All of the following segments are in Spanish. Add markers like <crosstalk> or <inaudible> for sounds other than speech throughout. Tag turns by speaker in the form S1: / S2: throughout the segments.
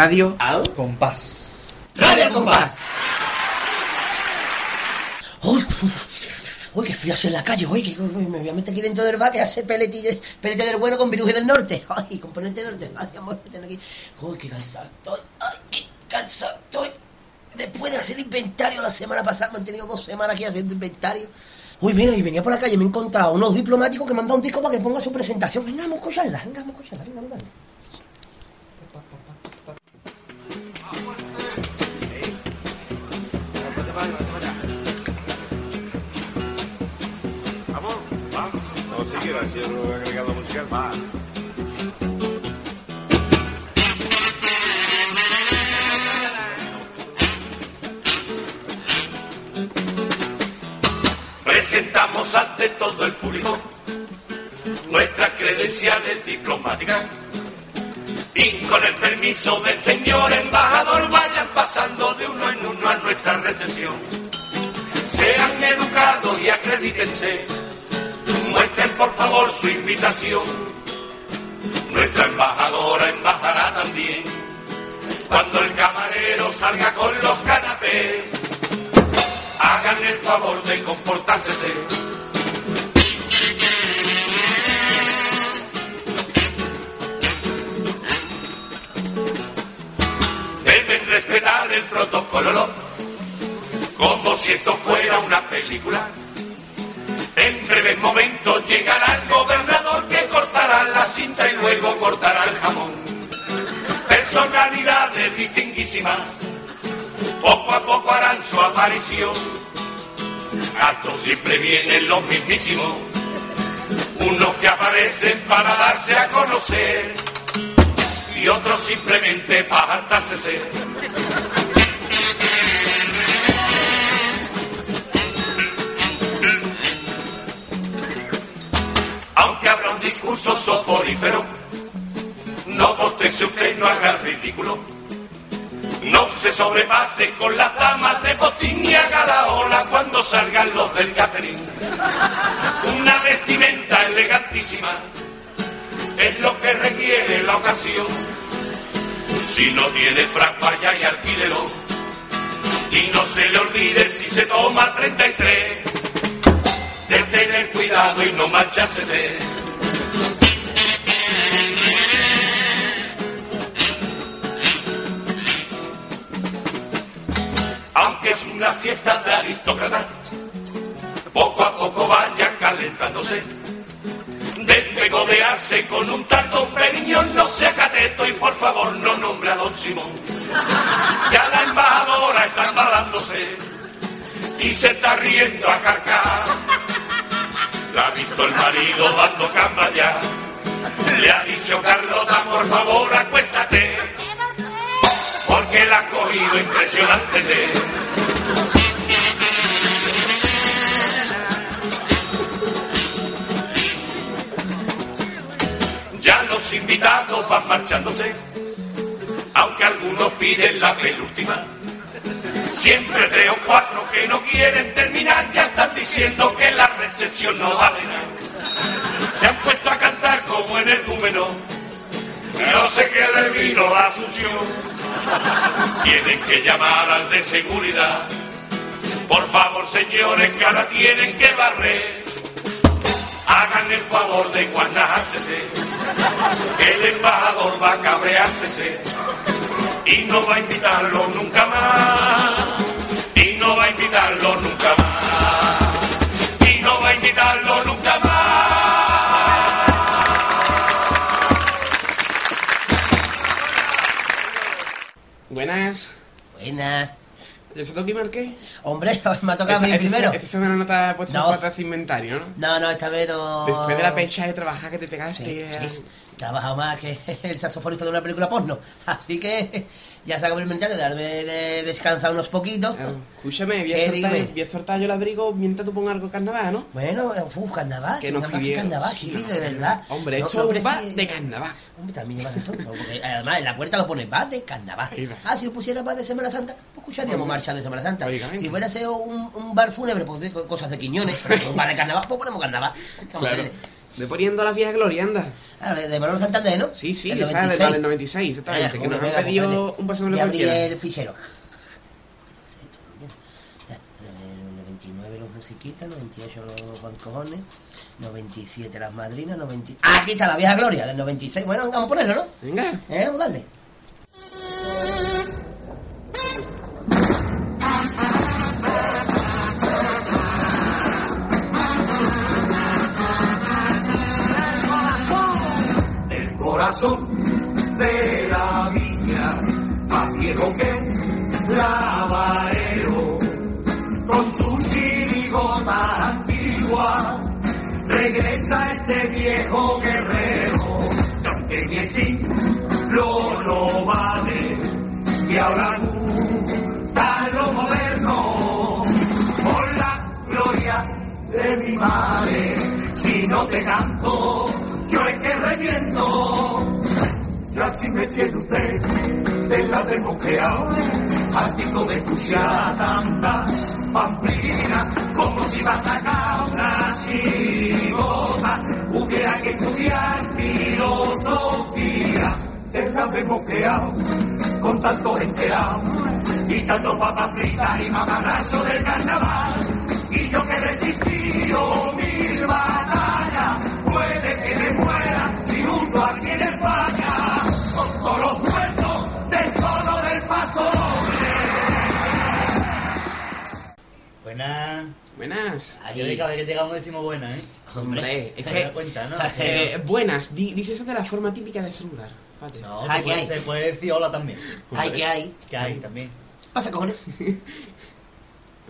S1: Radio.
S2: Compás.
S3: Radio al compás.
S4: Uy, uy, qué frío hace en la calle, uy, que uy, me voy a meter aquí dentro del bar que hace pelete, pelete del bueno con viruje del norte. <laughs> Ay, componente del norte. Ay, amor, tengo aquí. Uy, qué cansado estoy. Ay, qué cansado estoy. Después de hacer inventario la semana pasada, me han tenido dos semanas aquí haciendo inventario. Uy, mira, y venía por la calle, me he encontrado unos diplomáticos que me han dado un disco para que ponga su presentación. Venga, vamos a escucharla, venga, vamos a escucharla, venga, venga.
S5: Vamos, he agregado musical. Va.
S6: Presentamos ante todo el público nuestras credenciales diplomáticas y con el permiso del señor embajador vayan pasando de uno en uno a nuestra recepción. Sean educados y acredítense, muestren por favor su invitación. Nuestra embajadora embajará también cuando el camarero salga con los canapés. Hagan el favor de comportarse. Deben respetar el protocolo, como si esto fuera una película. En breves momentos llegará el gobernador que cortará la cinta y luego cortará el jamón. Personalidades distinguísimas poco a poco harán su aparición. Actos siempre vienen los mismísimos, unos que aparecen para darse a conocer y otros simplemente para hartarse ser. Discurso soporífero, no bostece usted, no haga ridículo. No se sobrepase con las damas de botín ni haga la ola cuando salgan los del catering. Una vestimenta elegantísima es lo que requiere la ocasión. Si no tiene frac, vaya y alquílelo. Y no se le olvide si se toma 33 de tener cuidado y no mancharse. Aunque es una fiesta de aristócratas, poco a poco vayan calentándose. De codearse con un tal don Periñón, no sea cateto y por favor no nombre a don Simón. Ya la embajadora está embalándose y se está riendo a carcar. La ha visto el marido dando cama ya. Le ha dicho Carlota, por favor, acuéstate. Ya los invitados van marchándose, aunque algunos piden la penúltima. Siempre tres o cuatro que no quieren terminar ya están diciendo que la recesión no vale nada. Se han puesto a cantar como en el número. No se queda el vino la. Tienen que llamar al de seguridad. Por favor, señores, que ahora tienen que barrer. Hagan el favor de guanajársese. El embajador va a cabreársese. Y no va a invitarlo nunca más. Y no va a invitarlo nunca más. Y no va a invitarlo nunca más.
S1: Buenas.
S4: Buenas.
S1: ¿Yo soy Toki Marqués?
S4: Hombre, hoy <laughs> me ha tocado a mí
S1: Esta- esta-
S4: primero.
S1: Esta semana no te has puesto
S4: No.
S1: en patas de inventario, ¿no?
S4: No, no, esta vez no.
S1: Después de la pecha de trabajar que te pegaste.
S4: Sí, sí. He trabajado más que <laughs> el saxofonista de una película porno. Así que ya se acabó el inventario, de darme de descansar unos poquitos.
S1: claro. Escúchame, voy a,
S4: Eh,
S1: soltar, voy a soltar yo el abrigo mientras tú pongas algo de carnaval, ¿no?
S4: Bueno, uf, carnaval,
S1: Que nos pidieron,
S4: carnaval,
S1: sí, no,
S4: de verdad.
S1: Hombre,
S4: No-
S1: esto
S4: no
S1: va de carnaval.
S4: Hombre, también lleva razón, porque además en la puerta lo pone va de carnaval. Ah, si lo pusiera va de Semana Santa, pues escucharíamos marcha de Semana Santa. Si fuera sido un, un bar fúnebre, pues cosas de Quiñones, <laughs> un bar de carnaval, pues ponemos carnaval. A
S1: Claro. De poniendo la vieja gloria, anda.
S4: Ah, de, de Manolo Santander, ¿no?
S1: Sí, sí,
S4: Del
S1: esa de
S4: 96.
S1: la del 96, exactamente.
S4: Ah,
S1: que nos han pedido un pasador de
S4: Ya abrí
S1: cualquiera.
S4: el fichero. En el 99 los musiquitas, 98 los bancojones, 97 las madrinas, 90... Ah, aquí está la vieja gloria, del 96. Bueno, vamos a ponerlo, ¿no?
S1: Venga.
S4: Eh, vamos a darle.
S6: Corazón de la viña, más viejo que lavadero, con su chirigota antigua, regresa este viejo guerrero, que aunque mi siglo no vale, y ahora gusta lo moderno, por la gloria de mi madre, si no te canto, yo es que reviento. Me tiene usted de la democracia, hartito de escuchar tanta pamplina, como si va a sacar una chirigota, hubiera que estudiar filosofía de la democracia, con tanto enterado, y tanto papas fritas y mamarracho del carnaval, y yo que he resistido
S3: Buenas.
S1: Buenas.
S3: Aquí de cada vez que llegamos decimos buenas, ¿eh?
S1: Hombre, es
S3: Te
S1: que...
S3: cuenta, ¿no?
S1: Eh, buenas, di- dice eso de la forma típica de saludar. Espérate.
S3: No,
S4: Ah,
S3: se,
S4: ¿qué
S3: puede,
S4: hay?
S3: se puede decir hola también.
S4: Ay, ¿qué hay?
S3: Que hay también.
S4: pasa, cojones? <laughs>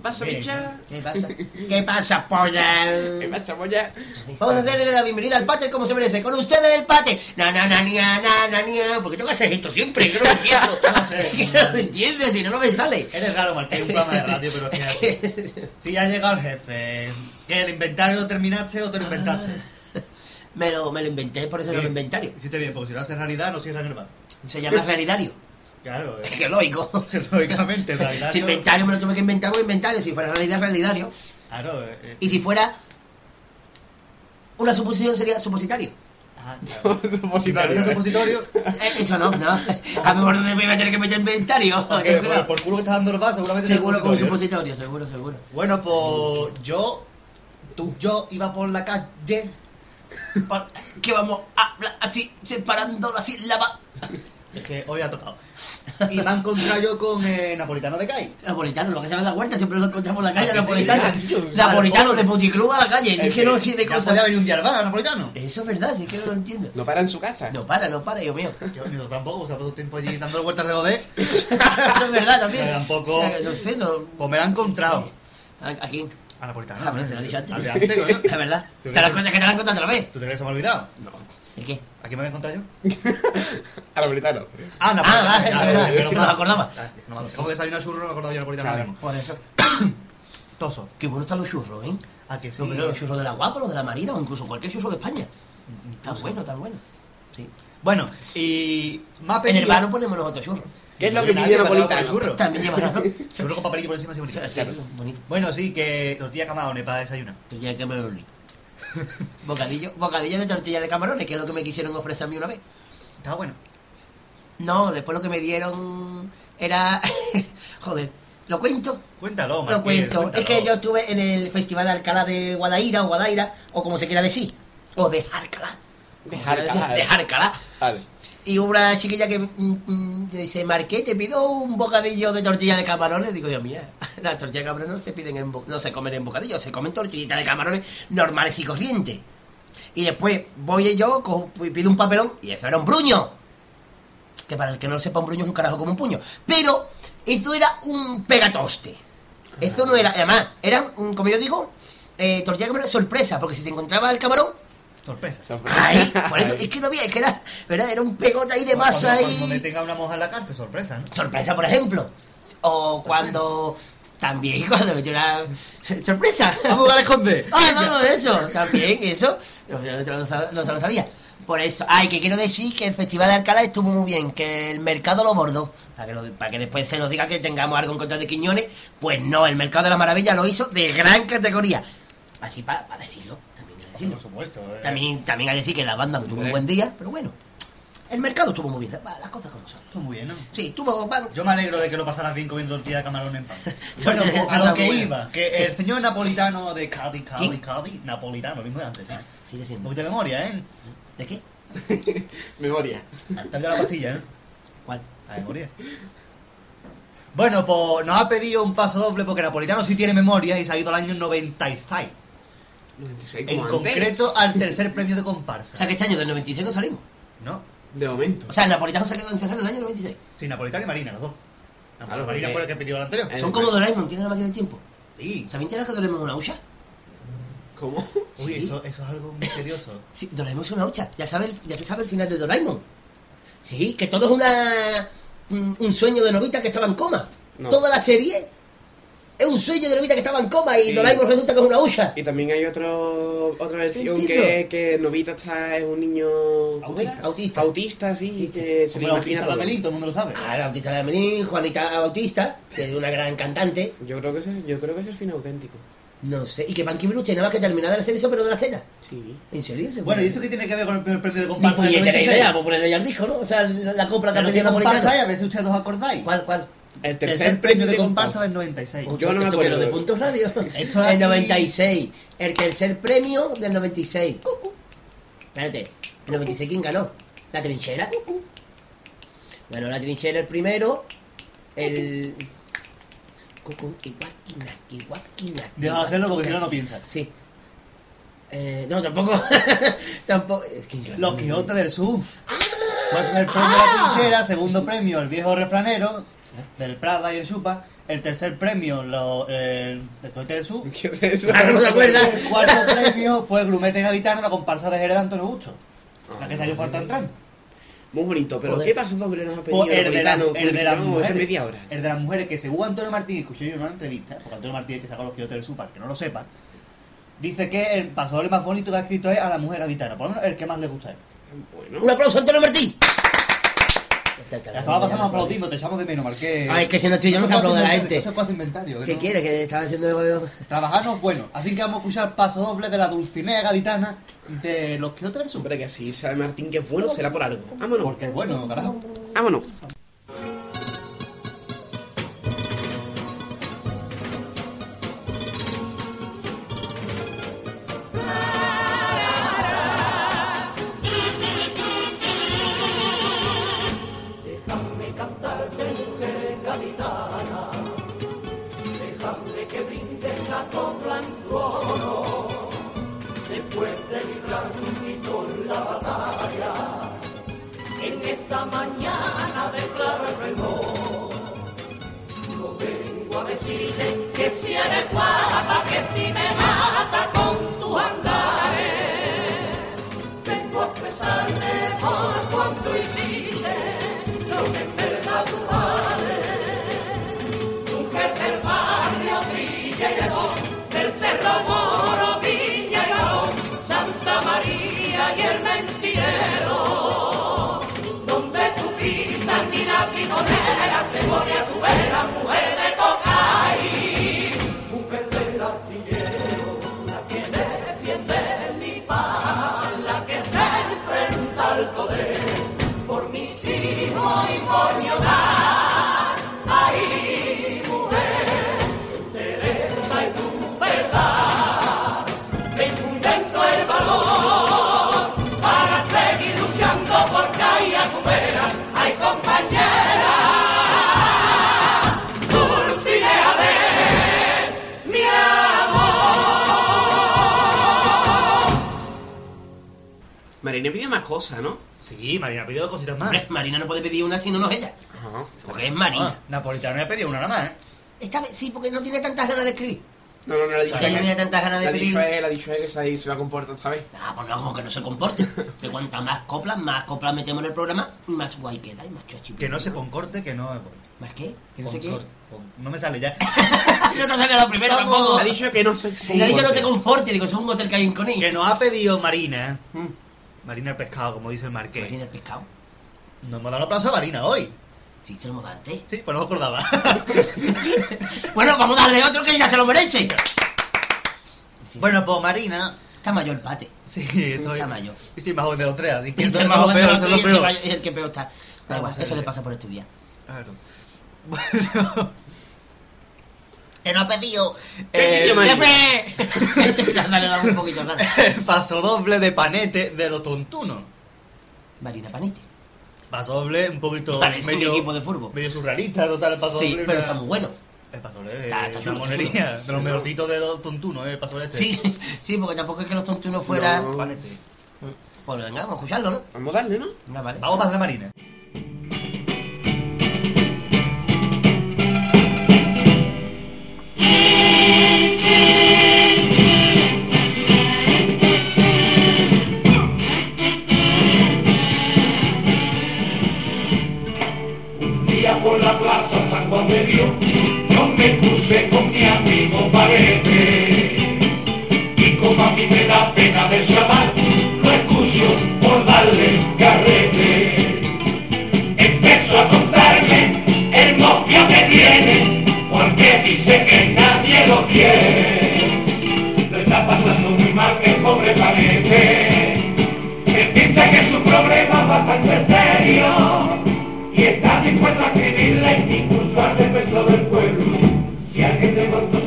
S1: ¿Qué pasa, bicha?
S4: ¿Qué pasa? <laughs> ¿Qué pasa, polla?
S1: ¿Qué pasa, polla?
S4: Vamos a hacerle la bienvenida al pate como se merece. Con ustedes el pate. Na, na, na, nia, na, na, nia. ¿Por qué tengo que hacer esto siempre? Que no lo entiendo. <laughs> <laughs>
S3: No
S4: lo entiendes, si no, no me sale.
S3: Eres raro, Martín, un programa de radio, pero es que así. Si ya ha llegado el jefe, ¿que el inventario lo terminaste o te lo inventaste?
S4: me, lo, me lo inventé, por eso es el inventario.
S3: Hiciste bien, porque si lo haces realidad, no cierran el bar.
S4: Se llama realidario.
S3: Claro,
S4: Es
S3: eh,
S4: que lógico. <laughs>
S3: lógicamente, realidad.
S4: Si inventario me lo tuve que inventar, pues inventario. Si fuera realidad, realidario.
S3: Claro, eh, eh,
S4: Y si fuera una suposición, sería supositario.
S3: ah, claro.
S1: Supositorio. <laughs>
S3: Si supositorio,
S4: Eh, eso no, no. <laughs> A lo mejor no me voy a tener que meter inventario. Ten
S3: por,
S4: cuidado.
S3: por culo que está dando el bar, seguramente
S4: Seguro con un
S3: supositorio.
S4: seguro, seguro.
S3: Bueno, pues yo, tú, yo iba por la calle.
S4: Que vamos a hablar así, separando la sílaba.
S3: Es que hoy ha tocado. Y me he encontrado yo con eh, Napolitano de Cai.
S4: Napolitano, lo que se me da vuelta, siempre lo encontramos en la calle,
S3: ¿A que sí?
S4: napolitano. Napolitano de Puticlub a la calle. Dije, no, sí, de
S3: Ya
S4: cosas.
S3: podía venir un día al bar, Napolitano.
S4: Eso es verdad, sí que no lo entiendo.
S1: No para en su casa.
S4: No para, no para, Dios mío.
S3: Yo ni tampoco, o sea, todo el tiempo allí dando vueltas alrededor de. <laughs>
S4: Eso es verdad también.
S3: Pero tampoco-
S4: O sea, que no sé, no.
S3: Pues me la he encontrado.
S4: ¿A, a quién?
S3: A Napolitano.
S4: Ah, bueno, se lo he dicho antes. <laughs> Es verdad.
S3: ¿Tú
S4: ¿Te das
S3: crees?
S4: cuenta que te la han contado otra vez?
S3: ¿Tú te crees que se me ha olvidado?
S4: ¿El qué?
S3: ¿A quién me voy a encontrar yo? <laughs>
S1: A Napolitano.
S3: Ah,
S4: Ah, vale,
S3: claro,
S4: es verdad,
S3: es que
S4: no me acordaba.
S3: Ah, no me de desayunar churro, no me acordaba yo Napolitano
S1: Claro.
S3: mismo.
S4: Por eso. <coughs>
S3: Toso.
S4: Qué bueno están los churros, ¿eh?
S3: ¿A que sí?
S4: Los, los churros de la guapa, los de la marina o incluso cualquier churro de España. Tan bueno, tan bueno. Sí.
S3: Bueno, y ha
S4: En el bar no ponemos nosotros churros.
S1: ¿Qué es lo
S3: No
S1: que
S3: dado
S1: Napolitano?
S3: churro.
S4: También llevas razón.
S3: Churro con papelillo por encima, así bonito.
S4: Sí, bonito.
S3: Bueno, sí, que tortilla camarones para desayunar.
S4: Tortilla camarones. <laughs> Bocadillo, bocadillo de tortilla de camarones, que es lo que me quisieron ofrecer a mí una vez.
S3: Estaba bueno.
S4: No, después lo que me dieron era... <laughs> Joder, ¿lo cuento?
S3: Cuéntalo,
S4: Lo
S3: Martínez,
S4: cuento.
S3: cuéntalo.
S4: Es que yo estuve en el Festival de Alcalá de Guadaira o Guadaira, o como se quiera decir. O de Alcalá.
S1: De Alcalá.
S4: De Alcalá.
S1: Vale.
S4: Y una chiquilla que mm, mm, dice, Marqué, te pido un bocadillo de tortilla de camarones. Digo yo, mía, <laughs> las tortillas de camarones no se piden en no se comen en bocadillos, se comen tortillitas de camarones normales y corrientes. Y después voy yo, pido un papelón, y eso era un bruño. Que para el que no lo sepa, un bruño es un carajo como un puño. Pero eso era un pegatoste. Eso no era, además, eran, como yo digo, eh, tortilla de camarones sorpresa, porque si te encontraba el camarón,
S3: Sorpresa.
S4: ¡Ay! Por eso, es que no había, es que era, ¿verdad? era un pegote ahí de masa
S3: Cuando, cuando me
S4: y...
S3: tenga una monja en la cárcel, sorpresa, ¿no?
S4: Sorpresa, por ejemplo. O cuando... También <laughs> cuando me una... ¡Sorpresa!
S3: ¡Vamos a esconde!
S4: ¡Ay, vamos, eso! También, eso. No, yo no, se lo sab- no se lo sabía. Por eso, ay, que quiero decir que el Festival de Alcalá estuvo muy bien, que el mercado lo bordó. Para que, lo- para que después se nos diga que tengamos algo en contra de Quiñones. Pues no, el mercado de la maravilla lo hizo de gran categoría. Así para decirlo,
S3: Por supuesto. eh.
S4: También, también hay que decir que la banda no tuvo un buen día, pero bueno. El mercado estuvo muy bien, las cosas como son.
S3: Esto muy bien, ¿no?
S4: Sí, tuvo... van-
S3: Yo me alegro de que lo pasaras bien comiendo tortilla de camarón en pan. <laughs> Bueno, a lo que
S4: bueno.
S3: iba, que
S4: Sí.
S3: el señor napolitano de Cádiz, Cádiz. Cádiz, napolitano, lo mismo de antes, ¿sí?
S4: Sigue
S3: Un
S4: siendo.
S3: poquito de memoria, ¿eh?
S4: ¿De qué? <laughs>
S1: Memoria.
S3: Te la pastilla, ¿eh?
S4: ¿Cuál?
S3: La memoria. Bueno, pues nos ha pedido un paso doble porque Napolitano sí tiene memoria y se ha ido al año 96.
S1: 96
S3: En
S1: antes.
S3: concreto al tercer premio de comparsa.
S4: O sea que este año del 96 no salimos.
S3: ¿No?
S1: De momento.
S4: O sea, el Napolitano se quedó encerrado en el año 96.
S3: Sí, Napolitano y Marina, los dos.
S1: Claro,
S3: Marina fue el que pidió el anterior.
S4: Son como Doraemon, tienen la máquina del tiempo.
S3: Sí.
S4: ¿Sabéis que Doraemon es una hucha?
S1: ¿Cómo?
S3: Uy,
S4: Sí.
S3: eso, eso es algo misterioso. <laughs>
S4: Sí, Doraemon es una hucha. Ya, sabe el- ya se sabe el final de Doraemon. Sí, que todo es una un, un sueño de Novita que estaba en coma.
S1: No.
S4: Toda la serie es un sueño de Novita que estaba en coma y
S1: Sí.
S4: Doraemon resulta que es una hucha.
S1: Y también hay otro, otra versión que, que Novita está es un niño
S3: ¿Autista?
S4: Autista.
S1: autista, sí,
S4: Autista.
S1: que se le
S3: Como la
S1: imagina
S3: autista de
S1: todo.
S3: Amelín, todo el mundo lo sabe.
S4: Ah, la autista de Amelín, Juanita Bautista, que es una gran cantante.
S1: Yo creo que ese, yo creo que es el fin auténtico.
S4: No sé. Y que Panky Bruce tiene nada más que terminar de la serie, pero de las tetas.
S1: Sí.
S4: ¿En serio? ¿Se
S3: Bueno? ¿y eso qué tiene que ver con el primer premio de
S4: Ni
S3: comparsa 96?
S4: idea, por ponerle ya al disco, ¿no? O sea, la, la compra que ha
S3: ¿Pero
S4: pedido
S3: qué comparsa
S4: Napolitano.
S3: hay? A ver si ustedes os acordáis.
S4: ¿Cuál, cuál?
S1: El
S3: Tercer, premio de comparsa del 96.
S1: Yo no me acuerdo.
S4: lo de Puntos Radio. <laughs>
S3: Esto
S4: el
S3: aquí-
S4: 96. El tercer premio del 96. Cucu. Espérate. ¿El 96 quién ganó? ¿La trinchera? Bueno, la trinchera el primero. El...
S3: Deja de hacerlo porque si no, no piensas.
S4: Sí. Eh, no, tampoco. <laughs> tampoco. Es que
S3: Los Quijotes del Sur.
S4: Ah.
S3: Fue el primer premio de la trinchera, segundo premio el viejo refranero, del Prada y el Chupa. El tercer premio, lo, el, el del Sur.
S4: No acuerda. <laughs>
S3: El cuarto premio fue Grumete Gaditano, la comparsa de Jerez de Antonio Busto. La que salió falta entrar.
S1: Muy bonito, pero
S4: Joder.
S1: ¿qué paso doble nos ha pedido
S3: Pues el de, la- el de las
S1: Vamos,
S3: mujeres.
S1: hace media hora.
S3: El de las mujeres que según Antonio Martín, escuché yo en una entrevista, porque Antonio Martín es el que sacó los Quijotes del el que no lo sepa, dice que el pasodoble más bonito que ha escrito es a la mujer gaditana, por lo menos el que más le gusta a él.
S1: Bueno,
S4: Un aplauso a Antonio Martín.
S3: La semana pasada nos aplaudimos, te echamos de menos, Marqués.
S4: Ay, que si no estoy yo no se aplaude la gente.
S3: Eso inventario.
S4: ¿Qué
S3: no-
S4: quiere? Que estaba haciendo...
S3: Trabajarnos bueno. Así que vamos a escuchar paso doble de la Dulcinea gaditana de los Quijotes del Sur.
S1: hombre, que así sabe Martín que es bueno, será por algo. Vámonos,
S3: Porque es bueno, carajo.
S1: vámonos. después de librar tu la batalla, en esta mañana declararemos. No vengo a decirte que si eres guapa, que si me mata con tu andar. Marina pide más cosas, ¿no?
S3: Sí, Marina ha pedido dos cositas más.
S4: Hombre, Marina no puede pedir una si no, no es ella.
S1: Ajá.
S4: Porque es Marina.
S3: Ah, Napolitano me ha pedido una nada más, ¿eh?
S4: Esta vez sí, porque no tiene tantas ganas de escribir.
S1: No, no, no, la ha dicho
S4: Ella tenía tantas ganas de
S1: La ha
S4: pedir.
S1: dicho él, la ha dicho él que se, ahí se va a comportar esta vez.
S4: Ah, pues no, como que no se comporte. Que cuanta más coplas, más coplas metemos en el programa, más guay queda y más chuachi.
S3: Que no se pon corte, que no...
S4: ¿Más qué? Que no sé qué.
S3: No me sale ya. <laughs> <laughs>
S4: no te salido la primera tampoco.
S1: Ha dicho que no se
S4: Le ha dicho no te
S1: comporte.
S4: digo, es un hotel que hay en Conil.
S3: que nos ha pedido Marina.
S4: Mm.
S3: Marina el pescado, como dice el Marqués.
S4: Marina el pescado.
S3: Nos hemos dado un aplauso a Marina hoy.
S4: Sí, se lo hemos dado antes.
S3: Sí, pues no me acordaba. <laughs>
S4: Bueno, vamos a darle otro que ya se lo merece.
S3: bueno, pues Marina
S4: Está mayor el pate.
S3: Sí, eso
S4: Está
S3: es.
S4: mayor.
S3: Y soy más joven de los tres, así que eso
S4: el
S3: es
S4: más joven de
S3: peor,
S4: los
S3: es
S4: tres el es el que peor está. Da
S3: Vamos
S4: igual, eso le pasa por estudiar.
S3: Claro. <laughs> Bueno.
S4: Que no ha pedido. <laughs> Un poquito raro.
S3: El paso doble de panete de los tontunos.
S4: Marina Panete.
S3: Paso doble un poquito
S4: Parece un
S3: medio,
S4: equipo de fútbol.
S3: medio surrealista, total, el paso
S4: Sí,
S3: doble.
S4: pero
S3: una-
S4: está muy bueno.
S3: El paso doble
S4: Está-
S3: es
S4: está
S3: una monería, de los mejorcitos de los tontunos, eh, el paso doble este.
S4: Sí, <laughs> sí, porque tampoco es que los tontunos fueran.
S1: No.
S3: Panete.
S4: Pues venga, vamos a escucharlo, ¿no?
S1: Vamos a darle, ¿no?
S4: Venga, vale.
S3: Vamos a pasar de marina.
S7: Y como a mí me da pena de chaval, lo escucho por darle carrete. Empezó a contarme el novio que tiene, porque dice que nadie lo quiere. Lo está pasando muy mal el pobre Parete. Él piensa que su problema es bastante serio y está dispuesto a escribirle incluso al defensor del pueblo. Si alguien de pronto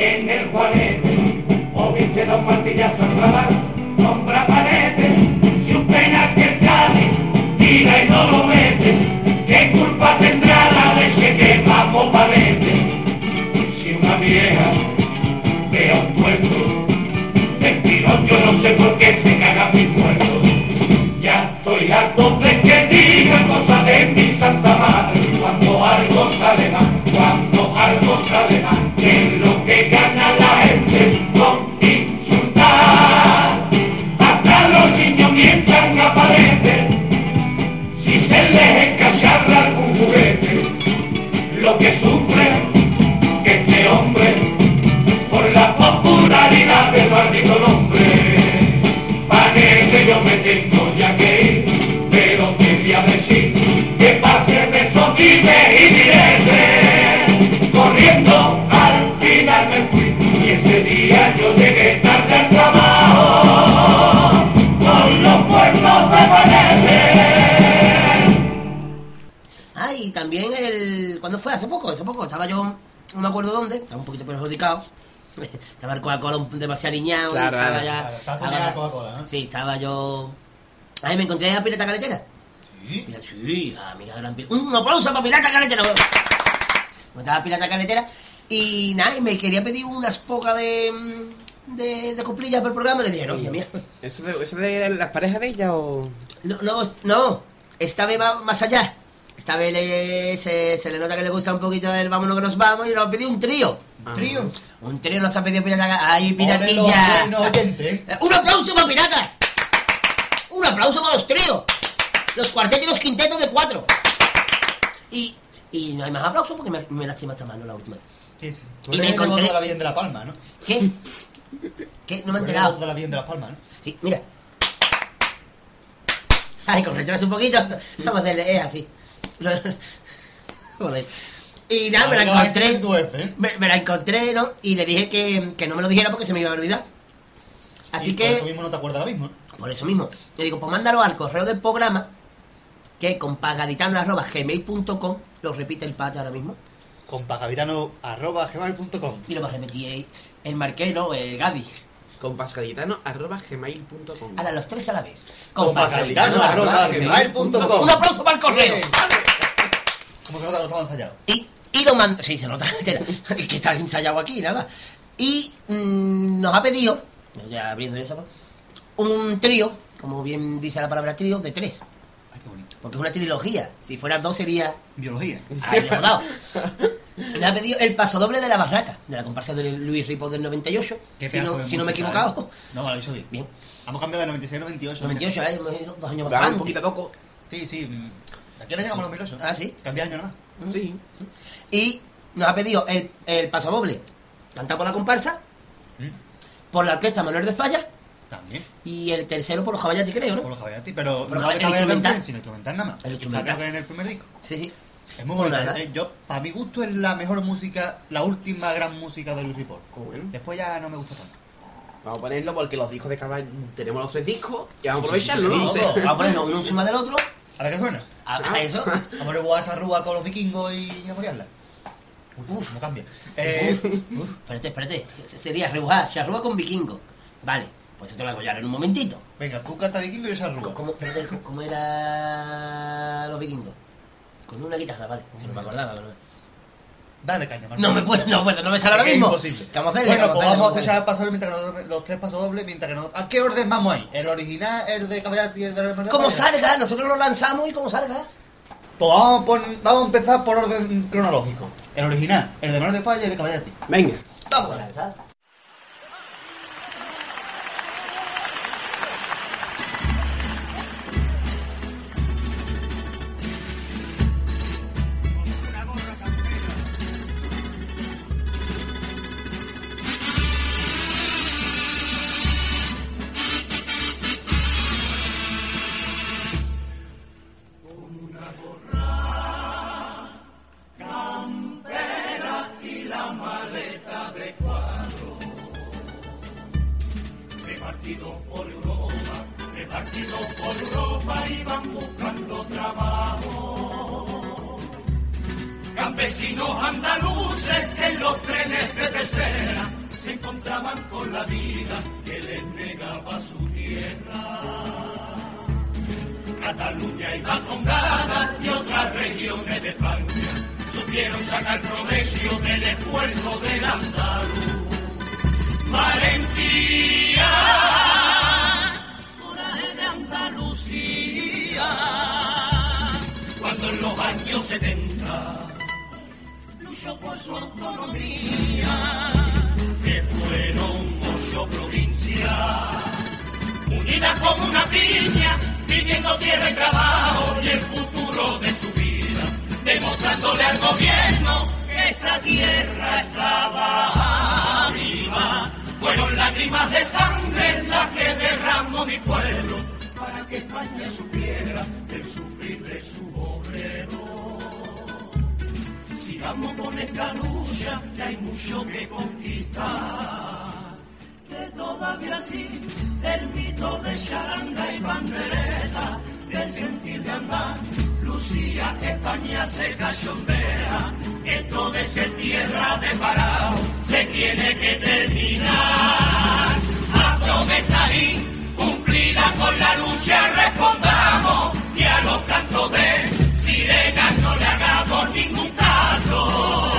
S7: en el juanete, o bien se da un martillazo al clavar, compra panete, si un penal que sale, tira y no lo mete, ¿qué culpa tendrá la leche que vamos panete? Si una vieja ve a un puerto, Mentiro, yo no sé por qué se caga mi muerto. Ya estoy harto de que digan cosas de mi santa madre. Cuando algo sale mal,
S4: fue? Hace poco, hace poco. Estaba yo, no me acuerdo dónde, estaba un poquito perjudicado. <laughs> Estaba el Coca-Cola demasiado aliñado. y
S1: Claro,
S4: estaba
S1: claro,
S4: ya.
S3: claro, estaba Coca-Cola, ¿no?
S4: Sí, estaba yo. Ahí me encontré a Pirata Caletera.
S3: Sí.
S4: Pirata- sí, la amiga gran Pirata. Un aplauso para Pirata Caletera. Me estaba Pirata Caletera. Y nada, y me quería pedir unas pocas de. de, de cumplillas para el programa. Y le dije, no, hija mía.
S1: ¿Eso de, ¿Eso de las parejas de ella o...?
S4: No, no, no. Esta vez va más allá. Esta vez le- se, se le nota que le gusta un poquito el vámonos que nos vamos y nos ha pedido un trío.
S1: Ah.
S3: Trío.
S4: Un trío nos ha pedido pirata. ¡Ay, piratilla!
S3: los.
S4: Eh, <laughs> ¡Un aplauso para pirata! ¡Un aplauso para los tríos! Los cuartetos y los quintetos de cuatro. Y, y no hay más aplausos porque me, me lastima esta mano la última.
S3: Sí, sí. Tú
S4: Y me encontré-
S3: de la Virgen de la Palma, ¿no?
S4: ¿Qué? ¿Qué? No me he enterado.
S3: de la Virgen de la Palma, ¿no?
S4: Sí, mira. Ay, con retraso un poquito. <laughs> Vamos a hacerle, es así. <laughs> Joder. Y nada, me la encontré.
S3: ¿eh?
S4: Me, me la encontré, ¿no? Y le dije que, que no me lo dijera porque se me iba a olvidar. Así
S3: Y
S4: que,
S3: Por eso mismo no te acuerdas ahora mismo, ¿no?
S4: por eso mismo, le digo, pues mándalo al correo del programa, que con pagaditano.gmail.com, lo repite el pata ahora mismo,
S3: compagavitano.gmail.com
S4: y lo va a repetir el marquero, el Gaby.
S1: compasgaditano.gmail.com
S4: Ahora los tres a la vez.
S3: Compagavitano.gmail.com
S4: Un aplauso para el correo.
S3: Bien. ¿Cómo se nota que no estaba ensayado?
S4: Y, y lo mando. Sí, se nota. <laughs> Es que está ensayado aquí, nada. Y mm, nos ha pedido, ya abriendo eso, un trío, como bien dice la palabra trío, de tres. Porque es una trilogía. Si fueran dos sería.
S3: Biología. <laughs>
S4: Le dado. Le ha pedido el paso doble de la barraca, de la comparsa de Luis Ripo del 98.
S3: Qué
S4: Si no,
S3: de
S4: si no me he equivocado.
S3: ¿eh? No, lo he dicho bien.
S4: Bien.
S3: Hemos cambiado de 96 a 98.
S4: 98, ¿eh? Hemos ido dos años más
S1: un poquito loco.
S3: Sí, sí. mm. ¿A qué hora llegamos a los 2008?
S4: Ah, sí.
S3: Cambia año nada más.
S1: Sí.
S4: Y nos ha pedido el, el paso doble, cantado por la comparsa,
S3: Mm.
S4: por la orquesta Manuel de Falla,
S3: También.
S4: y el tercero por los Caballati, creo,
S3: Por
S4: ¿no?
S3: los Javallati, pero
S4: Pero
S3: no cabeza
S4: instrumental.
S3: sino instrumental nada más.
S4: El instrumental.
S3: que en el primer disco.
S4: Sí, sí.
S3: Es muy
S4: nada.
S3: eh. Yo, para mi gusto, es la mejor música, la última gran música de Luis Ripoll.
S1: Oh, bueno.
S3: Después ya no me gusta tanto.
S1: Vamos a ponerlo porque los discos de caballo. Tenemos los tres discos y vamos a aprovecharlo,
S4: vamos a ponernos uno encima del otro.
S3: ¿A ver qué suena?
S4: A, a eso.
S3: Vamos <laughs> a poner esa rúa con los vikingos y a morirla. Uf, cómo cambia. Eh,
S4: Uf, espérate, espérate. Se- Sería rebujar, se arruga con vikingo. Vale, pues esto lo hago ya en un momentito.
S3: venga, tú canta vikingo y yo rúa.
S4: ¿Cómo, espérate, ¿cómo- ¿cómo era los vikingos? Con una guitarra, vale. Que no me acordaba. no-
S3: Dale caña, Martín.
S4: No me puedo, no puedo, no me sale ahora
S3: Es
S4: mismo.
S3: imposible.
S4: ¿Qué vamos a?
S3: Bueno, pues vamos a hacer ya paso doble mientras que nosotros- los tres pasos dobles mientras que no. ¿A qué orden vamos ahí? ¿El original, el de Caballati y el de la?
S4: Como salga, nosotros lo lanzamos y como salga.
S3: Pues vamos a, pon- vamos a empezar por orden cronológico. El original, el de Menor de Falla y el de Caballati.
S1: Venga.
S3: Vamos.
S4: Bueno, ¿sabes?
S6: Campesinos andaluces en los trenes de tercera se encontraban con la vida que les negaba su tierra. Cataluña y Batongada y otras regiones de España supieron sacar provecho del esfuerzo del andaluz. Valentía, coraje de Andalucía, cuando en los años 70 luchó por autonomía, que fueron ocho provincias unidas como una piña, pidiendo tierra y trabajo y el futuro de su vida, demostrándole al gobierno que esta tierra estaba viva. Fueron lágrimas de sangre las que derramó mi pueblo para que España supiera el sufrir de su obrero. Sigamos con esta lucha, que hay mucho que conquistar. Que todavía sí el mito de charanga y bandereta del sentir de andar Lucía España se cachondea esto de ser tierra de parado se tiene que terminar. A promesa cumplida con la lucha respondamos y a los cantos de sirenas no le hagamos ningún caso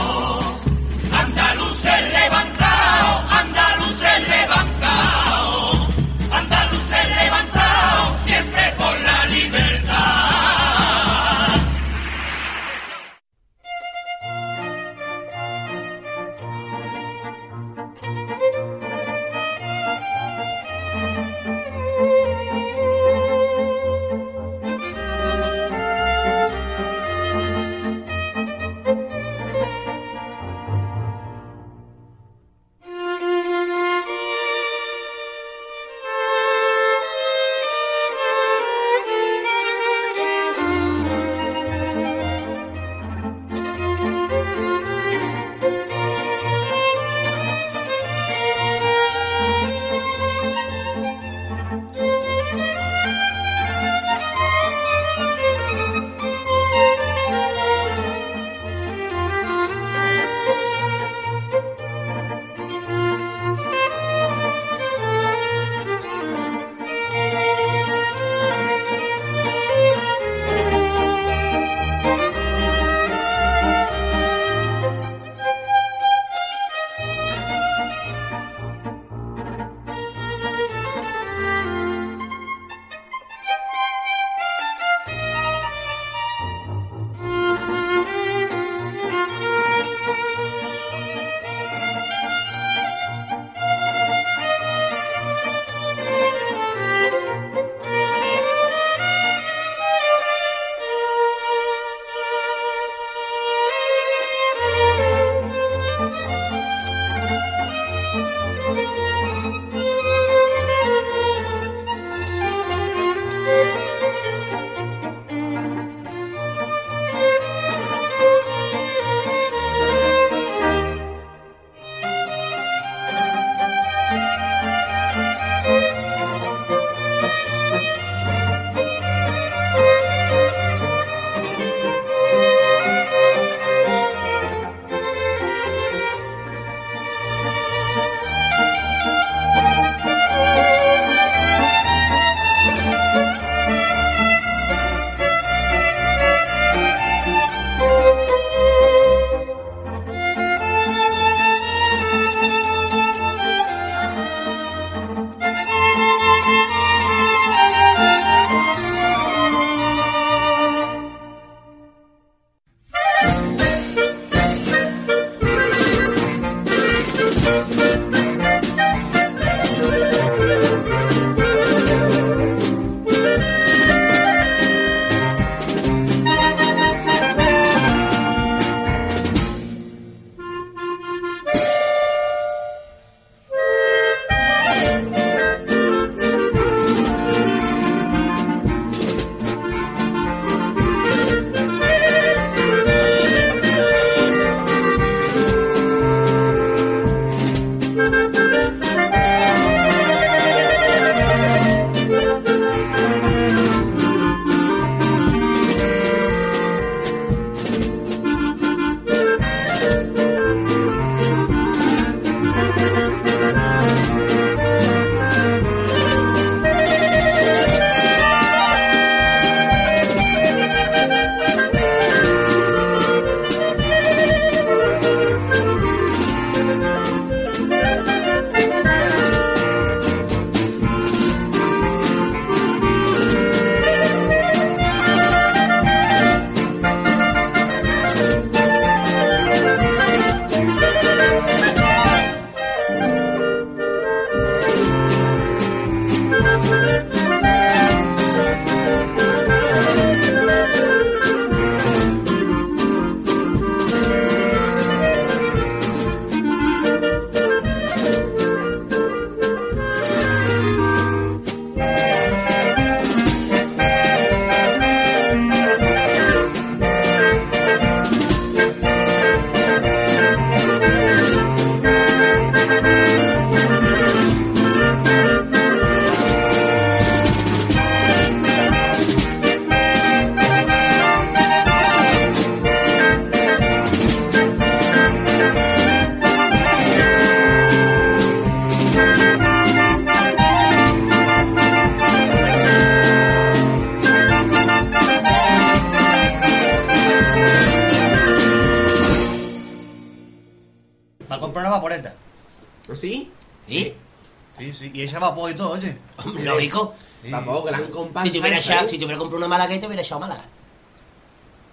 S4: Si te hubiera, si te hubiera comprado una malagueta, te hubiera echado Málaga.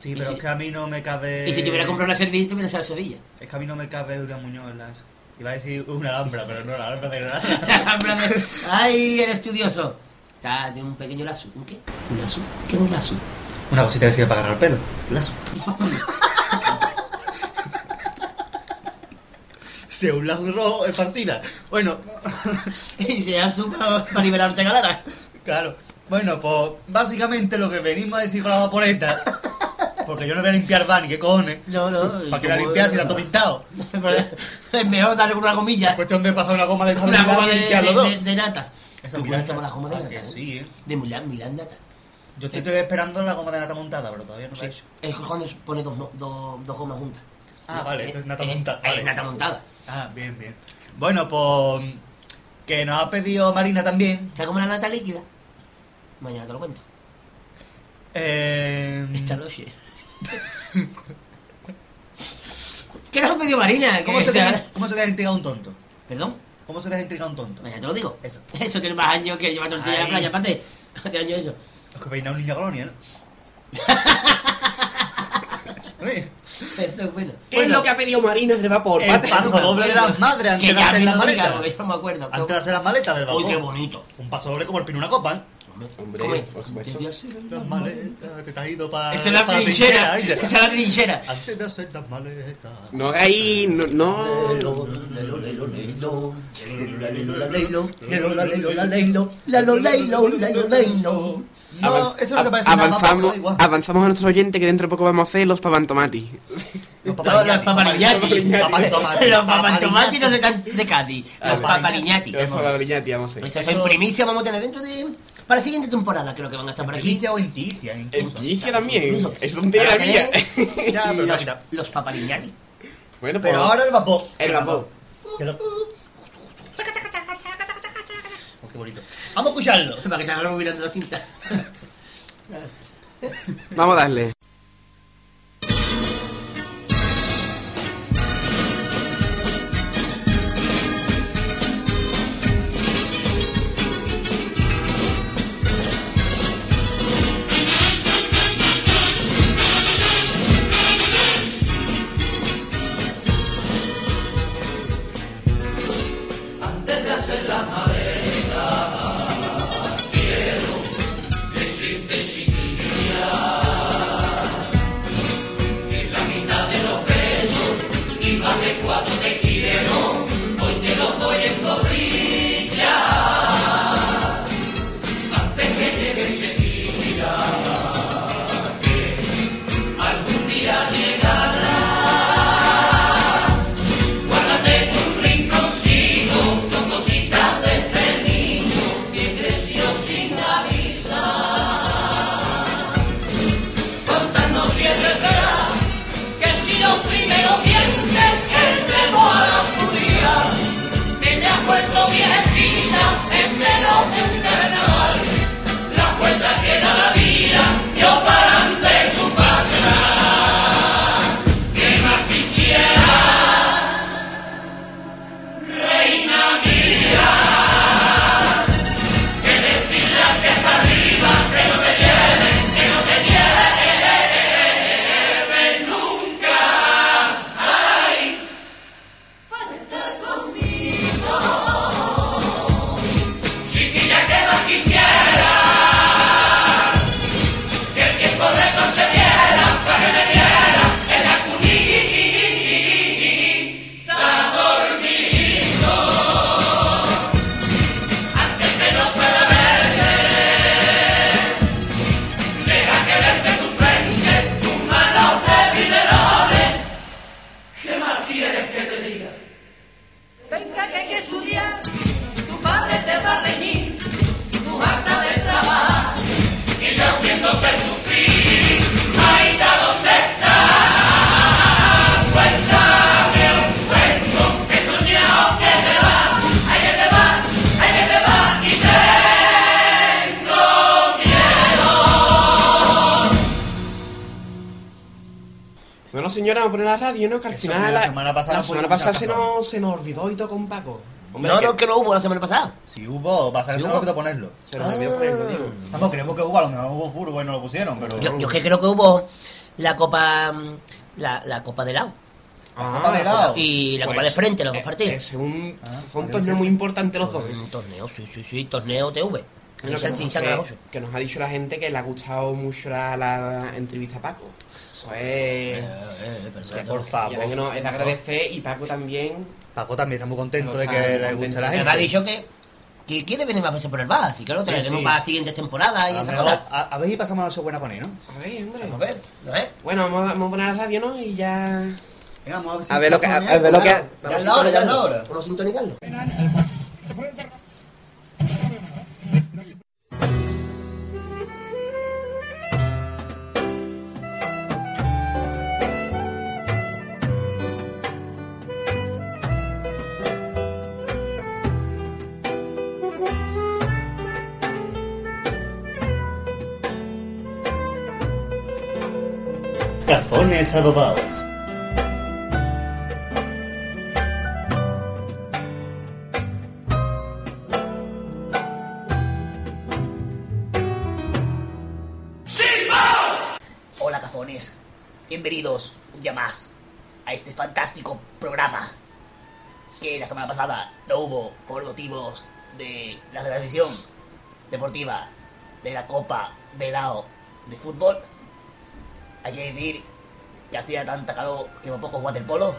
S3: Sí, pero
S4: si-
S3: es que a mí no me cabe...
S4: Y si te hubiera comprado una Sevilla, te hubiera echado Sevilla.
S3: Es que a mí no me cabe una Muñoz en las... Iba a decir una alhambra, pero no, la alhambra de Granada.
S4: En plan de, Ay, eres estudioso. Está, tiene un pequeño lazo. ¿Un qué? ¿Un lazo? ¿Qué es un lazo?
S3: Una cosita que sirve para agarrar el pelo. Lazo. <laughs> Sí, un lazo rojo esparcida. Bueno, <laughs>
S4: Y se lazo para, para liberar Ortega Lara.
S3: claro. Bueno, pues básicamente lo que venimos a decir con la vaporeta, porque yo no voy a limpiar van, ¿qué cojones?
S4: No, no.
S3: ¿Para que la limpias si está todo pintado? <laughs>
S4: Es mejor darle una gomilla.
S3: Cuestión de pasar una goma de
S4: Una goma de,
S3: y
S4: de,
S3: dos.
S4: de- de nata. ¿Tú puedes tomar la goma de
S3: ah,
S4: nata?
S3: que
S4: eh?
S3: sí, eh.
S4: De Milán, Milán nata.
S3: Yo estoy, estoy esperando la goma de nata montada, pero todavía no lo he hecho.
S4: Es cuando pone dos, dos, dos gomas juntas.
S3: Ah, vale, esto es nata montada. vale.
S4: nata montada.
S3: Ah, bien, bien. Bueno, pues que nos ha pedido Marina también.
S4: ¿Sabes cómo la nata líquida? Mañana te lo cuento.
S3: Eh,
S4: Esta noche. <laughs> ¿Qué nos ha pedido Marina?
S3: ¿cómo, se deja, ¿Cómo se deja intrigar un tonto?
S4: ¿Perdón?
S3: ¿Cómo se deja intrigar un tonto?
S4: Mañana te lo digo.
S3: Eso. <laughs>
S4: Eso tiene más años que llevar tortilla a la
S3: Ay.
S4: playa, pate. Hace años eso.
S3: Es que peina un niño colonia, ¿no? <laughs> Oye,
S4: Esto es bueno.
S1: ¿Qué es lo que ha pedido Marina del vapor?
S3: El
S1: Pate?
S3: paso doble de las madres antes de hacer las maletas. Antes de hacer las maletas del
S4: Uy,
S3: vapor.
S4: qué bonito.
S3: Un paso doble como el pino una copa, ¿eh?
S1: Hombre,
S4: Come.
S1: por supuesto.
S3: Las maletas, te has ido para.
S4: Esa es la trinchera. Esa es la trinchera.
S3: Antes de hacer las maletas.
S1: No hagáis. No. no.
S3: No, eso no te parece nada,
S1: avanzamos,
S3: vapor, da igual.
S1: avanzamos a nuestro oyente que dentro de poco vamos a hacer los papantomati.
S3: Los
S4: No, los papaliñati.
S3: Papaliñati.
S4: Los papantomati no de, de Cádiz. Los
S3: Papaliñati.
S4: papaliñati.
S1: Los papaliñati, vamos a hacer.
S4: Eso es en primicia vamos a tener dentro de... Para la siguiente temporada creo que van a estar por aquí.
S3: Primicia o
S1: En también.
S4: Incluso.
S1: No tiene la mía. <laughs>
S3: Ya, pero
S4: los, los papaliñati.
S1: Bueno, pues.
S3: Pero ahora el vapor.
S1: El vapor.
S3: Oh, qué bonito. Vamos a escucharlo.
S4: Para que te mirando la cinta.
S1: Vamos a darle.
S6: La
S1: radio, ¿no? Que al
S3: Eso,
S1: final.
S3: la semana pasada
S1: la semana pasada se nos, se nos olvidó y todo con Paco. Hombre,
S4: No,
S1: que
S4: no, que no hubo la semana pasada.
S3: Si hubo, pasa que
S1: Si
S3: se me olvidó ponerlo.
S1: Se nos olvidó ponerlo, digo.
S3: Vamos, creemos que hubo, a lo mejor hubo furbo y no lo pusieron, pero...
S4: Yo, yo que creo que hubo la copa. mm, La, la copa de lado.
S3: Copa de helado.
S4: Y la
S1: Pues,
S4: copa de frente, los dos
S1: eh,
S4: partidos.
S1: Es un,
S3: Ah,
S1: son
S3: vale,
S1: torneos
S3: sí.
S1: muy importantes los dos.
S4: Un torneo, sí, sí, sí, torneo TV.
S1: Que, nos, que, que nos ha dicho la gente que le ha gustado mucho la, la entrevista a Paco. Eso es.
S4: Eh, eh,
S1: que
S4: perfecto.
S3: por favor.
S1: que nos- es de agradecer y Paco también.
S3: Paco también está muy contento
S1: Pero
S3: de que le guste a la
S4: Me
S3: gente.
S4: ha dicho que, que quiere venir más veces por el bar, así que lo traeremos
S1: sí.
S4: para las siguientes temporadas y
S3: A,
S4: cosas.
S3: a, a ver si pasamos la buena con él, ¿no?
S1: A ver, hombre.
S4: Vamos a ver, a ver.
S1: Bueno, vamos a, vamos a poner la radio, ¿no? Y ya.
S3: Venga, vamos a ver si
S1: A ver lo que- a- ver lo que-
S3: Ya es la hora, ya es la hora.
S4: Vamos a sintonizarlo.
S3: Adobados.
S2: Hola cazones, bienvenidos un día más a este fantástico programa que la semana pasada no hubo por motivos de la transmisión deportiva de la Copa de Lao de fútbol. Hay que decir que hacía tanta calor que por poco waterpolo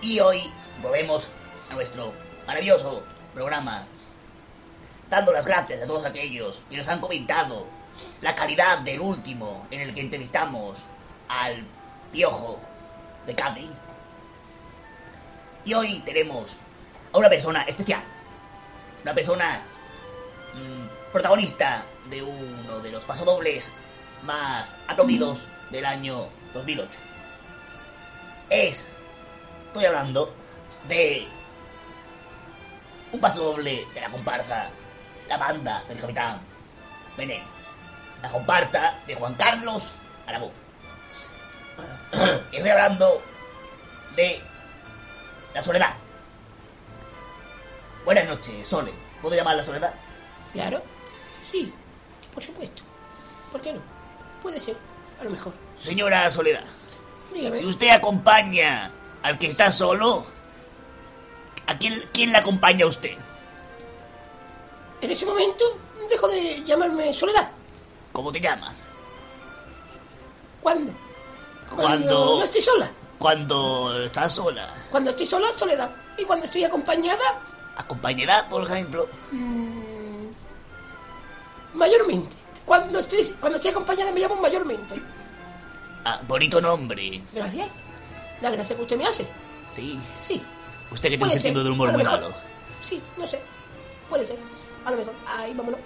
S2: y hoy volvemos a nuestro maravilloso programa dando las gracias a todos aquellos que nos han comentado la calidad del último en el que entrevistamos al piojo de Cádiz. Y hoy tenemos a una persona especial, una persona mm, protagonista de uno de los pasodobles más aplaudidos del año 2008. Es, estoy hablando de un pasodoble de la comparsa, la banda del capitán Veneno la comparsa de Juan Carlos Aragón. <coughs> Estoy hablando de la soledad. Buenas noches, Sole. ¿Puedo llamarla soledad?
S4: Claro, sí, por supuesto. ¿Por qué no? Puede ser, a lo mejor.
S2: Señora Soledad,
S4: Dígame.
S2: si usted acompaña al que está solo, ¿a quién, quién la acompaña a usted?
S4: En ese momento dejo de llamarme Soledad.
S2: ¿Cómo te llamas?
S4: ¿Cuándo?
S2: Cuando-
S4: no estoy sola.
S2: Cuando estás sola.
S4: Cuando estoy sola, Soledad. Y cuando estoy acompañada,
S2: Acompañará, por ejemplo.
S4: mm, mayormente. Cuando estoy, cuando estoy acompañada me llamo mayormente.
S2: Ah, bonito nombre.
S4: Gracias. La gracia que usted me hace.
S2: Sí.
S4: Sí.
S2: Usted que tiene un sentido del humor muy malo.
S4: Sí, no sé. Puede ser. A lo mejor. Ahí vámonos.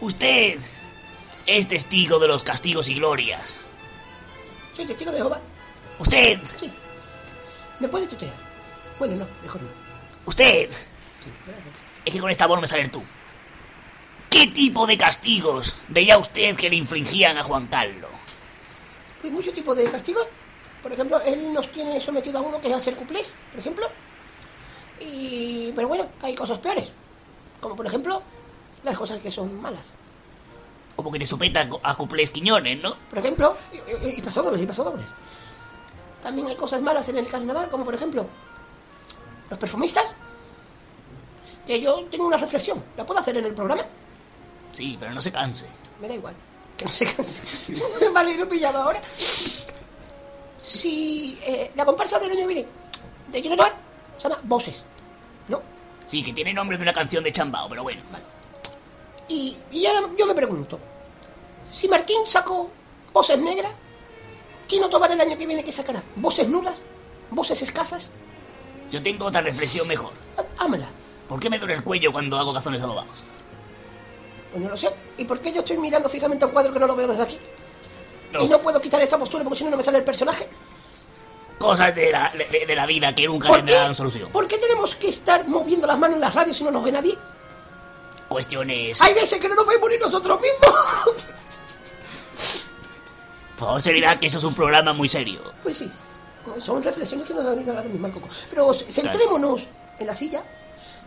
S2: Usted es testigo de los castigos y glorias.
S4: Soy testigo de Jehová.
S2: Usted,
S4: Sí. ¿Me puede tutear? Bueno, no, mejor no.
S2: usted,
S4: Sí, gracias.
S2: es que con esta voz no me sale el tú. ¿Qué tipo de castigos veía usted que le infligían a Juan Carlos?
S4: Pues mucho tipo de castigos. Por ejemplo, él nos tiene sometido a uno que es hacer cuplés, por ejemplo. Y... Pero bueno, hay cosas peores. Como por ejemplo, las cosas que son malas.
S2: Como que te supeta a cuplés quiñones, ¿no?
S4: Por ejemplo, y, y, y pasodobles, y pasodobles. También hay cosas malas en el carnaval, como por ejemplo, los perfumistas. Que yo tengo una reflexión. ¿La puedo hacer en el programa?
S2: Sí, pero no se canse.
S4: Me da igual. Que no se canse. <laughs> vale, lo he pillado ahora. Si eh, la comparsa del año que viene de Quiero Tomar se llama Voces. ¿No?
S2: Sí, que tiene nombre de una canción de Chambao, pero bueno.
S4: Y, y ahora yo me pregunto, si Martín sacó voces negras, ¿quién no tomará el año que viene que sacará? ¿Voces nulas? ¿Voces escasas?
S2: Yo tengo otra reflexión mejor.
S4: Há- Hámela.
S2: ¿Por qué me duele el cuello cuando hago cazones adobados?
S4: Pues no lo sé. ¿Y por qué yo estoy mirando fijamente a un cuadro que no lo veo desde aquí?
S2: No,
S4: Y no puedo quitar esta postura porque si no no me sale el personaje.
S2: cosas de la, de, de la vida que nunca tendrán solución.
S4: ¿Por qué tenemos que estar moviendo las manos en las radios si no nos ve nadie?
S2: Cuestiones...
S4: Hay veces que no nos vemos ni nosotros mismos.
S2: Por seriedad, que eso es un programa muy serio.
S4: Pues sí, son reflexiones que nos ha venido a hablar mismo coco. Pero centrémonos en la silla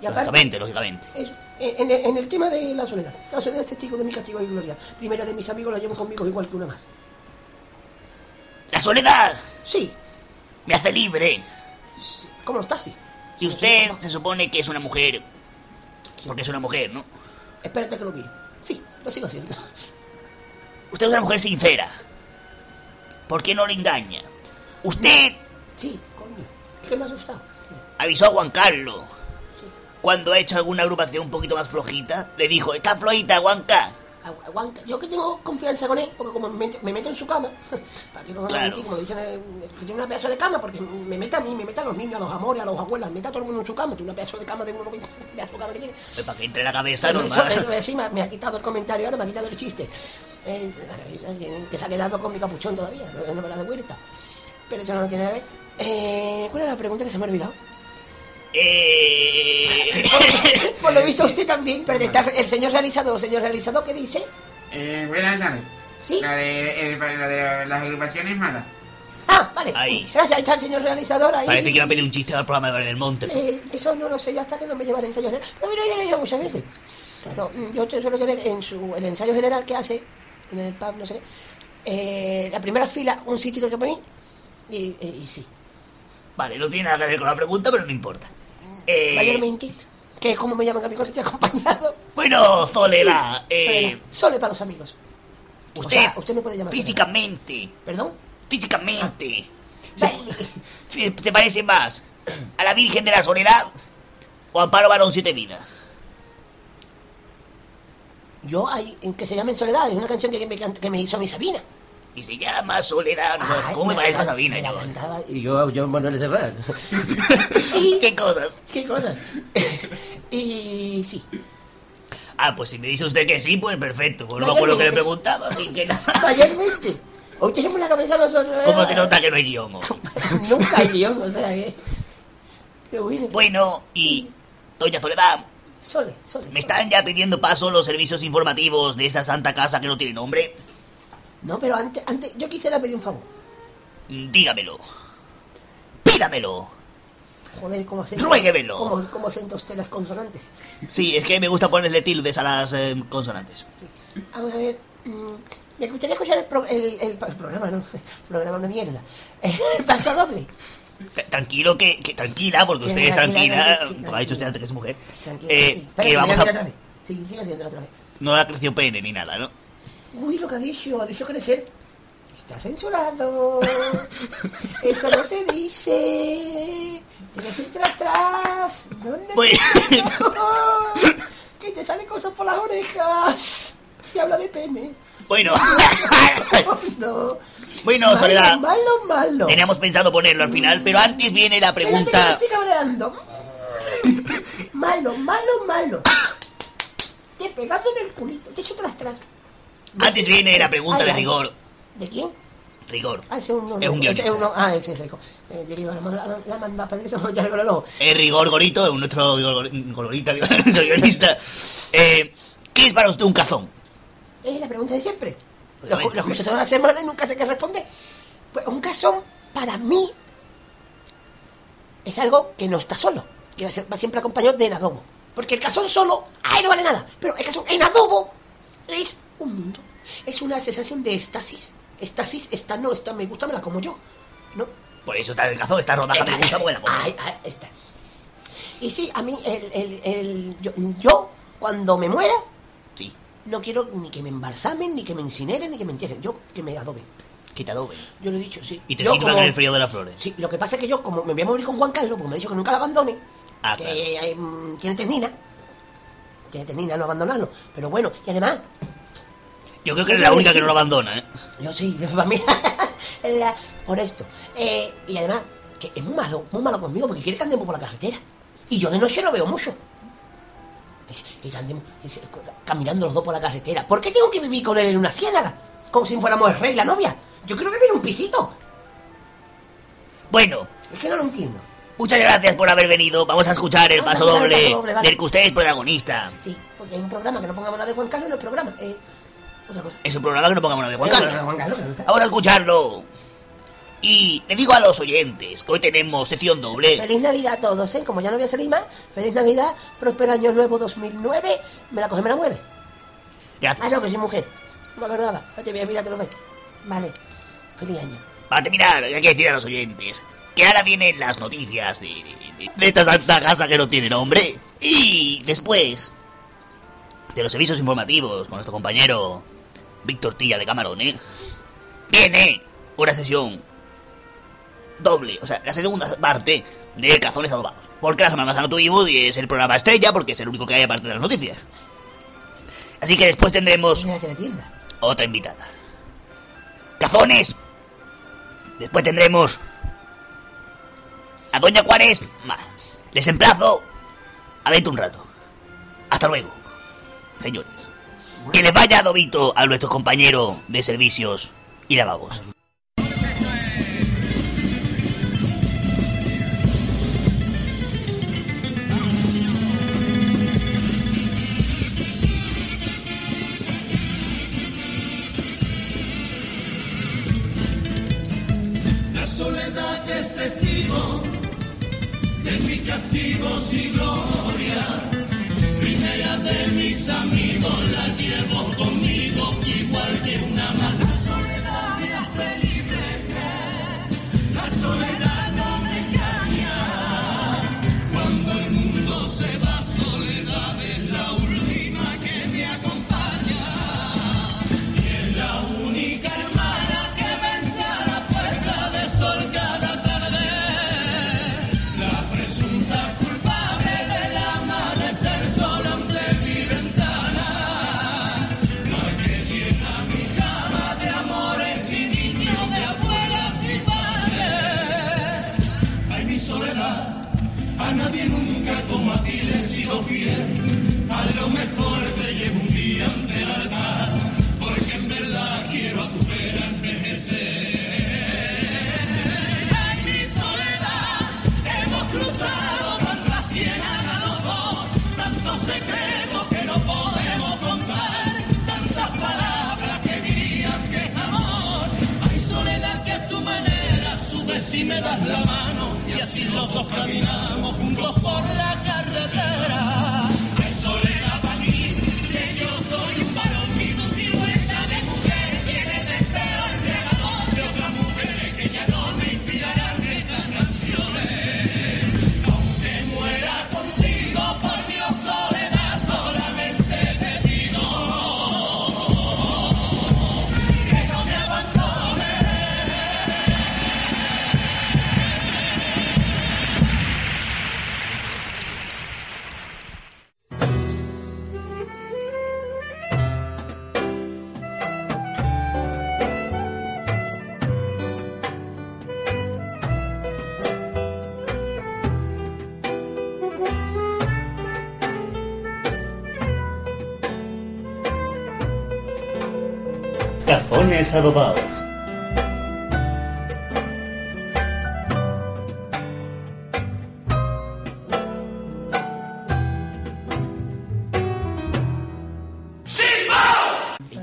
S4: y aparte...
S2: Lógicamente, lógicamente.
S4: Eso, en, en- en el tema de la soledad. La soledad es testigo de mi castigo y gloria. Primera de mis amigos la llevo conmigo igual que una más.
S2: La soledad
S4: Sí,
S2: me hace libre.
S4: sí, como los taxis.
S2: Y usted se supone que es una mujer. Porque es una mujer, ¿no?
S4: Espérate que lo mire. Sí, lo sigo haciendo.
S2: Usted es una mujer sincera. ¿Por qué no le engaña? Usted
S4: Sí, coño. Que me ha asustado. Sí,
S2: avisó a Juan Carlos
S4: sí.
S2: Cuando ha hecho alguna agrupación un poquito más flojita. Le dijo, está flojita.
S4: Agu- Aguanta. Yo que tengo confianza con él, porque como me meto, me meto en su cama, <laughs> para que no
S2: Claro.
S4: mentir, como dicen, que tiene una pedazo de cama, porque me meta a mí, me meta a los niños, a los amores, a los abuelos, me meta a todo el mundo en su cama, tiene una pedazo de cama de uno <laughs> pedazo de cama que tiene.
S2: Pues para que entre en la cabeza, normal.
S4: eso, sí, me, me ha quitado el comentario, ahora me ha quitado el chiste. Eh, eh, que se ha quedado con mi capuchón todavía, no me la de vuelta. Pero eso no tiene nada que ver. Eh, ¿Cuál era la pregunta que se me ha olvidado?
S2: Eh...
S4: Por lo <laughs> visto usted también, pero está el señor realizador, señor realizador, ¿qué dice?
S8: Eh, buenas tardes.
S4: Sí.
S8: La de, el- la de las agrupaciones malas.
S4: Ah, vale.
S2: Ahí.
S4: Gracias, ahí está el señor realizador ahí.
S2: Parece que iba a pedir un chiste al programa de Valle del Monte.
S4: Eh, eso no lo sé yo hasta que no me llevan ensayo general. Pero yo lo he oído muchas veces. Mm, yo te suelo querer en su, el ensayo general que hace, en el pub, no sé eh, la primera fila, un sitio que poní, y, y, y sí.
S2: Vale, no tiene nada que ver con la pregunta, pero no importa. Eh,
S4: Mayormente, que es como me llaman a mi colegio acompañado.
S2: Bueno, Soledad, eh,
S4: Soledad. Sole para los amigos.
S2: usted,
S4: O sea, usted me puede llamar Soledad.
S2: físicamente,
S4: ¿Perdón?
S2: físicamente,
S4: Vale. <laughs>
S2: se, se parece más a la Virgen de la Soledad o a Amparo Barón Siete Vidas.
S4: Yo, hay, en que se llame en Soledad, es una canción que me, cant- que me hizo mi Sabina.
S2: Y se llama Soledad. ¿Cómo me
S4: la-
S2: Sabina?
S4: me la
S2: yo?
S4: cantaba y yo, yo Manuel Serrano. <laughs>
S2: ¿Qué cosas?
S4: ¿Qué cosas? <laughs> y sí.
S2: Ah, pues si me dice usted que sí, pues perfecto. Pues no me acuerdo que le preguntaba. así que nada.
S4: Mayormente. Hoy tenemos la cabeza nosotros. ¿eh?
S2: ¿Cómo se nota que no hay guion? <laughs>
S4: Nunca hay guion, o sea que. Qué bueno.
S2: Bueno, y Doña Soledad,
S4: Sole, Sole.
S2: ¿me están ya pidiendo paso los servicios informativos de esta santa casa que no tiene nombre?
S4: No, pero antes, antes, yo quisiera pedir un favor.
S2: Dígamelo. Pídamelo.
S4: Joder, ¿cómo se
S2: Ruéguemelo.
S4: ¿Cómo, cómo acenta usted las consonantes?
S2: Sí, es que me gusta ponerle tildes a las eh, consonantes.
S4: Sí. Vamos a ver. mm, me gustaría escuchar el, pro- el, el- el programa, ¿no? El <laughs> programa de mierda. <laughs> El paso doble.
S2: Tranquilo, que, que tranquila, porque usted es
S4: tranquila,
S2: tranquila, porque ha dicho usted
S4: tranquila.
S2: antes que es mujer.
S4: Tranquilo.
S2: Eh,
S4: sí.
S2: Que vamos
S4: a
S2: a...
S4: otra vez. Sí, sigue haciéndolo otra vez.
S2: No le ha crecido pene ni nada, ¿no?
S4: Uy, lo que ha dicho, ha dicho crecer. Está censurado. <laughs> Eso no se dice. Tienes que decir tras tras. No, no. Que te salen cosas por las orejas. Si habla de pene.
S2: Bueno, <laughs>
S4: no.
S2: bueno,
S4: malo,
S2: Soledad,
S4: Malo, malo.
S2: teníamos pensado ponerlo al final, pero antes viene la pregunta...
S4: estoy cabreando. malo, malo, malo. Te he pegado en el culito. Te he hecho tras tras.
S2: Antes viene la pregunta de rigor.
S4: ¿De quién?
S2: Rigor.
S4: Ah, ese es un, no,
S2: Es un
S4: ese
S2: guionista.
S4: es uno- ah, ese es el. Eh, yo digo, la, la, manda para que se me con el ojo.
S2: Es rigor gorito, es nuestro gor- gororita, digo, <laughs> nuestro guionista. Eh, ¿Qué es para usted un cazón?
S4: Es la pregunta de siempre. Lo, lo escucho toda la semana y nunca sé qué responder. Pues un cazón, para mí, es algo que no está solo. Que va, siempre acompañado del adobo. Porque el cazón solo, ¡ay, no vale nada! Pero el cazón en adobo es un mundo. Es una sensación de estasis. Estasis, esta no, esta me gusta, me la como yo. ¿No?
S2: Por eso está el cazón, esta rodaja me gusta porque la
S4: está. Y sí, a mí, el, el, el- yo, yo, cuando me muera,
S2: Sí,
S4: no quiero ni que me embalsamen, ni que me incineren, ni que me entierren. Yo, que me adoben.
S2: que te adoben.
S4: Yo lo he dicho, sí.
S2: Y te sirvan
S4: como-
S2: en el frío de las flores.
S4: Sí, lo que pasa es que yo, como me voy a morir con Juan Carlos, porque me ha dicho que nunca la abandone,
S2: Ah,
S4: que
S2: claro.
S4: eh, tiene ternina, tiene ternina no abandonarlo. Pero bueno, y además,
S2: Yo creo que eres la única
S4: sí.
S2: que no lo abandona, ¿eh?
S4: yo sí, para mí, <laughs> es la- por esto. Eh, y además, que es muy malo, muy malo conmigo, porque quiere que andemos por la carretera. Y yo de noche lo veo mucho. Es- Que andemos es- caminando los dos por la carretera. ¿Por qué tengo que vivir con él en una ciénaga? Como si fuéramos el rey y la novia. Yo quiero vivir en un pisito.
S2: Bueno,
S4: Es que no lo entiendo.
S2: muchas gracias por haber venido. Vamos a escuchar el
S4: Vamos a
S2: paso
S4: el
S2: doble
S4: paso doble, vale.
S2: del que usted es protagonista.
S4: Sí, porque hay un programa que no pongamos nada de Juan Carlos en el programa. Eh, Otra cosa.
S6: Es un programa que no pongamos nada de Juan Carlos. Ahora a escucharlo. Y le digo a los oyentes que hoy tenemos sección doble.
S4: Feliz Navidad a todos, ¿eh? Como ya no voy a salir más, feliz Navidad, próspero año nuevo 2009. Me la coge, me la mueve. Ah,
S6: Gracias.
S4: no, que soy mujer. No me acordaba. Te voy a mirar, te lo ves. Vale. Feliz año.
S6: Para terminar, hay que decir a los oyentes que ahora vienen las noticias de, de- de esta santa casa que no tiene nombre. Y después de los servicios informativos con nuestro compañero Víctor Tilla de Camarón, ¿eh? viene una sesión doble, o sea, la segunda parte de Cazones Adobados. Porque la semana pasada no tuvimos y es el programa estrella porque es el único que hay aparte de las noticias. Así que después tendremos otra invitada. Cazones. Después tendremos a Doña Cuaresma. Les emplazo a dentro un rato. Hasta luego, señores. Que les vaya Dobito a nuestro compañero de servicios y lavabos.
S3: Cazones adobados.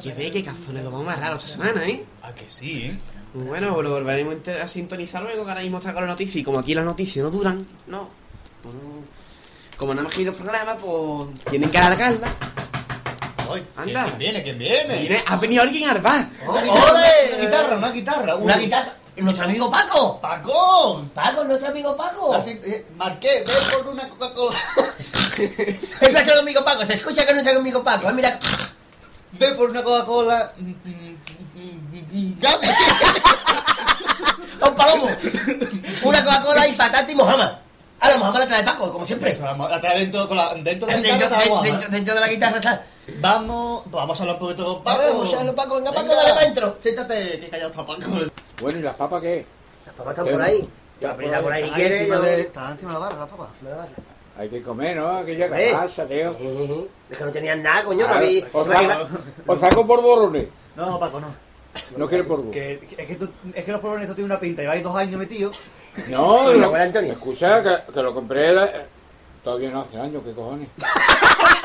S1: Que ve que cazones lo vamos más raro esta semana, ¿eh?
S3: Ah, que sí, ¿eh?
S1: Bueno, lo volveremos a a sintonizar luego, que ahora mismo está con la noticia. Y como aquí las noticias no duran, no. no- Como no hemos querido programa, pues tienen que alargarla. Anda.
S3: ¿Quién viene? ¿Quién viene?
S1: Viene- ha venido alguien al bar.
S3: Una guitarra,
S4: ¡Ole!
S3: Una guitarra, una guitarra.
S4: Una guitarra. Nuestro amigo Paco.
S3: ¡Paco!
S4: Paco, nuestro amigo Paco.
S3: Así, eh, Marqué, ve por una Coca-Cola. <laughs>
S4: Es nuestro amigo Paco. Se escucha que es nuestro amigo Paco. Ah, Mira.
S3: Ve por una Coca-Cola. <laughs>
S4: Un palomo. Una Coca-Cola y patata y Mohamed. Ahora Mohamed la trae Paco, como siempre.
S3: La trae dentro, con la, dentro de la guitarra.
S4: dentro- dentro de la guitarra está.
S3: Vamos, vamos a hablar un poquito con Paco.
S4: Vamos a hablar, Paco, venga, Paco, dale pa' dentro.
S3: Siéntate, que callado está Paco.
S9: Bueno, ¿y las papas qué?
S4: Las papas están por ahí. La aprieta por ahí si
S3: Está
S4: quiere,
S3: encima de- Está encima de la barra, la papa.
S4: Me la barra.
S9: Hay que comer, ¿no? Aquella
S4: Hombre.
S9: casa, tío.
S4: Es que no tenían nada, coño,
S9: Claro,
S4: David.
S9: os,
S4: Se
S9: saco, os saco por borrones.
S3: No, Paco, no.
S9: No quiero por borrones.
S3: Que, que- es, que tú- es que los polvones estos tienen una pinta. Lleváis dos años metidos.
S9: No, <laughs>
S4: Antonio.
S9: escucha, que, que lo compré la- todavía no hace años, ¿qué cojones? <laughs>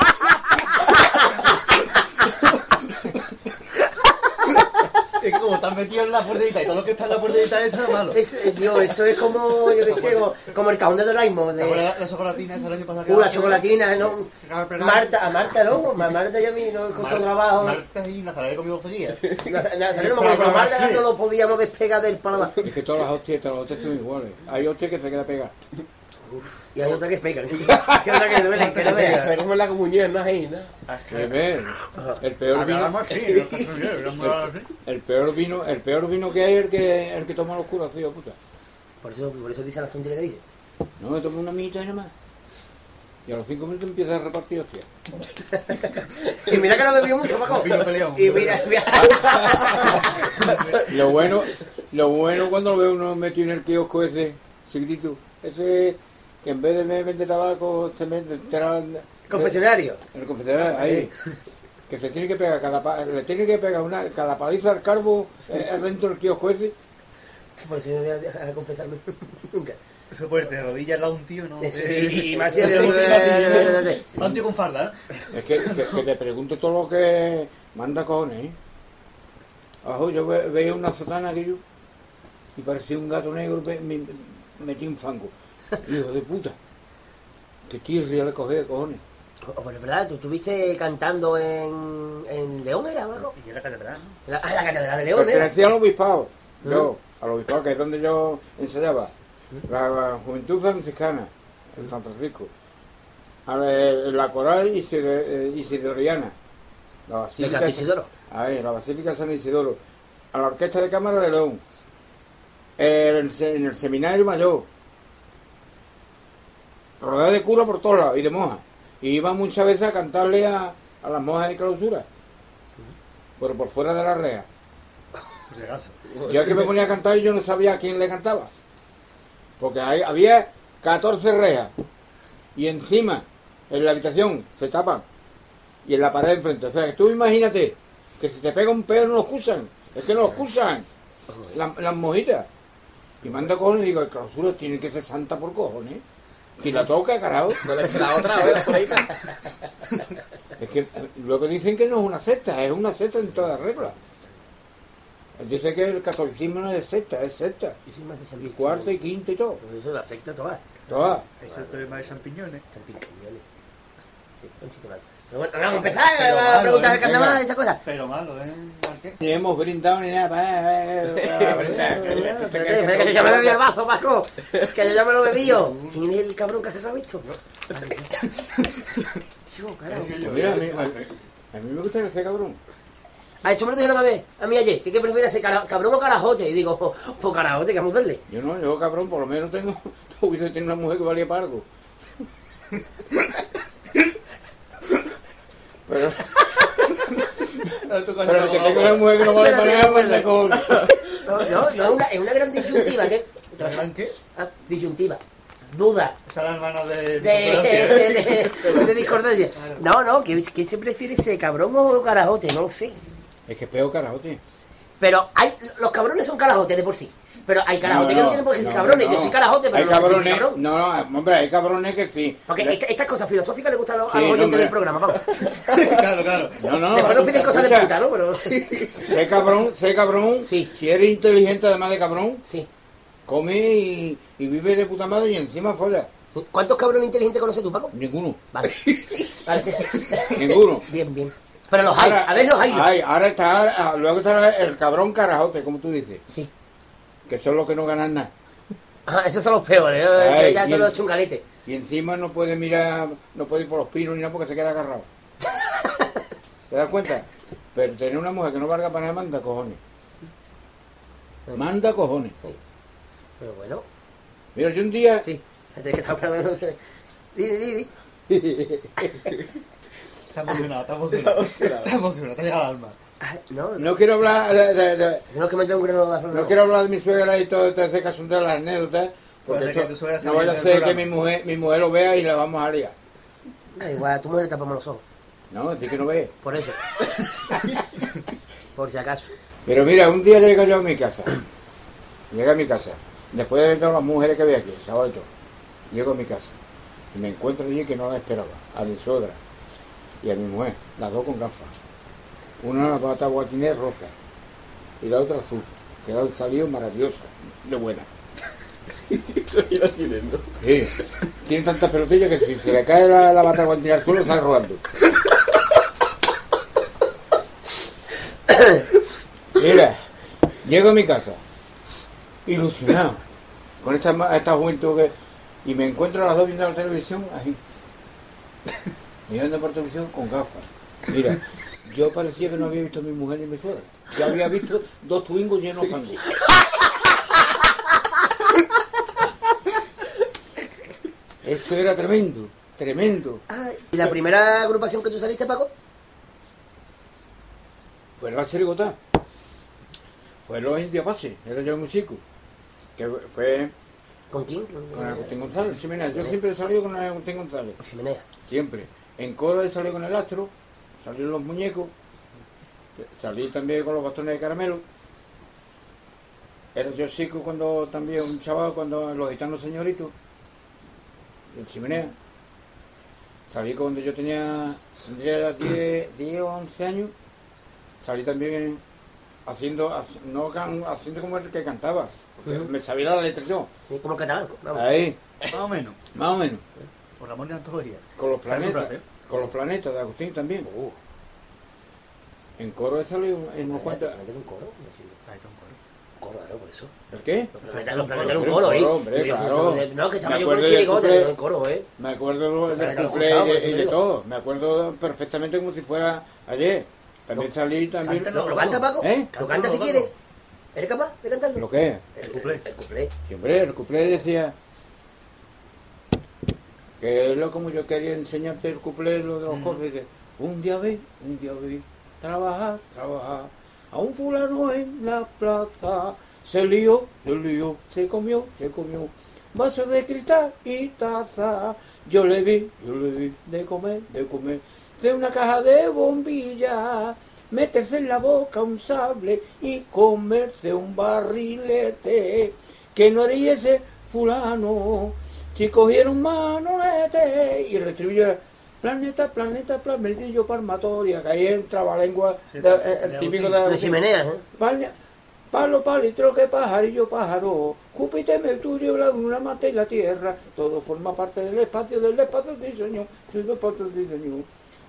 S3: como están metidos en la puertita y todo lo que está en la puertita esa es malo.
S4: Es, eh, tío, eso es como, yo qué sé, como, como el cajón de Doraemon.
S3: ¿Te acuerdas
S4: De,
S3: la, la chocolatina esa el año pasado? que
S4: uh, la chocolatina, ¿no? Marta, a Marta, ¿no? A Marta y a mí nos costó
S3: Mar-
S4: trabajo.
S3: Marta y Nazaré conmigo seguía.
S4: Naz- Nazareno, como con Marta no lo podíamos despegar del paladar.
S9: Es que todas las hostias, todas las hostias son iguales. Hay hostias que se queda pegada.
S4: Y hay otra que es pegan. <laughs> Que otra que duele, <laughs> que no veas.
S1: En la comunión, ¿no?
S9: Que ves, el peor vino, <laughs> el peor vino, el peor vino que hay es el que, el que toma los curas, tío, puta.
S4: Por eso, por eso dicen las tonterías que dicen.
S9: No me tomo una mitad y nada más. Y a los cinco minutos empieza a repartir hostia.
S4: Y mira que no bebió mucho, Paco. Y mira, mira.
S9: Lo bueno, lo bueno cuando lo veo uno metido en el kiosco ese, chiquitito, ese que en vez de me vende tabaco, se mete en
S4: Confesionario.
S9: el confesionario, ahí. Que se tiene que pegar cada le tiene que pegar una cada paliza al carbo eh, adentro del kiosco ese.
S4: Por eso no voy a dejar de confesarme <laughs> nunca.
S3: Eso puede de rodillas al lado de un tío, ¿no? Eh,
S4: y- más si
S3: de Un tío con farda, ¿eh?
S9: Es que, que, que te pregunto todo lo que manda cojones, ¿eh? Abajo yo ve- veía una sotana que yo y parecía un gato negro me- me metí un fango. <laughs> Hijo de puta. Que tirria le cogí de cojones.
S4: Oh, Pues es verdad, tú estuviste cantando en, en León, ¿era, Paco?
S3: Y en la catedral, ¿no?
S4: La, ah, la Catedral de León.
S9: Pertenecía al obispado. Yo, al obispado que es donde yo ensayaba. La, la Juventud Franciscana, en San Francisco. A la, la coral eh, Isidoriana. La
S4: De
S9: Basílica.
S4: Canto Isidoro.
S9: A ver, la Basílica de San Isidoro. A la Orquesta de Cámara de León. El en el Seminario Mayor. Rodeado de cura por todos lados y de monjas. Y iba muchas veces a cantarle a, a las monjas de clausura. Pero por fuera de la rea. Yo que me ponía a cantar y yo no sabía a quién le cantaba. Porque había 14 rejas. Y encima, en la habitación, se tapan. Y en la pared enfrente. O sea, tú imagínate que si te pega un pedo no lo excusan. Es que no lo excusan. Las, las mojitas. Y manda cojones y digo, el clausura tiene que ser santa por cojones. Si la toca, carajo.
S1: No le la otra. Por ahí.
S9: Es que eh, luego dicen que no es una secta, es una secta en toda regla. Él dice que el catolicismo no es secta, es secta.
S4: Y sin más de
S9: Y cuarta y quinta y todo.
S4: Pues eso, la sexta toda.
S9: Todas.
S3: Eso es el tema de champiñones.
S4: Son picañones. Sí, un chiste malo. Vamos a empezar
S3: Pero
S4: a
S3: malo,
S4: preguntar
S3: ¿eh?
S4: el carnaval
S9: Venga.
S4: de esas cosas.
S3: Pero malo, ¿eh?
S9: Ni hemos brindado ni nada. para-.
S4: Espérate, espérate, que yo me bebí el vaso, Paco. Que yo ya me lo bebí yo. ¿Quién es el cabrón que ha cerrado esto? Tío, carajo.
S9: Mira, a mí, a, a mí me gusta ese cabrón.
S4: A eso me lo dijeron una vez a mí ayer. ¿Qué, qué prefieres ser cabrón o carajote? Y digo, pues carajote, que vamos a darle.
S9: Yo no, yo cabrón, por lo menos tengo, <laughs> hubiese tenido una mujer que valía para algo. <laughs> Pero, <laughs> pero el que tengo una mujer que no vale para nada, pues de cojones.
S4: No, no, no, es una, es una gran disyuntiva. ¿qué?
S3: ¿Gran qué?
S4: Ah, disyuntiva. Duda.
S3: Esa es la hermana de...
S4: De, de, <laughs> de- de discordancia. No, no, que, que se prefiere ser cabrón o carajote, no lo sé.
S9: Es que es peor carajote.
S4: Pero hay, los cabrones son carajotes de por sí. Pero hay carajotes que no tienen por qué ser cabrones. Yo soy carajote, pero
S9: hay
S4: no soy
S9: cabrones,
S4: cabrón.
S9: no, no, hombre, hay cabrones que sí.
S4: Porque esta- estas cosas filosóficas le gustan a los,
S9: Sí,
S4: oyentes del programa, vamos. <laughs>
S3: claro, claro.
S9: No, no.
S4: Después nos piden cosas de puta, ¿no? Pero... <laughs>
S9: Sé cabrón, sé cabrón.
S4: Sí.
S9: Si eres inteligente además de cabrón,
S4: Sí.
S9: come y, y vive de puta madre y encima folla.
S4: ¿Cuántos cabrones inteligentes conoces tú, Paco?
S9: Ninguno.
S4: Vale. <laughs> vale.
S9: Ninguno.
S4: Bien, bien. Pero los hay, a ver los hay.
S9: Hay, ahora está, luego está el cabrón carajote, como tú dices,
S4: Sí.
S9: Que son los que no ganan nada.
S4: Ajá, esos son los peores, ¿no?
S9: Ay,
S4: ya son los chungaletes.
S9: Y encima no puede mirar, no puede ir por los pinos ni nada porque se queda agarrado. <laughs> ¿Te das cuenta? Pero tener una mujer que no valga para nada, manda cojones. Manda cojones.
S4: Pero bueno,
S9: Mira, yo un día,
S4: sí. Gente que está no sé. Dime, dime, dime.
S3: Está emocionado, está emocionado. Está emocionado, te ha llegado al alma.
S4: No, no.
S9: no quiero hablar de, de- de-
S4: No que me entra un grano de arroz.
S9: no quiero hablar de mi suegra y todo, todo ese caso de las anécdotas, porque
S3: que
S9: esto-
S3: tu suegra se
S9: no vaya a ser que mi mujer, mi mujer lo vea y la vamos a liar.
S4: Da igual, tu mujer tapamos los ojos.
S9: No, es que no ve.
S4: Por eso. Por si acaso.
S9: Pero mira, un día llego yo a mi casa. Llegué a mi casa. Después de ver todas las mujeres que había aquí, sábado y todo. Llego a mi casa. Y me encuentro allí que no la esperaba. A mi suegra y a mi mujer. Las dos con gafas. Una la pata guatinés roja. y la otra azul, que han salido maravillosas, de buena. <laughs>
S1: Todavía la tienen, ¿no?
S9: Sí, tiene tantas pelotillas que si se le cae la, la bata cuando tira al suelo, sale rodando. Mira, llego a mi casa, ilusionado, con esta, esta juventud que... Y me encuentro a las dos viendo la televisión, ahí, mirando por televisión con gafas. Mira, yo parecía que no había visto a mi mujer ni mi suegra. Yo había visto dos twingos llenos de sangre. Eso era tremendo, tremendo.
S4: ¿Y la primera agrupación que tú saliste, Paco?
S9: Fue la Serigotá. Fue los Indios Pase, era yo un chico. Que fue
S4: ¿Con quién?
S9: con Agustín González, Ximenea. Yo siempre he salido con Agustín González.
S4: Ximenea.
S9: Siempre. En coro he salido con el astro, salieron los muñecos, salí también con los bastones de caramelo. Era yo chico cuando también un chaval, cuando los gitanos señoritos, en chimenea. Salí cuando yo tenía, tendría 10, 10 o 11 años. Salí también haciendo, hac- no can- haciendo como el que cantaba, porque me sabía la letra yo.
S4: Sí, como el catalán.
S9: Ahí,
S3: Más o menos.
S9: más o menos.
S3: Por Ramón y antología.
S9: Con los planetas. Con los planetas de Agustín también. En coro he salido en unos cuantos.
S4: Planeta un coro.
S3: Está un coro.
S4: Coro, claro, por eso.
S9: ¿El qué?
S4: Los planetas los planetas un coro, ¿eh?
S9: coro, hombre, claro.
S4: No, que estaba yo con el chirigote,
S9: cumple-
S4: pero el coro, ¿eh?
S9: Me acuerdo del cumple y de, todo. Me acuerdo perfectamente como si fuera ayer. También salí también.
S4: ¿Lo, canta, Paco?
S9: ¿Eh?
S4: ¿Lo canta si quiere? ¿Eres capaz de cantarlo?
S9: ¿Lo qué?
S3: El cuplé.
S4: El cuplé.
S9: Sí, hombre, el cuplé decía que es lo como yo quería enseñarte el cuplé, lo de los coros. Dice, un día ve, un día ve, trabajar, trabajar. A un fulano en la plaza se lió, se lió, se comió, se comió. Vaso de cristal y taza. Yo le vi, yo le vi de comer, de comer. De una caja de bombillas meterse en la boca un sable y comerse un barrilete, que no era ese fulano, si cogieron manolete, y el estribillo era, planeta, planeta, planetillo, palmatoria, que ahí entraba lengua,
S3: Sí,
S9: de-
S3: de
S9: el típico de
S4: De chimenea, ¿eh?
S9: Palma- Palo, palitro, que pajarillo, pájaro. Júpiter, Mercurio, la luna, Marte y la Tierra. Todo forma parte del espacio, del espacio de diseño. Del espacio de diseño.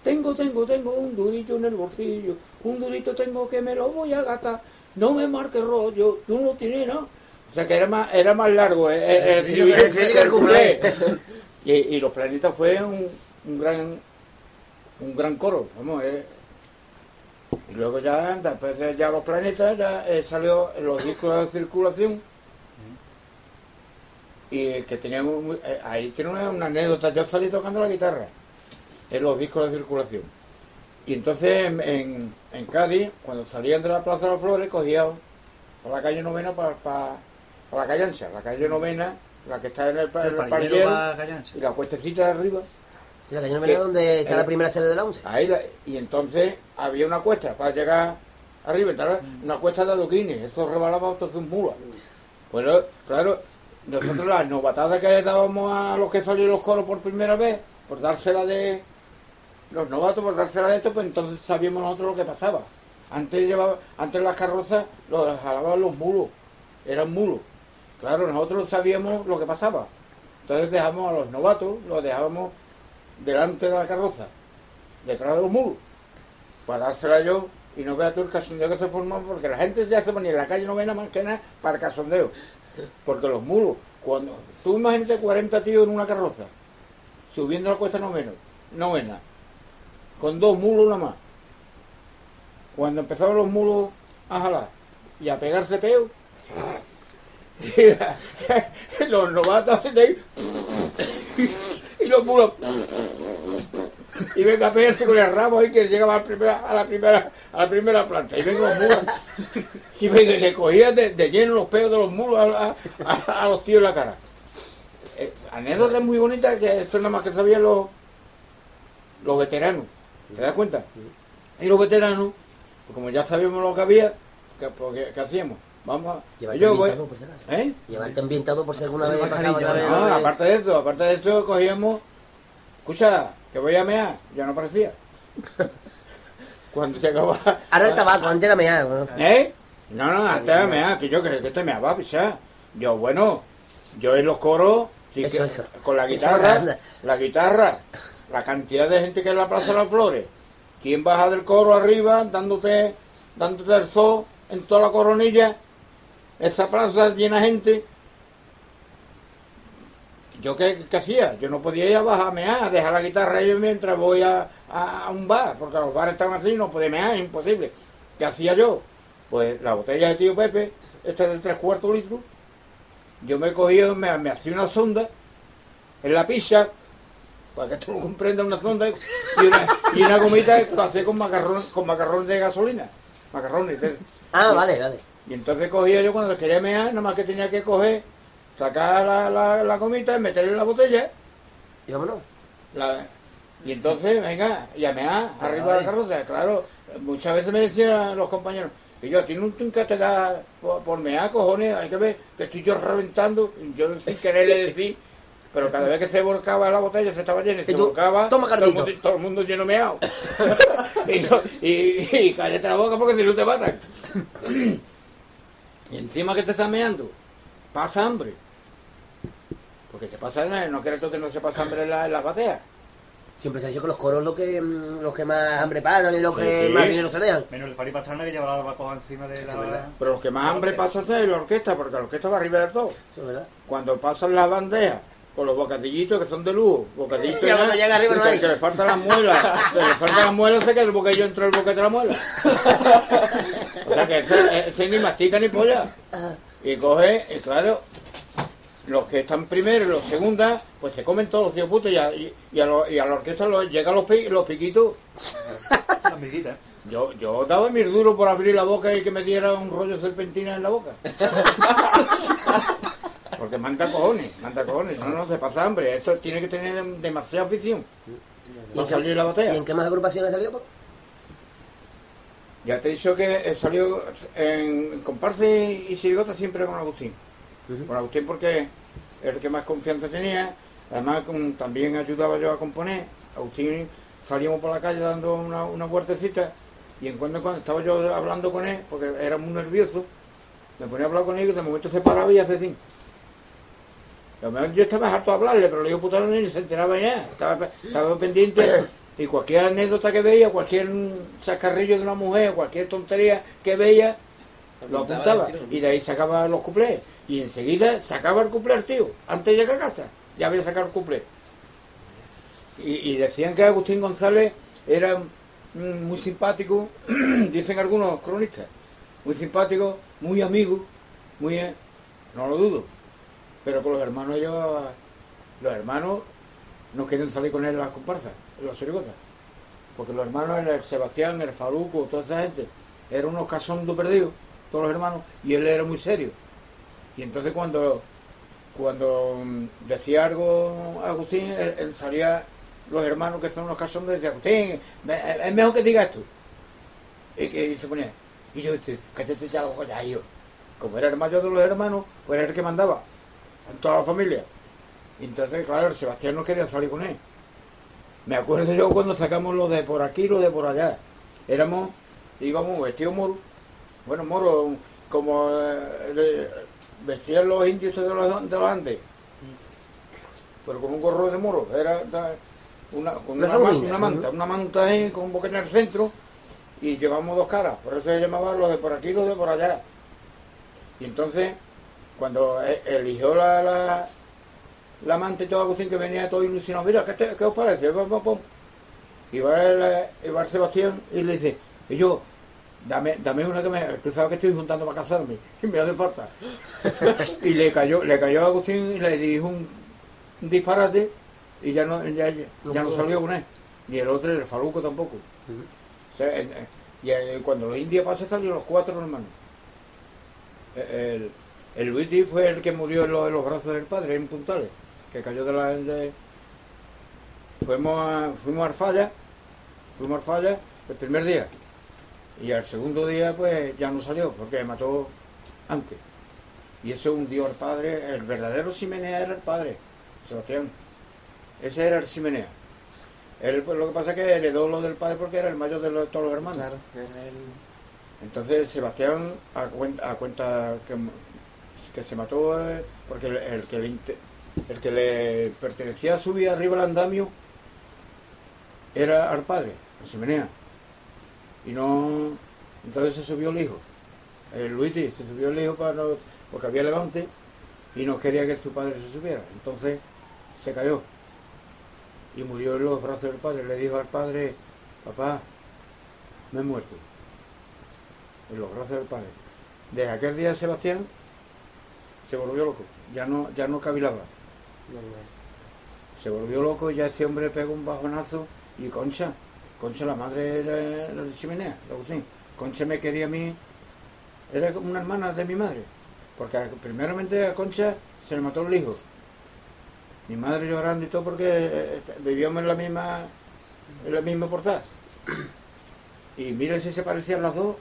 S9: Tengo, tengo, tengo un durito en el bolsillo. Un durito tengo que me lo voy a gastar. No me marque rollo, tú no tienes nada. O sea que era más, era más largo eh, eh, el,
S4: que el
S9: y, y los planetas fue un, un gran un gran coro, vamos, eh, y luego ya, después de ya los planetas, ya eh, salió en los discos de circulación. Y que tenían eh, ahí tiene una, una anécdota. Yo salí tocando la guitarra en los discos de circulación. Y entonces en, en- en Cádiz, cuando salían de la Plaza de las Flores, cogían por la calle novena para la calle ancha. La calle novena, la que está en el,
S3: El
S9: el y la cuestecita de arriba.
S4: Sí, la calle no venía donde está
S9: Eh,
S4: la primera sede de la ONCE.
S9: Ahí la- y entonces había una cuesta para llegar arriba, ¿sabes? una cuesta de adoquines, eso rebalaba entonces un mula. Pues claro, nosotros las novatadas que dábamos a los que salieron los coros por primera vez, por dársela de los novatos, por dársela de esto, pues entonces sabíamos nosotros lo que pasaba. Antes llevaba, antes las carrozas los jalaban los mulos, eran mulos. Claro, nosotros sabíamos lo que pasaba. Entonces dejamos a los novatos, los dejábamos delante de la carroza, detrás de los muros, para dársela yo y no vea tú el casondeo que se formó, porque la gente ya se ponía en la calle novena más que nada para casondeo. Porque los muros, cuando tú imagínate 40 tíos en una carroza, subiendo la cuesta novena, novena, con dos mulos nada más. Cuando empezaban los mulos a jalar y a pegarse peo, mira, <laughs> los novatos de y los mulos y venga a pegarse con el ramo ahí que llegaba a la primera, a la primera, a la primera planta y venga los mulos y venga, y le cogía de, de lleno los pelos de los mulos a, a- a los tíos en la cara. Eh, anécdota muy bonita que esto nada más que sabían los, los veteranos. ¿Te das cuenta? Y los veteranos, pues como ya sabíamos lo que había, ¿qué, pues, ¿qué- qué hacíamos? Vamos a...
S4: Llevarte
S9: yo voy-
S4: ambientado por si acaso.
S9: ¿Eh?
S4: Llevarte ambientado por si alguna vez pasaba otra vez.
S9: No, aparte de eso, aparte de eso, cogíamos. Escucha, que voy a mear, ya no aparecía. <laughs> Cuando llegaba.
S4: Ahora el tabaco, antes era mea, ¿no?
S9: ¿Eh? No, no, antes me ha, que yo que, que te me va a pisar. Yo, bueno, yo en los coros, sí
S4: Eso,
S9: que-
S4: eso.
S9: con la guitarra, la guitarra, la cantidad de gente que en la Plaza de las Flores, quién baja del coro arriba, dándote, dándote el sol en toda la coronilla, esa plaza llena de gente. ¿Yo qué, qué hacía? Yo no podía ir a bajarme a dejar la guitarra ahí mientras voy a, a- un bar, porque los bares estaban así, no podía mear, imposible. ¿Qué hacía yo? Pues la botella de tío Pepe, esta de tres cuartos litros, yo me cogía, me, me hacía una sonda en la pizza, para que tú <laughs> comprendas, una sonda y una, y una gomita que lo hacía con macarrón, con macarrones de gasolina. Macarrones. de-
S4: Ah, vale, vale.
S9: Y entonces cogía yo cuando quería mear, nada más que tenía que coger, sacar la, la, la gomita y meterle en la botella.
S4: Y vámonos.
S9: la- y entonces, venga, y a mear, arriba de la carroza. Claro, muchas veces me decían los compañeros, que yo, a ti nunca te da por, por mear, cojones, hay que ver que estoy yo reventando. Y Yo sin quererle decir, pero cada vez que se volcaba la botella, se estaba llena y se
S4: Y tú,
S9: volcaba,
S4: toma,
S9: todo, el mundo, todo el mundo lleno meado. <laughs> y, y, y cállate la boca porque si no te matan. Y encima que te estás meando, pasa hambre. Porque se pasa, no crees tú que no se pasa hambre en, la- en las bateas.
S4: Siempre se ha dicho que los coros los que, mm, los que más hambre pagan y los
S9: Sí,
S4: que
S9: sí.
S4: más dinero se dejan.
S3: Menos el Fari Pastrana que lleva la barbacoa encima de la...
S9: Pero los que más hambre pasa es la orquesta, porque la orquesta va arriba de todo.
S4: Eso es verdad.
S9: Cuando pasan las bandejas con los bocadillitos que son de lujo,
S4: cuando llega arriba no
S9: que,
S4: hay.
S9: que le faltan las muelas, que le faltan las muelas, sé que el bocadillo entró el boquete de la muela. O sea que ese, ese ni mastica ni polla. Y coge, y claro, los que están primero y los segundas, pues se comen todos los tíos putos y a, y, y a, lo- y a la orquesta los, llegan los, pi- los piquitos.
S3: Las miguitas.
S9: Yo, yo daba mis duros por abrir la boca y que me diera un rollo serpentina en la boca. <laughs> Porque manda cojones, manda cojones. No, no, se pasa hambre. Esto tiene que tener dem- demasiada afición.
S4: ¿Y
S9: salir la
S4: ¿Y
S9: botella.
S4: en qué más agrupaciones salió?
S9: Ya te he dicho que eh, salió en, comparsa y, y sirigota siempre con Agustín. Con Agustín porque era el que más confianza tenía. Además con- también ayudaba yo a componer. Agustín salíamos por la calle dando una, una vueltecita y en cuando cuando estaba yo hablando con él, porque era muy nervioso, me ponía a hablar con él y de momento se paraba y hace así. A lo mejor yo estaba harto de hablarle, pero le digo putano ni se enteraba ya. Estaba, estaba pendiente y cualquier anécdota que veía, cualquier sacarrillo de una mujer, cualquier tontería que veía, lo apuntaba. Y de ahí sacaba los cuplés. Y enseguida sacaba el cuplé al tío. Antes de llegar a casa, ya había sacado el cuplé. Y, y decían que Agustín González era muy simpático, <clears throat> dicen algunos cronistas, muy simpático, muy amigo, muy... eh, no lo dudo. Pero con los hermanos ellos, los hermanos no quieren salir con él en las comparsas, en los serigotas. Porque los hermanos, el Sebastián, el Faruco, toda esa gente, eran unos casondos perdidos, todos los hermanos, y él era muy serio. Y entonces cuando, cuando mm, decía algo Agustín, él, salía, los hermanos que son unos casondos, decía, Agustín, es mejor que diga esto. Y que se ponía, y yo, este, que te te y yo. Como era el mayor de los hermanos, pues era el que mandaba en toda la familia. Entonces, claro, el Sebastián no quería salir con él. Me acuerdo yo cuando sacamos lo de por aquí y lo de por allá. Éramos, íbamos vestidos moros. Bueno, moros, como eh, le- vestían los indios de los, de los Andes. Pero con un gorro de moro. Era una, con
S4: Una
S9: manta, una manta ahí con un boquete en el centro. Y llevamos dos caras. Por eso se llamaba los de por aquí y los de por allá. Y entonces, cuando eh, eligió la, la, la amante de todo Agustín que venía todo ilusionado, mira, ¿qué, te- qué os parece? Pum, pum, pum. Y va el, eh, y va el Sebastián y le dice, y yo, dame, dame una que me, tú sabes que estoy juntando para casarme, y <laughs> me hace falta. <laughs> y le cayó, le cayó a Agustín y le dijo un, un disparate y ya no, ya, ya no salió con él. Ni el otro, el Faluco tampoco. O sea, en- en- y eh, cuando los indios pasan salieron los cuatro hermanos. El, el Luigi fue el que murió en los, en los brazos del padre, en Puntales, que cayó de la... de- fuimos, a, fuimos a Falla, fuimos a Falla el primer día. Y al segundo día pues ya no salió, porque mató antes. Y eso hundió al padre, el verdadero Simenea era el padre, Sebastián. Ese era el Simenea. Él, pues, lo que pasa es que heredó lo del padre porque era el mayor de los- todos los hermanos.
S1: Claro, era el...
S9: Entonces Sebastián a cuenta que, que se mató eh, porque el, que le, pertenecía a subir arriba el andamio era al padre, a Simenea. Y no. Entonces se subió el hijo. El Luigi se subió el hijo para no- porque había levante y no quería que su padre se subiera. Entonces se cayó y murió en los brazos del padre. Le dijo al padre, papá, me he muerto. En los brazos del padre. Desde aquel día Sebastián se volvió loco. Ya no, ya no cavilaba. Se volvió loco y ya ese hombre pegó un bajonazo y Concha, Concha la madre era la de chimenea, la Agustín. Concha me quería a mí, era como una hermana de mi madre. Porque primeramente a Concha se le mató el hijo. Mi madre llorando y todo porque eh, vivíamos en la misma, en la misma portada. Y mira si se parecían las dos,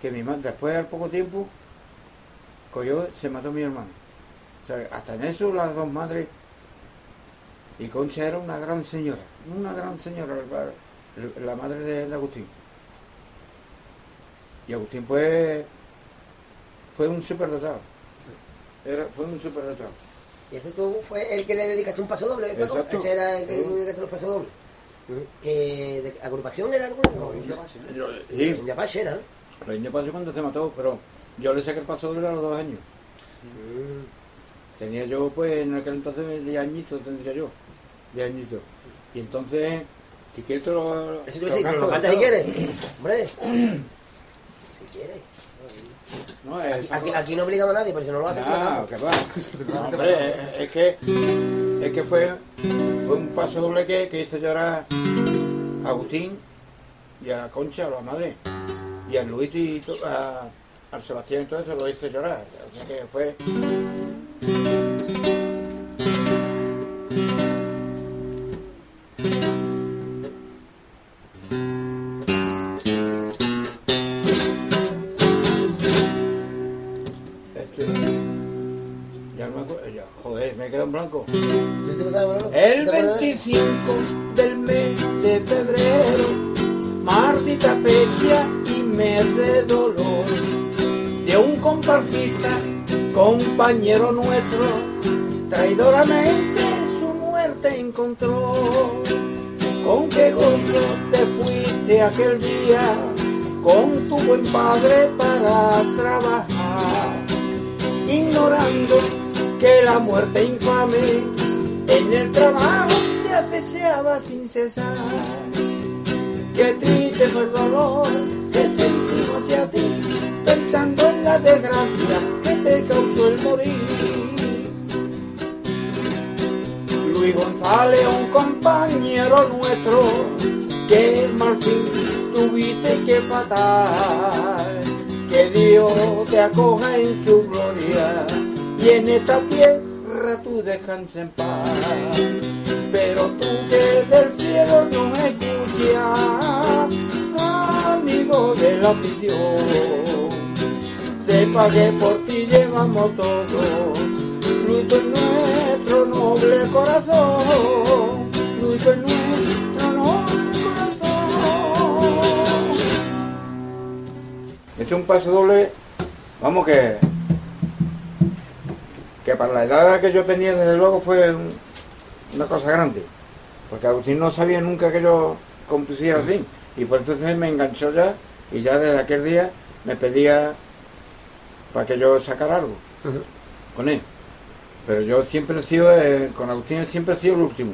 S9: que mi madre después al poco tiempo cogió, se mató mi hermano. O sea, hasta en eso las dos madres. Y Concha era una gran señora, una gran señora, la, la madre de, de Agustín. Y Agustín pues fue un superdotado. Era, fue un superdotado.
S4: Y ese tú fue el que le dedicaste un paso doble?
S9: Exacto.
S4: Ese era el que le dedicaste los pasos dobles. Que de agrupación era alguna? No,
S9: Yo-
S4: En
S9: Sí,
S4: Yapache era, ¿no?
S9: pasó cuando se mató, pero yo le saqué el paso doble a los dos años. Tenía yo, pues, en aquel entonces 10 añitos tendría yo. 10 añitos. Y entonces, si quieres te lo...
S4: Eso te lo cantas si quieres. Hombre. <clears throat> Si quieres.
S9: No,
S4: Aquí,
S9: es...
S4: aquí, aquí no obligamos a nadie, pero si no lo haces,
S9: Ah, que va. No, hombre, es, que es que fue, fue un paso doble que, que hizo llorar a Agustín y a Concha, a la madre, y a Luis y a, al Sebastián y todo lo hizo llorar. O sea que fue. Descanses en paz. Pero tú que del cielo no escuchas, amigo de la afición, sepa que por ti llevamos todo. Lucho en nuestro noble corazón, lucho en nuestro noble corazón. Es un paso doble, vamos que que para la edad que yo tenía desde luego fue un- una cosa grande, porque Agustín no sabía nunca que yo compusiera así, y por eso se me enganchó ya, y ya desde aquel día me pedía para que yo sacara algo con él. Pero yo siempre he sido, eh, con Agustín siempre he sido el último,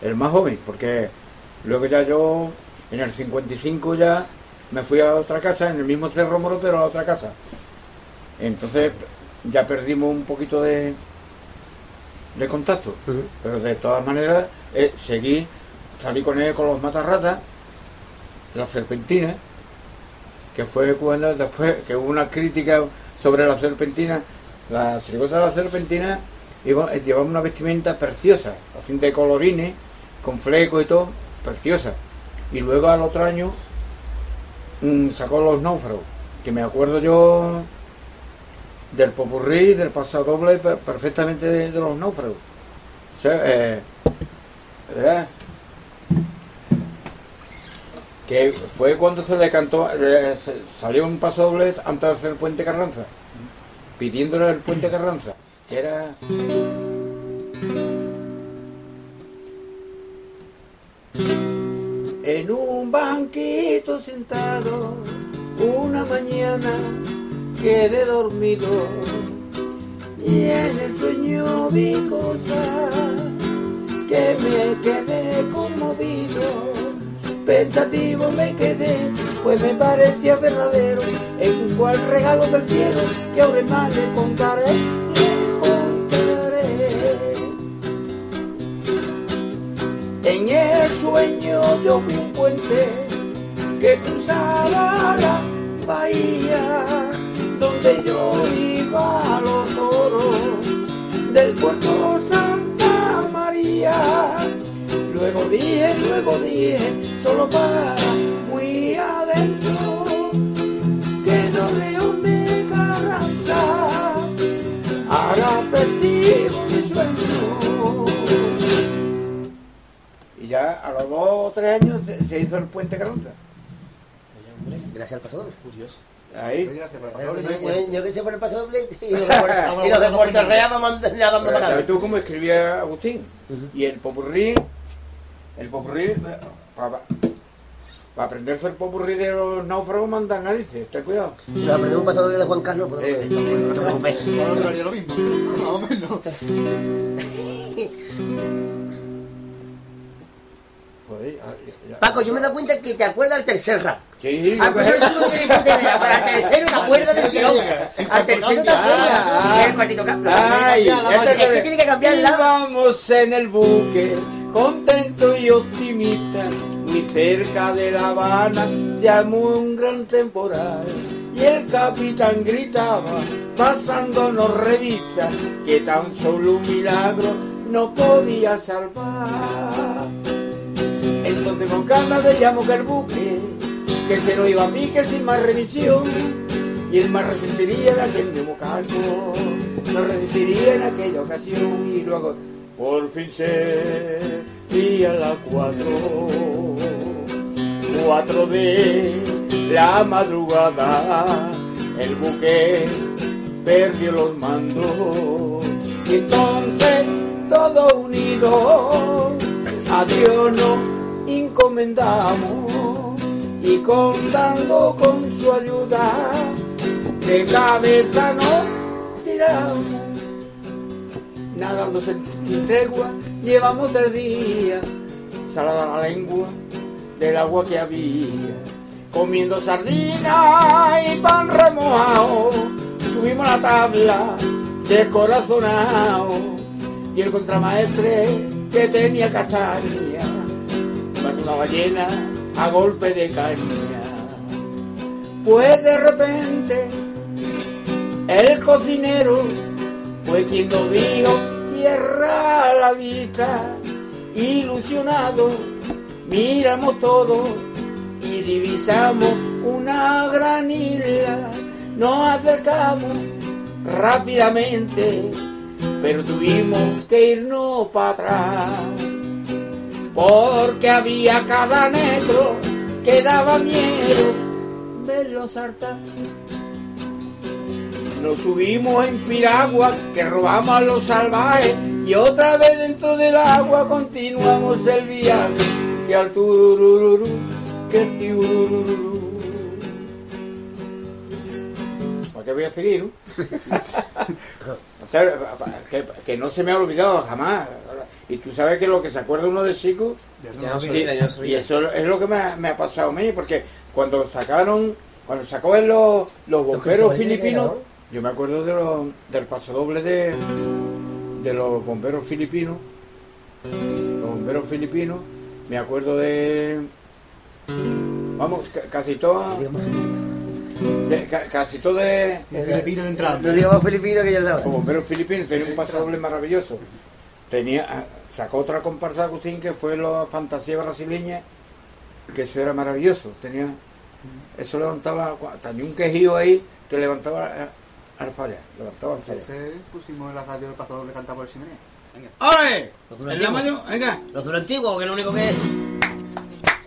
S9: el más joven, porque luego ya yo, en el 55 ya me fui a otra casa, en el mismo Cerro Moro, pero a otra casa. Entonces ya perdimos un poquito de, de contacto, pero de todas maneras eh, seguí, salí con él con los matarratas, la serpentina, que fue cuando después que hubo una crítica sobre la serpentina, la sirigota de la serpentina iba, eh, llevaba una vestimenta preciosa, así de colorines, con flecos y todo, preciosa. Y luego al otro año mm, sacó los náufragos, que me acuerdo yo del popurrí, del paso doble, per- perfectamente de, los náufragos. O sea, eh, ¿verdad? Que fue cuando se le cantó, salió un paso doble antes de hacer el puente Carranza, pidiéndole el puente Carranza, que era... En un banquito sentado, una mañana quedé dormido y en el sueño vi cosas que me quedé conmovido. Pensativo me quedé, pues me parecía verdadero, en cual regalo del cielo que ahora más le contaré, le contaré. En el sueño yo vi un puente que cruzaba la bahía, donde yo iba a los toros del puerto Santa María. Luego dije, luego dije, solo para muy adentro, que no león de Carranza haga festivo mi sueño. Y ya a los dos o tres años se, se hizo el puente Carranza.
S4: Gracias al paso doble.
S1: Curioso.
S9: Ahí.
S4: Yo, que sé <laughs> por el paso doble y los de Puerto- y los de Puerto Real vamos nadando para
S9: ¿Sabes
S4: acá.
S9: tú cómo escribía Agustín? Y el popurrí, el popurrí, para aprenderse el popurrí de los náufragos mandan narices, ten cuidado.
S4: Si nos aprendemos un paso doble de Juan Carlos, podemos
S9: Eh.
S4: no te preocupes. <laughs>
S3: Ahora duraría lo mismo. Más o menos. <laughs>
S9: Ya- ya-
S4: Paco, yo me he dado cuenta que te acuerdas del tercer rap.
S9: Sí,
S4: Ah,
S9: lo
S4: pues
S9: que-
S4: eso no tienes puta idea. Para el tercero te acuerdas del tirón. Al tercero te acuerdas. El cuartito
S9: Ay,
S3: cambiar la
S9: ya
S3: vaina.
S9: te
S4: Es que tiene que cambiar la-
S9: Íbamos en el buque, contento y optimista, muy cerca de La Habana, se armó un gran temporal. Y el capitán gritaba, pasándonos revista, que tan solo un milagro no podía salvar. Entonces con calma veíamos que el buque, que se nos iba a pique sin más revisión, y el mar resistiría de aquel mismo calmo, no resistiría en aquella ocasión, y luego por fin se día las cuatro, cuatro de la madrugada, el buque perdió los mandos, y entonces todos unidos a Dios nos encomendamos y contando con su ayuda de cabeza nos tiramos. Nadando sin tregua llevamos tres días salada la lengua del agua que había. Comiendo sardinas y pan remojado subimos la tabla descorazonado y el contramaestre que tenía castaña mató una ballena a golpe de caña. Fue de repente el cocinero fue quien nos dijo tierra a la vista ilusionado. Miramos todo y divisamos una gran isla. Nos acercamos rápidamente pero tuvimos que irnos para atrás porque había cada negro que daba miedo verlo saltar. Nos subimos en piragua que robamos a los salvajes y otra vez dentro del agua continuamos el viaje que al tururururu, que tiururururu. ¿Para qué voy a seguir? no? <laughs> O sea, que, que no se me ha olvidado jamás. Y tú sabes que lo que se acuerda uno de chico
S1: Ya no se olvida, ya no se
S9: y eso es lo que me ha, me ha pasado a mí, porque cuando sacaron, cuando sacó él los, los bomberos filipinos, yo me acuerdo de los, del pasodoble de, de los bomberos filipinos, los bomberos filipinos, me acuerdo de, vamos, ca- casi todo,
S4: Digamos,
S9: de- ca- casi todo de,
S3: El filipino de entrada.
S4: No digamos filipino que yo le
S9: los
S4: daba.
S9: bomberos filipinos tenía un pasodoble maravilloso. Tenía, ah, sacó otra comparsa de Agustín que fue la fantasía brasileña, que eso era maravilloso. Tenía, eso levantaba, tenía un quejío ahí que levantaba eh, al falla, levantaba al falla.
S3: Ese pusimos en la radio del paso doble canta por el chimenea. Venga.
S9: ¡Ole!
S4: Los
S9: ¿En la
S4: antiguos.
S9: mano? Venga,
S4: Los antiguos, que es lo único que es.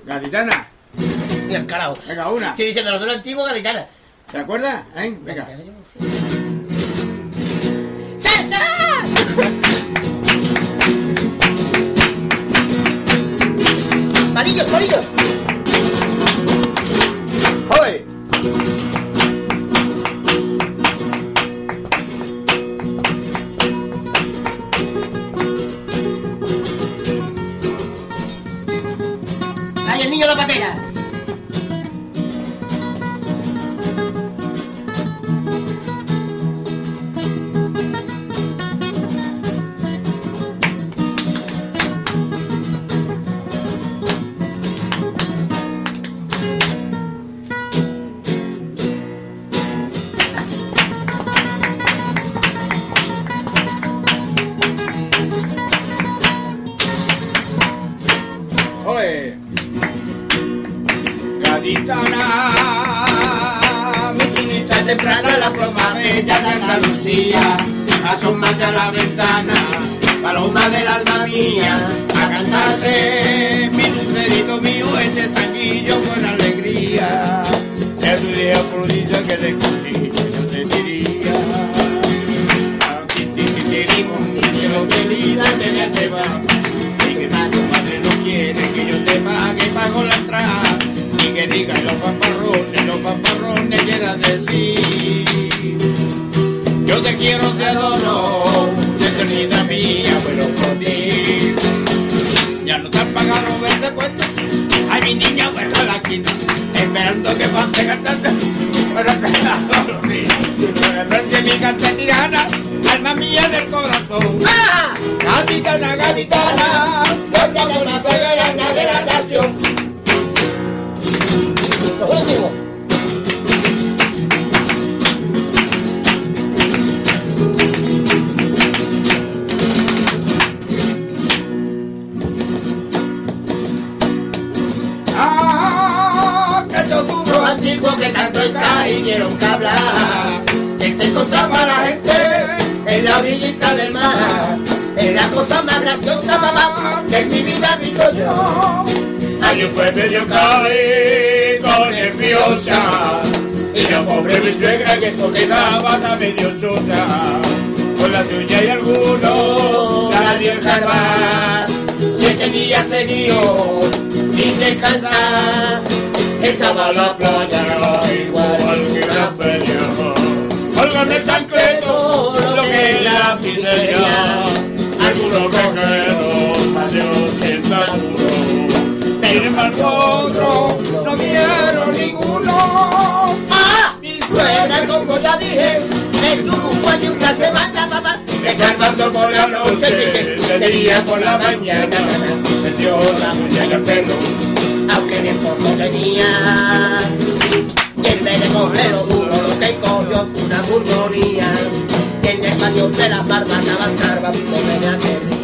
S9: gaditana.
S4: Y el carajo.
S9: Venga, una.
S4: Estoy diciendo los antiguos gaditanas.
S9: ¿Te acuerdas? ¿Eh? Venga.
S4: ¡César! ¡Palillos, palillos!
S9: ¡Joder!
S4: ¡Ay, el niño la patera!
S9: Gaditana, gaditana, con la soberana de la nación.
S4: Los últimos.
S9: Ah, que estos burros antiguos que tanto está y quieren que hablar. Que se encontraba la gente en la orillita del mar. Es la cosa más graciosa, mamá, que en mi vida visto yo. Ayer fue medio caí con nerviosa. Y la pobre mi suegra que esto quedaba está medio sosa. Con la suya y alguno, la dio el carvar. Siete días seguidos, sin descansar. Estaba la playa igual que la feria. Álgame tan credo lo que la miseria. Algunos viajeros, adiós en seguro. Sin embargo, otros no vieron ninguno.
S4: ¡Ah!
S9: Mi suegra, como ya dije,
S4: Estuvo un año una semana, papá.
S9: me cantando por la noche, de día por la mañana, me dio la muñeca el pelo.
S4: Aunque bien poco tenía. Vez de cogerlo duro, lo que cogió una burguería. Y en el patio de las barbas daban carva, con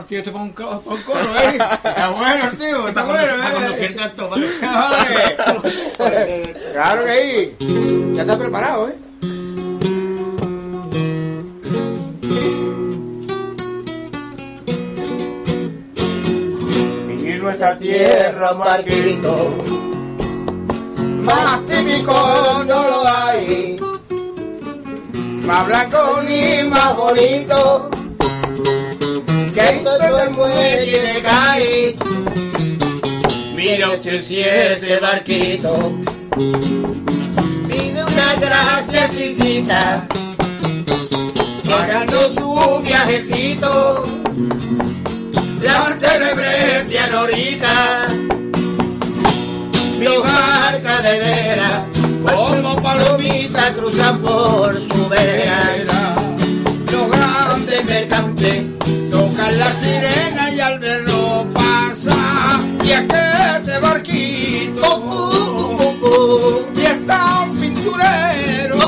S9: el tío este para un, co- para un coro, ¿eh? Está bueno el tío, está bueno, ¿eh?
S2: el tractor, <laughs>
S9: Joder. Claro que sí. Ya está preparado, ¿eh? En nuestra tierra, Marquito, más típico no lo hay. Más blanco ni más bonito que todo el muelle de Cádiz. Mira usted si ese barquito. Tiene una gracia exquisita, pagando su viajecito, la celebré ahorita, mi barca de vera, como palomitas cruzan por su vera, los grandes mercantes tocan la sirena y al verlo pasa. Y este barquito, uh, uh, uh, y está un pinturero,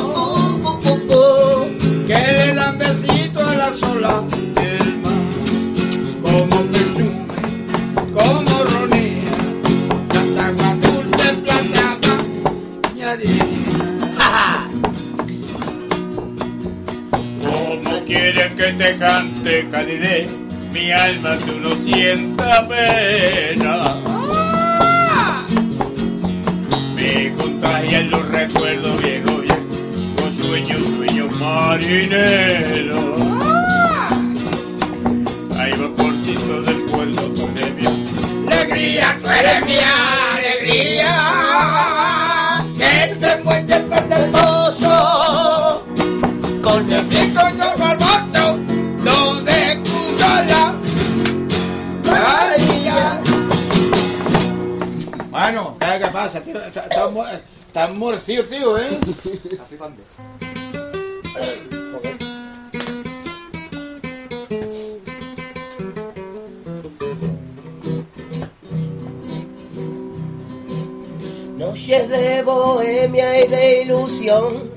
S9: que le dan besito a la sola del mar. Como presume, como ronea, las aguas dulces, plateadas y arena.
S5: ¿Cómo quieren que te cante, calidez? Mi alma tú no sienta pena. Me contagian los recuerdos viejos, viejos, con sueños, sueños marineros. Ahí va porcito del pueblo, tú eres mi alegría, tú eres mi alegría.
S9: Estás murcido, tío, ¿eh? <laughs>
S4: Noches de bohemia y de ilusión,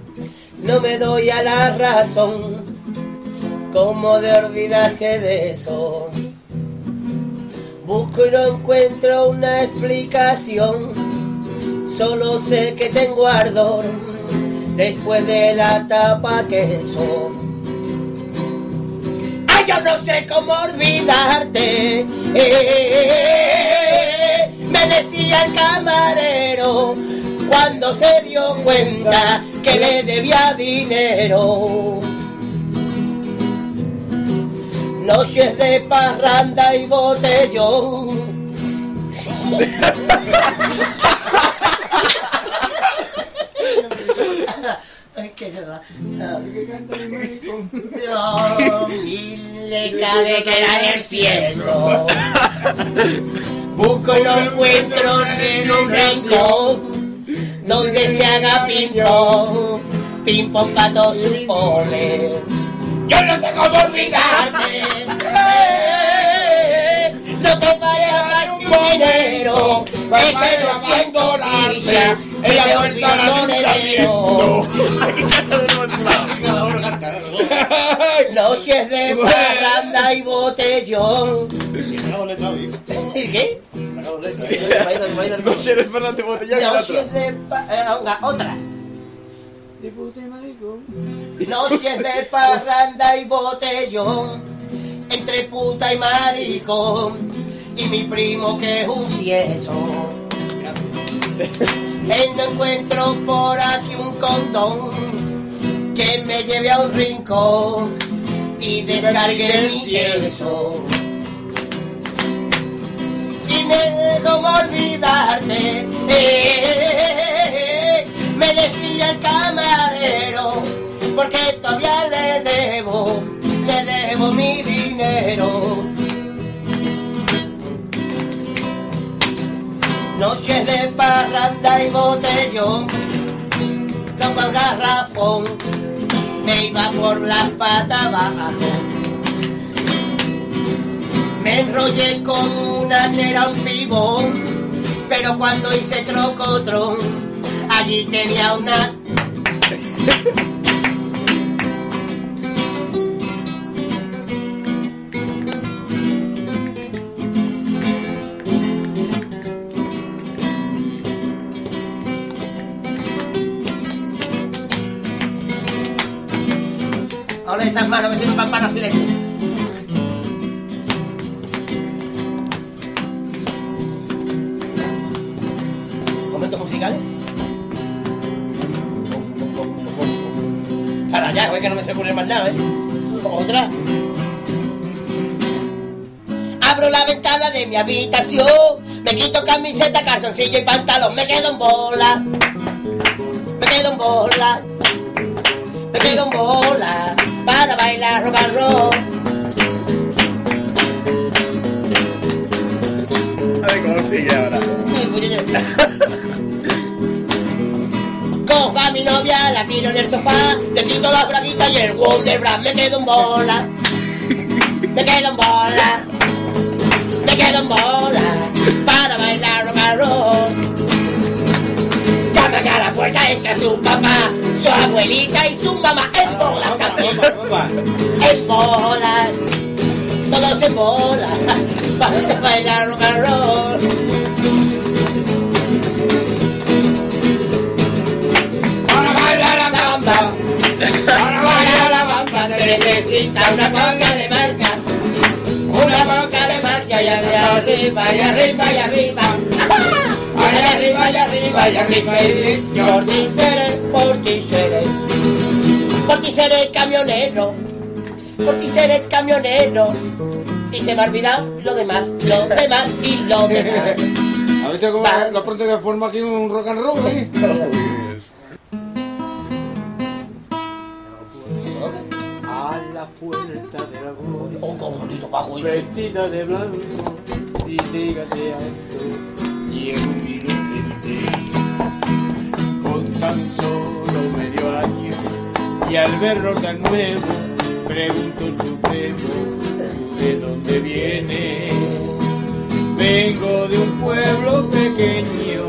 S4: no me doy a la razón, cómo de olvidarte de eso. Busco y no encuentro una explicación, solo sé que tengo ardor después de la tapa queso. Ay, yo no sé cómo olvidarte. me decía el camarero cuando se dio cuenta que le debía dinero. Noches de parranda y botellón. Que se va. Dios, le cabe que era el cielo. Busco y no encuentro en un rincón donde se haga ping-pong, ping-pong para todos sus poles. Yo no sé cómo olvidarte. Eh, No te vayas sin dinero, es que no siento risa, se me olvidó el dinero. Noches de parranda y botellón. ¿Qué?
S1: No sé, eres Fernández Botella que la otra.
S4: Noches de pa- eh, venga, otra. Noches de parranda y botellón entre puta y maricón y mi primo que es un cieso. Él no encuentro por aquí un condón que me lleve a un rincón y descargue mi queso. Dime cómo olvidarte, eh, me decía el camarero, porque todavía le debo, le debo mi dinero. Noches de parranda y botellón, con el garrafón, me iba por las patas abajo. Me enrollé con una que un pibón, pero cuando hice trocotrón, allí tenía una... Ahora esas manos se me van para filete. Momentos. Para allá, güey, que no me sé poner más nada, ¿eh? Otra. Abro la ventana de mi habitación, me quito camiseta, calzoncillo y pantalón, me quedo en bola. Me quedo en bola. Me quedo en bola para bailar rock and roll.
S1: A ver cómo sigue ahora.
S4: Cojo a mi novia, la tiro en el sofá, le quito la braguita y el Wonderbra me quedo en bola. Me quedo en bola. Me quedo en bola para bailar rock and roll. Llaman a la puerta, entra su papá, su abuelita y su mamá en bolas también. En bolas, todos en bolas para bailar rock and roll. Para bailar la bamba, para bailar la bamba se
S10: marchita, una boca de marcha. Una boca de marcha y arriba, arriba, y arriba, y arriba. Ay, arriba, y arriba, y arriba.
S4: ti seré, por ti seré. Por ti seré camionero. Por ti seré camionero. Y se me ha olvidado lo demás, lo demás y lo demás. <laughs>
S11: A ver cómo
S4: Va.
S11: lo pronto que forma aquí un rock and roll, ¿eh? <laughs>
S9: A la puerta de la gloria,
S4: Oh, qué bonito bajo
S9: vestida de blanco, y dígate alto, y un inocente, con tan solo medio año, y al verlo tan nuevo, pregunto el supremo, ¿tú de dónde vienes? Vengo de un pueblo pequeño,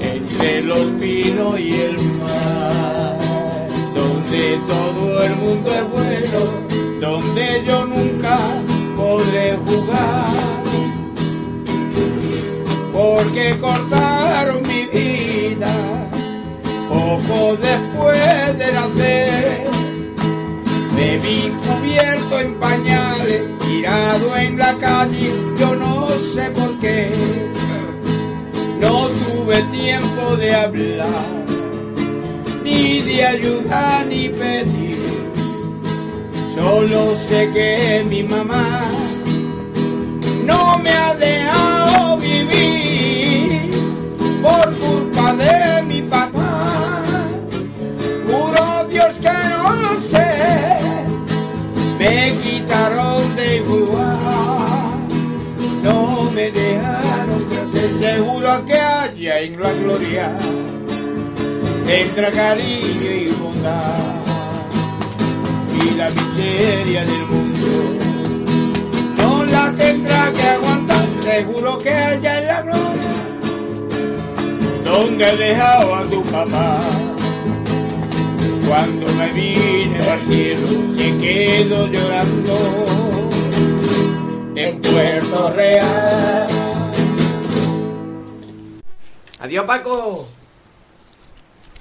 S9: entre los pinos y el mar, donde todo el mundo es bueno, donde yo nunca podré jugar, porque cortaron mi vida poco después de nacer. Me vi cubierto en pañales, tirado en la calle, yo no sé por qué. No tuve tiempo de hablar, ni de ayudar ni pedir. Solo sé que mi mamá no me ha dejado vivir por culpa de mi papá. Juro Dios que no lo sé, me quitaron de igual, no me dejaron crecer. Seguro que haya en la gloria tendrá cariño y bondad y la miseria del mundo tendrá que aguantar. Seguro que haya en la gloria donde he dejado a tu papá. Cuando me vine al cielo, se quedo llorando en Puerto Real. Adiós, Paco.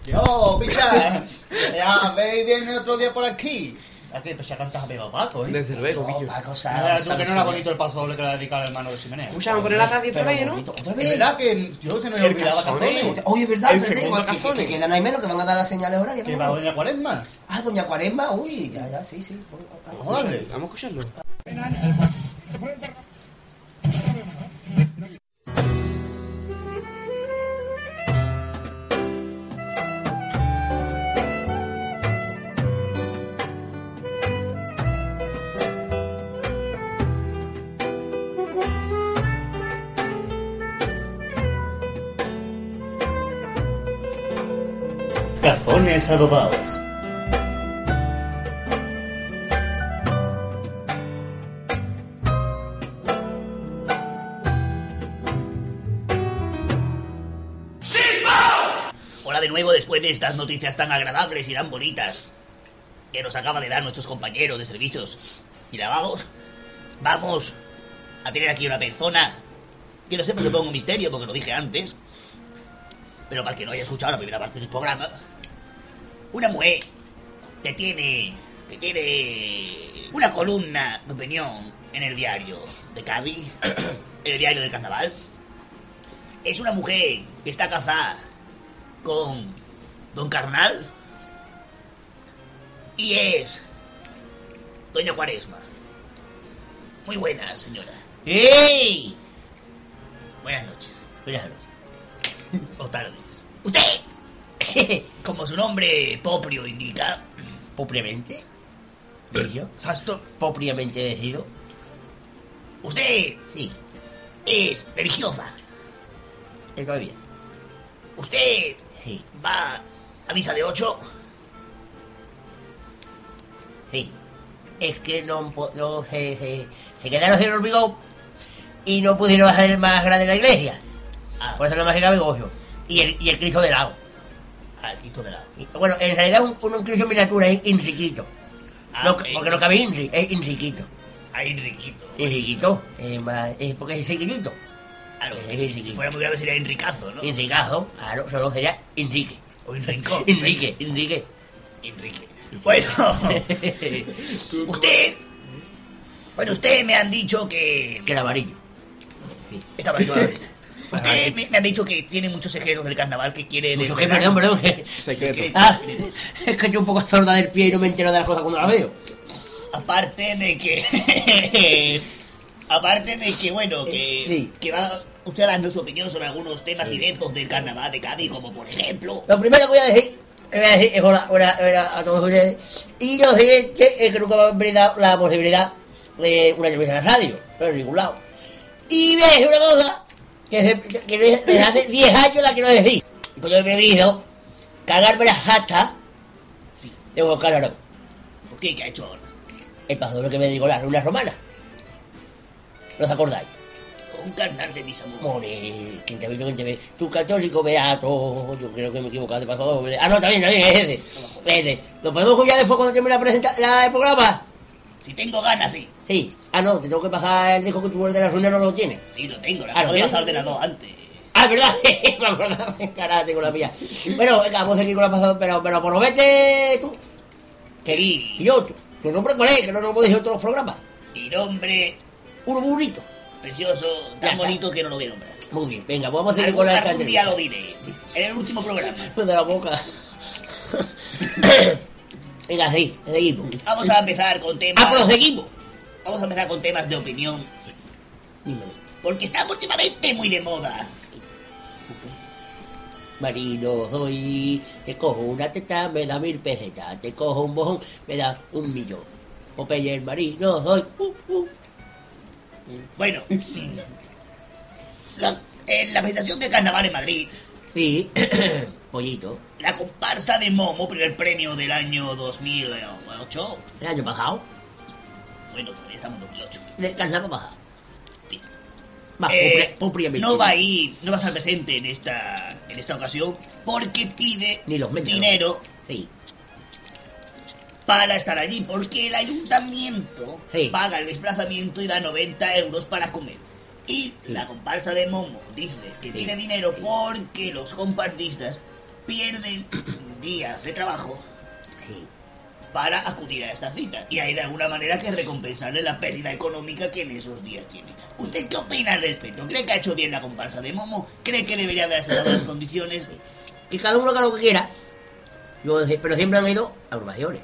S3: Yo, picha. <laughs> Ya, ve y viene otro día por aquí. ¿A qué? Pues ya cantas a Beba Paco, ¿eh?
S9: Desde luego, pillo.
S4: Paco,
S3: Mira
S4: sabe,
S3: tú que no era bonito el paso doble que le ha dedicado al hermano de Ximenea.
S9: Escucha, vamos a poner la radio otra vez, ¿no?
S4: Otra
S3: Es
S4: vez.
S3: verdad que yo se me olvidaba
S9: Cazones.
S3: Cazones.
S4: Oye, es verdad, espérate,
S9: segundo
S4: que- que,
S9: Cazones.
S4: que quedan ahí menos, que van a dar las señales horarias.
S3: Que va Doña Cuaresma.
S4: Ah, Doña Cuaresma, uy, ya, ya, sí, sí.
S3: Vamos a
S9: escucharlo.
S3: Cazones adobados.
S2: Hola de nuevo después de estas noticias tan agradables y tan bonitas que nos acaba de dar nuestros compañeros de servicios y lavabos. Vamos a tener aquí una persona que no sé por qué pongo misterio porque lo dije antes, pero para el que no haya escuchado la primera parte del programa, una mujer que tiene que tiene una columna de opinión en el diario de Cádiz, en el diario del Carnaval. Es una mujer que está casada con Don Carnal y es Doña Cuaresma. Muy buenas, señora.
S4: ¡Ey!
S2: Buenas noches. Buenas noches. O tardes. Usted, <laughs> como su nombre propio indica,
S4: Propiamente. ¿Yo?
S2: Sasto,
S4: Propiamente decido.
S2: usted
S4: Sí,
S2: es religiosa.
S4: estoy bien.
S2: Usted
S4: Sí,
S2: va a misa de ocho.
S4: sí. Es que no, no se, se, se quedaron sin hormigón y no pudieron hacer más grande la iglesia.
S2: Ah,
S4: Por eso no me. Y el, y el Cristo de lado.
S2: De
S4: Bueno, en realidad un, un en miniatura es inriquito.
S2: Ah,
S4: No, porque no cabe Inri, es inriquito.
S2: A Enriquito.
S4: Enriquito, eh, porque es chiquitito.
S2: Claro,
S4: Es
S2: si fuera muy grave sería Enricazo, ¿no?
S4: Enricazo, claro, solo sería Enrique.
S2: O. <laughs>
S4: Enrique, Enrique.
S2: Enrique. Bueno, <laughs> usted. Bueno, usted me han dicho que.
S4: Que era amarillo.
S2: Aquí, vale. Usted me, me han dicho que tiene muchos ejemplos del carnaval que quiere.
S4: Mucho que, perdón, perdón. que-
S9: Secreto.
S4: Ah, es que estoy un poco sorda del pie y no me entero de las cosas cuando las veo.
S2: Aparte de que. <laughs> aparte de que, bueno, que,
S4: Sí.
S2: que va usted dando su opinión sobre algunos temas diversos del carnaval de Cádiz, como por ejemplo.
S4: Lo primero que voy a decir, que voy a decir es hola, hola, hola a todos ustedes. Y lo siguiente es que nunca me han brindado la posibilidad de una entrevista en la radio, no en ningún lado. Y voy a decir una cosa que, desde hace 10 años la quiero decir. Pues yo he bebido cagarme las hachas de Juan Aragón.
S2: ¿Por qué? ¿Qué ha hecho ahora?
S4: El pasador que me digo las runas romanas. ¿No os acordáis?
S2: Un carnal de mis amores.
S4: More, quien te ha visto, quien te ve. Tu católico beato. Yo creo que me he equivocado de paso doble. Ah, no, también, también, es ese. Es. ¿Lo podemos escuchar después cuando termine la presenta la, el programa?
S2: Si tengo ganas, sí.
S4: Sí. Ah, no, te tengo que pasar el disco que tú el de la ruina no lo tienes.
S2: Sí, lo tengo. La
S4: Ah, ¿lo
S2: acabo de pasar ordenador antes.
S4: Ah, es verdad. <laughs> me acordaba. Carajo, tengo la mía. Bueno, venga, vamos a seguir con la pasada, pero, pero promete tú. Que-
S2: Sí.
S4: Y yo, tu, nombre cuál es, que no lo hemos dicho en otros programas.
S2: Mi nombre
S4: Uno burrito.
S2: precioso,
S4: Ya
S2: tan
S4: está.
S2: bonito que no lo voy a nombrar.
S4: Muy bien, venga, vamos a seguir con la
S2: algún día lo diré. En el último programa. <laughs>
S4: de la boca. <laughs> Venga, sí, seguimos.
S2: Vamos a empezar con temas.
S4: Ah, pero seguimos.
S2: Vamos a empezar con temas de opinión. Porque estamos últimamente muy de moda.
S4: Marino soy, te cojo una teta, me da mil pesetas, te cojo un bojón, me da un millón. Popeye el marino soy, uh, uh.
S2: Bueno, la- en la presentación de carnaval en Madrid,
S4: Sí, <clears throat> pollito.
S2: la comparsa de Momo, primer premio del año 2008.
S4: El año pasado,
S2: Bueno, todavía estamos en 2008.
S4: del carnaval pasado.
S2: Sí.
S4: Más,
S2: Eh, no va a ir, no va a estar presente en esta, en esta ocasión porque pide
S4: Ni los
S2: dinero
S4: Sí,
S2: para estar allí, porque el ayuntamiento
S4: Sí.
S2: paga el desplazamiento y da 90 euros para comer. Y la comparsa de Momo dice que pide dinero porque los comparsistas pierden <clears throat> días de trabajo. Para acudir a esta cita. Y hay de alguna manera que recompensarle la pérdida económica que en esos días tiene. ¿Usted qué opina al respecto? ¿Cree que ha hecho bien la comparsa de Momo? ¿Cree que debería haber aceptado las condiciones?
S4: Que cada uno haga lo que quiera. Yo, pero siempre han ido agrupaciones.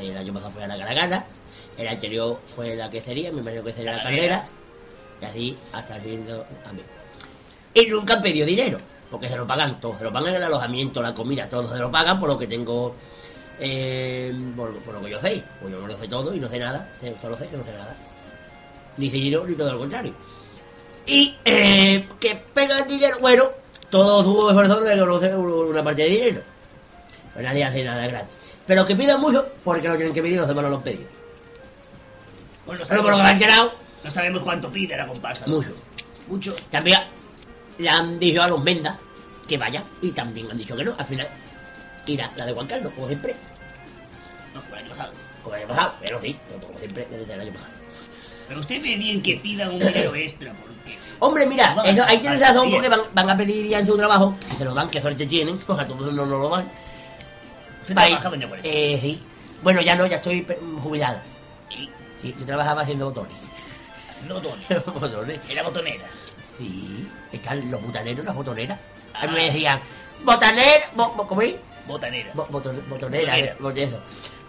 S4: El año pasado fue a la Caracana, el anterior fue la quesería, me imagino que sería la
S2: La
S4: caldera, y así hasta el fin de... Amén. Y nunca han pedido dinero, porque se lo pagan todo, se lo pagan el alojamiento, la comida, todo se lo pagan por lo que tengo, eh, por, por lo que yo sé. Pues yo no lo sé todo y no sé nada, solo sé que no sé nada. Ni sé dinero ni todo lo contrario. Y eh, que pegan dinero, bueno, todo su esfuerzo de conocer una parte de dinero. Pues nadie hace nada gratis. Pero que pidan mucho porque no tienen que pedir, los demás no lo han pedido.
S2: Bueno, no
S4: por lo que me han
S2: sabemos,
S4: enterado,
S2: no sabemos cuánto pide la comparsa.
S4: mucho.
S2: Mucho.
S4: También le han dicho a los Mendas que vayan y también han dicho que no. Al final irá la de Juan Carlos, como siempre.
S2: No, por el año pasado.
S4: Como el año pasado, pero sí, como siempre desde el año pasado.
S2: Pero usted ve bien que pidan un dinero extra porque...
S4: Hombre, mira, eso, ahí tienes razón porque van, van a pedir ya en su trabajo, y se lo dan, qué suerte tienen, porque a todos no nos lo dan.
S2: Usted
S4: Ahí,
S2: trabaja, doña Juanita.
S4: eh, sí. Bueno, ya no, ya estoy jubilada.
S2: Y
S4: Sí, yo trabajaba haciendo botones.
S2: no doy. <laughs>
S4: botones.
S2: Era botonera.
S4: Sí, están los botaneros, las botoneras. A mí
S2: Ah.
S4: me decían, botanero, bo- bo- ¿cómo es?
S2: Botanera.
S4: Bo- boton- botonera,
S2: Botonera.
S4: eh, bot- eso.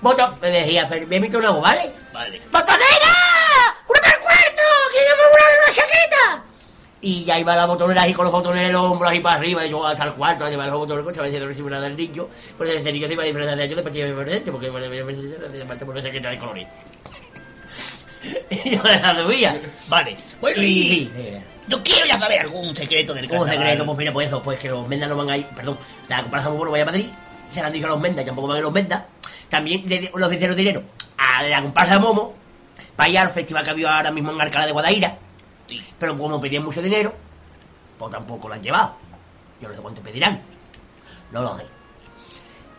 S4: Boto- me decía, me una voz, ¿vale?
S2: Vale.
S4: ¡Botonera! ¡Una para el cuarto! ¡Que llama una, una chaqueta! Y ya iba la botonera ahí con los botones en el hombro, ahí para arriba, y yo hasta el cuarto, iba los botones, estaba diciendo que si era del niño, pues ese niño se iba a diferenciar de yo después iba a diferente, porque bueno, me me aparte por esa chaqueta de colores. <laughs> y yo la subía.
S2: Vale. Bueno,
S4: Y
S2: y...
S4: sí, sí,
S2: Yo quiero ya saber algún secreto del carnaval.
S4: secreto, pues mira, pues eso, pues que los Mendas no van a ir, perdón, la comparsa muy bueno vaya a Madrid, se le han dicho a los Mendas, y tampoco van a ir los Mendas, también le, los dinero a la comparsa de Momo, para ir al festival que había ahora mismo en Alcalá de Guadaira, pero como pedían mucho dinero, pues tampoco lo han llevado. Yo no sé cuánto pedirán, no lo sé.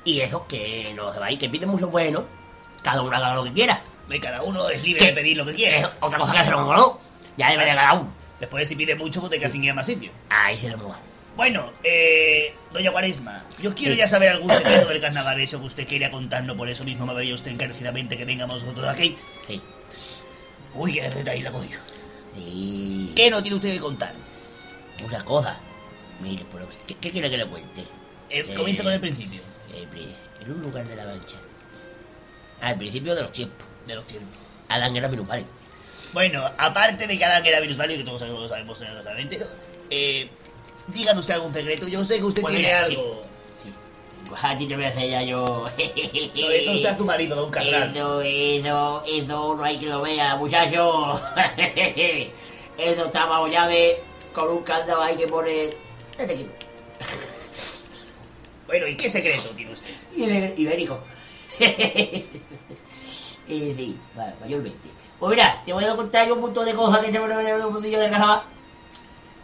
S4: Y eso, que no se va ir, que piden mucho bueno, cada uno haga lo que quiera.
S2: Ve, Cada uno es libre
S4: ¿Qué?
S2: de pedir lo que quiera.
S4: Es otra cosa que hacerlo como no, ya depende de cada uno.
S2: Después si pide mucho, pues te quedas sin ir a más sitio.
S4: Ahí se le moja.
S2: Bueno, eh, doña Cuaresma, yo quiero ya saber algún secreto del carnaval, eso que usted quería contarnos, por eso mismo me veía usted encarecidamente que vengamos nosotros aquí.
S4: Sí.
S2: Uy, qué reta ahí la coño.
S4: Y
S2: ¿Qué no tiene usted que contar?
S4: una cosa. Mire, por lo que- ¿qué, qué quiere que le cuente?
S2: Eh,
S4: Eh,
S2: comienza con el principio
S4: eh, pri- en un lugar de la mancha. Al principio de los tiempos.
S2: de los tiempos.
S4: Adán era minusválido.
S2: Bueno, aparte de que que era y que todos sabemos, lo sabemos ¿no? eh, díganos usted algún secreto. Yo sé que usted
S4: Pues
S2: tiene
S4: mira,
S2: algo.
S4: Sí. A ti te voy a hacer ya yo.
S2: Hizo usted a su marido, don Carnal.
S4: Eso, eso, eso no hay que lo vea, muchacho. <laughs> eso está bajo llave con un candado hay que poner. Date quieto. <laughs>
S2: Bueno, ¿y qué secreto tiene usted? <laughs>
S4: Ibérico. y sí, mayormente. Pues mira, te voy a contar yo un montón de cosas que se me el mundillo del carnaval.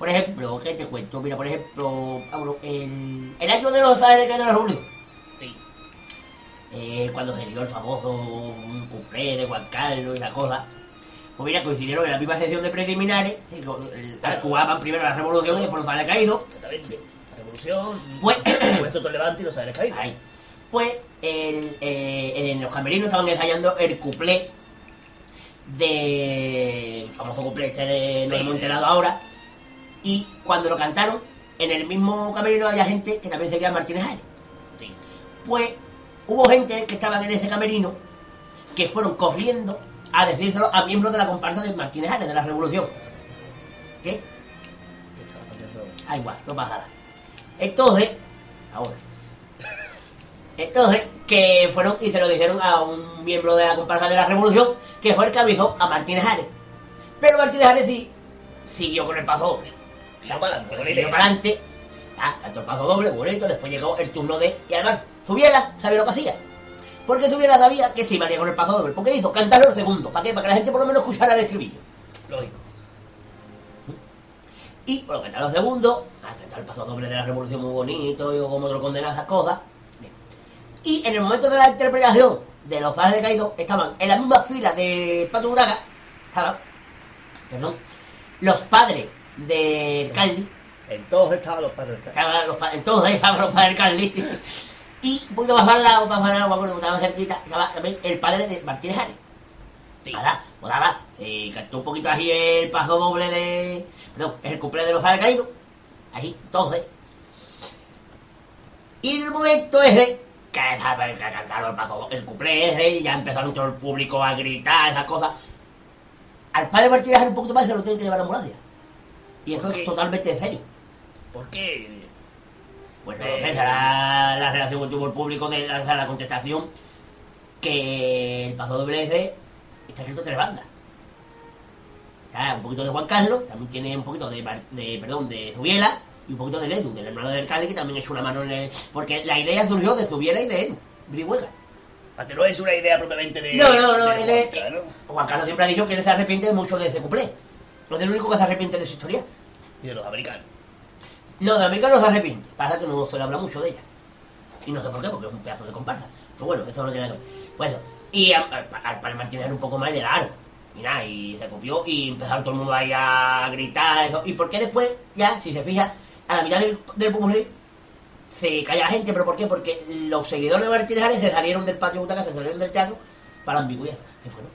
S4: Por ejemplo, ¿qué te cuento? Mira, por ejemplo, el, el año de los que de la Revolución.
S2: Sí.
S4: Eh, cuando se dio el famoso cumple de Juan Carlos y la cosa. Pues mira, coincidieron en la misma sesión de preliminares, el- jugaban primero la revolución y después los había caído.
S2: Exactamente. La revolución,
S4: Pues- <coughs>
S2: puesto todo levante y los aires caídos.
S4: Ahí. Pues el, eh, en los camerinos estaban ensayando el cuplé del famoso cuplé este de Nos hemos enterado ahora. Y cuando lo cantaron, en el mismo camerino había gente que también seguía a Martínez Ares.
S2: Sí.
S4: Pues hubo gente que estaban en ese camerino que fueron corriendo a decírselo a miembros de la comparsa de Martínez Ares, de la Revolución. ¿Qué? Ah, igual, no pasará. Entonces, ahora. Entonces, que fueron y se lo dijeron a un miembro de la comparsa de la Revolución, que fue el que avisó a Martínez Ares. Pero Martínez Ares sí siguió con el paso doble.
S2: Tiró para adelante,
S4: Siguió
S2: idea.
S4: para adelante, ah, el paso doble, bonito, después llegó el turno de... Y además, Zubiela sabía lo que hacía. Porque Zubiela sabía que se iba a con el paso doble. Porque hizo cantarlo el segundo. ¿Para qué? Para que la gente por lo menos escuchara el estribillo.
S2: Lógico.
S4: Y bueno, cantar los segundos, a cantar el paso doble de la revolución muy bonito, y como te lo condenas esas cosas. Bien. Y en el momento de la interpretación de los ángeles caídos, estaban en la misma fila de Pato Uraga, estaban, perdón, los padres del Carly,
S2: En todos estaban los padres.
S4: estaban los padres, entonces estaban los padres del Carly, y un poquito más al lado, más al lado, más cerquita, estaba también el padre de Martínez Ares.
S2: Sí.
S4: Nada, pues nada, eh, cantó un poquito así el paso doble de. Perdón, es el cumpleaños de los caídos. Ahí, entonces. Y en el momento ese, que, que cantaron el paso el cumple ese, y ya empezaron todo el público a gritar, esas cosas. Al padre Martínez Ares un poquito más se lo tienen que llevar a la ambulancia. Y eso es totalmente en serio.
S2: ¿Por qué?
S4: Pues no
S2: Eh,
S4: lo sé, será la reacción que tuvo el público de la, la contestación que el paso doble ese está escrito tres bandas. Está un poquito de Juan Carlos, también tiene un poquito de, perdón, de Zubiela y un poquito de Edu, del hermano del Cali, que también echó una mano en el... Porque la idea surgió de Zubiela y de Edu, Brihuega.
S2: Para que no es una idea propiamente de.
S4: No, no, no,
S2: de
S4: es de-
S2: Juanca, ¿no?
S4: Juan Carlos siempre ha dicho que él se arrepiente mucho de ese cuplé. No es el único que se arrepiente de su historia.
S2: Y de los americanos.
S4: No, de América no se arrepiente. Pasa que no se le habla mucho de ella. Y no sé por qué, porque es un pedazo de comparsa. Pero bueno, eso no tiene nada que ver. Bueno, y al, Martínez era un poco más le daron. Y nada, y se copió y empezaron todo el mundo ahí a gritar. Eso. Y por qué después, ya, si se fija, a la mitad del, del se calla la gente. ¿Pero por qué? Porque los seguidores de Martínez se salieron del patio de Butaca, se salieron del teatro para ambigüedad. Se fueron.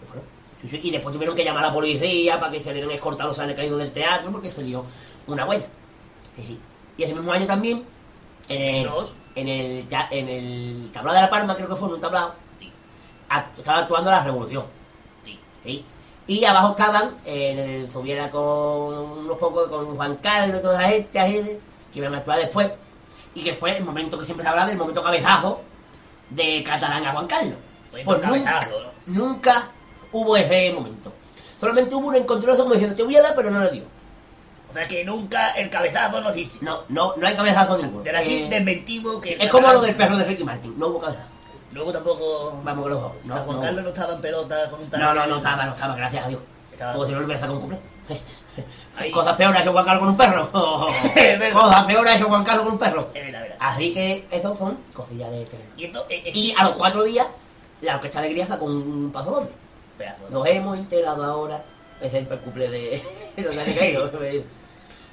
S4: Se fueron. Sí, sí, Y después tuvieron que llamar a la policía para que se vieran escortados, han caído del teatro porque se lió una buena. Sí. Y ese mismo año también, en el,
S2: Dos.
S4: en el, en el tablado de La Palma, creo que fue en un tablado,
S2: Sí.
S4: act- estaba actuando la revolución. Y abajo estaban, en el Subiera con unos pocos, con Juan Carlos y toda esa gente que iban a actuar después. Y que fue el momento que siempre se habla del momento cabezazo de Catalán a Juan Carlos. Pues nunca,
S2: cabezazo, ¿no?
S4: nunca hubo ese momento. Solamente hubo un encontronazo como diciendo, te voy a dar, pero no lo dio.
S2: O sea que nunca el cabezazo no existe.
S4: No, no, no hay cabezazo ninguno.
S2: De aquí
S4: Eh,
S2: desmentimos que.
S4: es como lo del perro de Ricky Martin, no hubo cabezazo.
S2: Luego tampoco.
S4: Vamos con los dos. No,
S2: Juan
S4: no.
S2: Carlos no estaba en pelota con un tal.
S4: No, no, no estaba, no estaba, gracias a Dios.
S2: Estaba-
S4: Como si no le hubiera sacado un cumple. <laughs>
S2: Ahí.
S4: Cosas peores que Juan Carlos con un perro. <laughs> Cosas peores que Juan Carlos con un perro.
S2: Es verdad.
S4: Así que esos son cosillas de este.
S2: Y esto es, es
S4: Y a los cuatro días, la orquesta alegría con un paso doble.
S2: ¿No?
S4: Nos hemos enterado ahora. Es el cumple de <laughs> los caído. <laughs>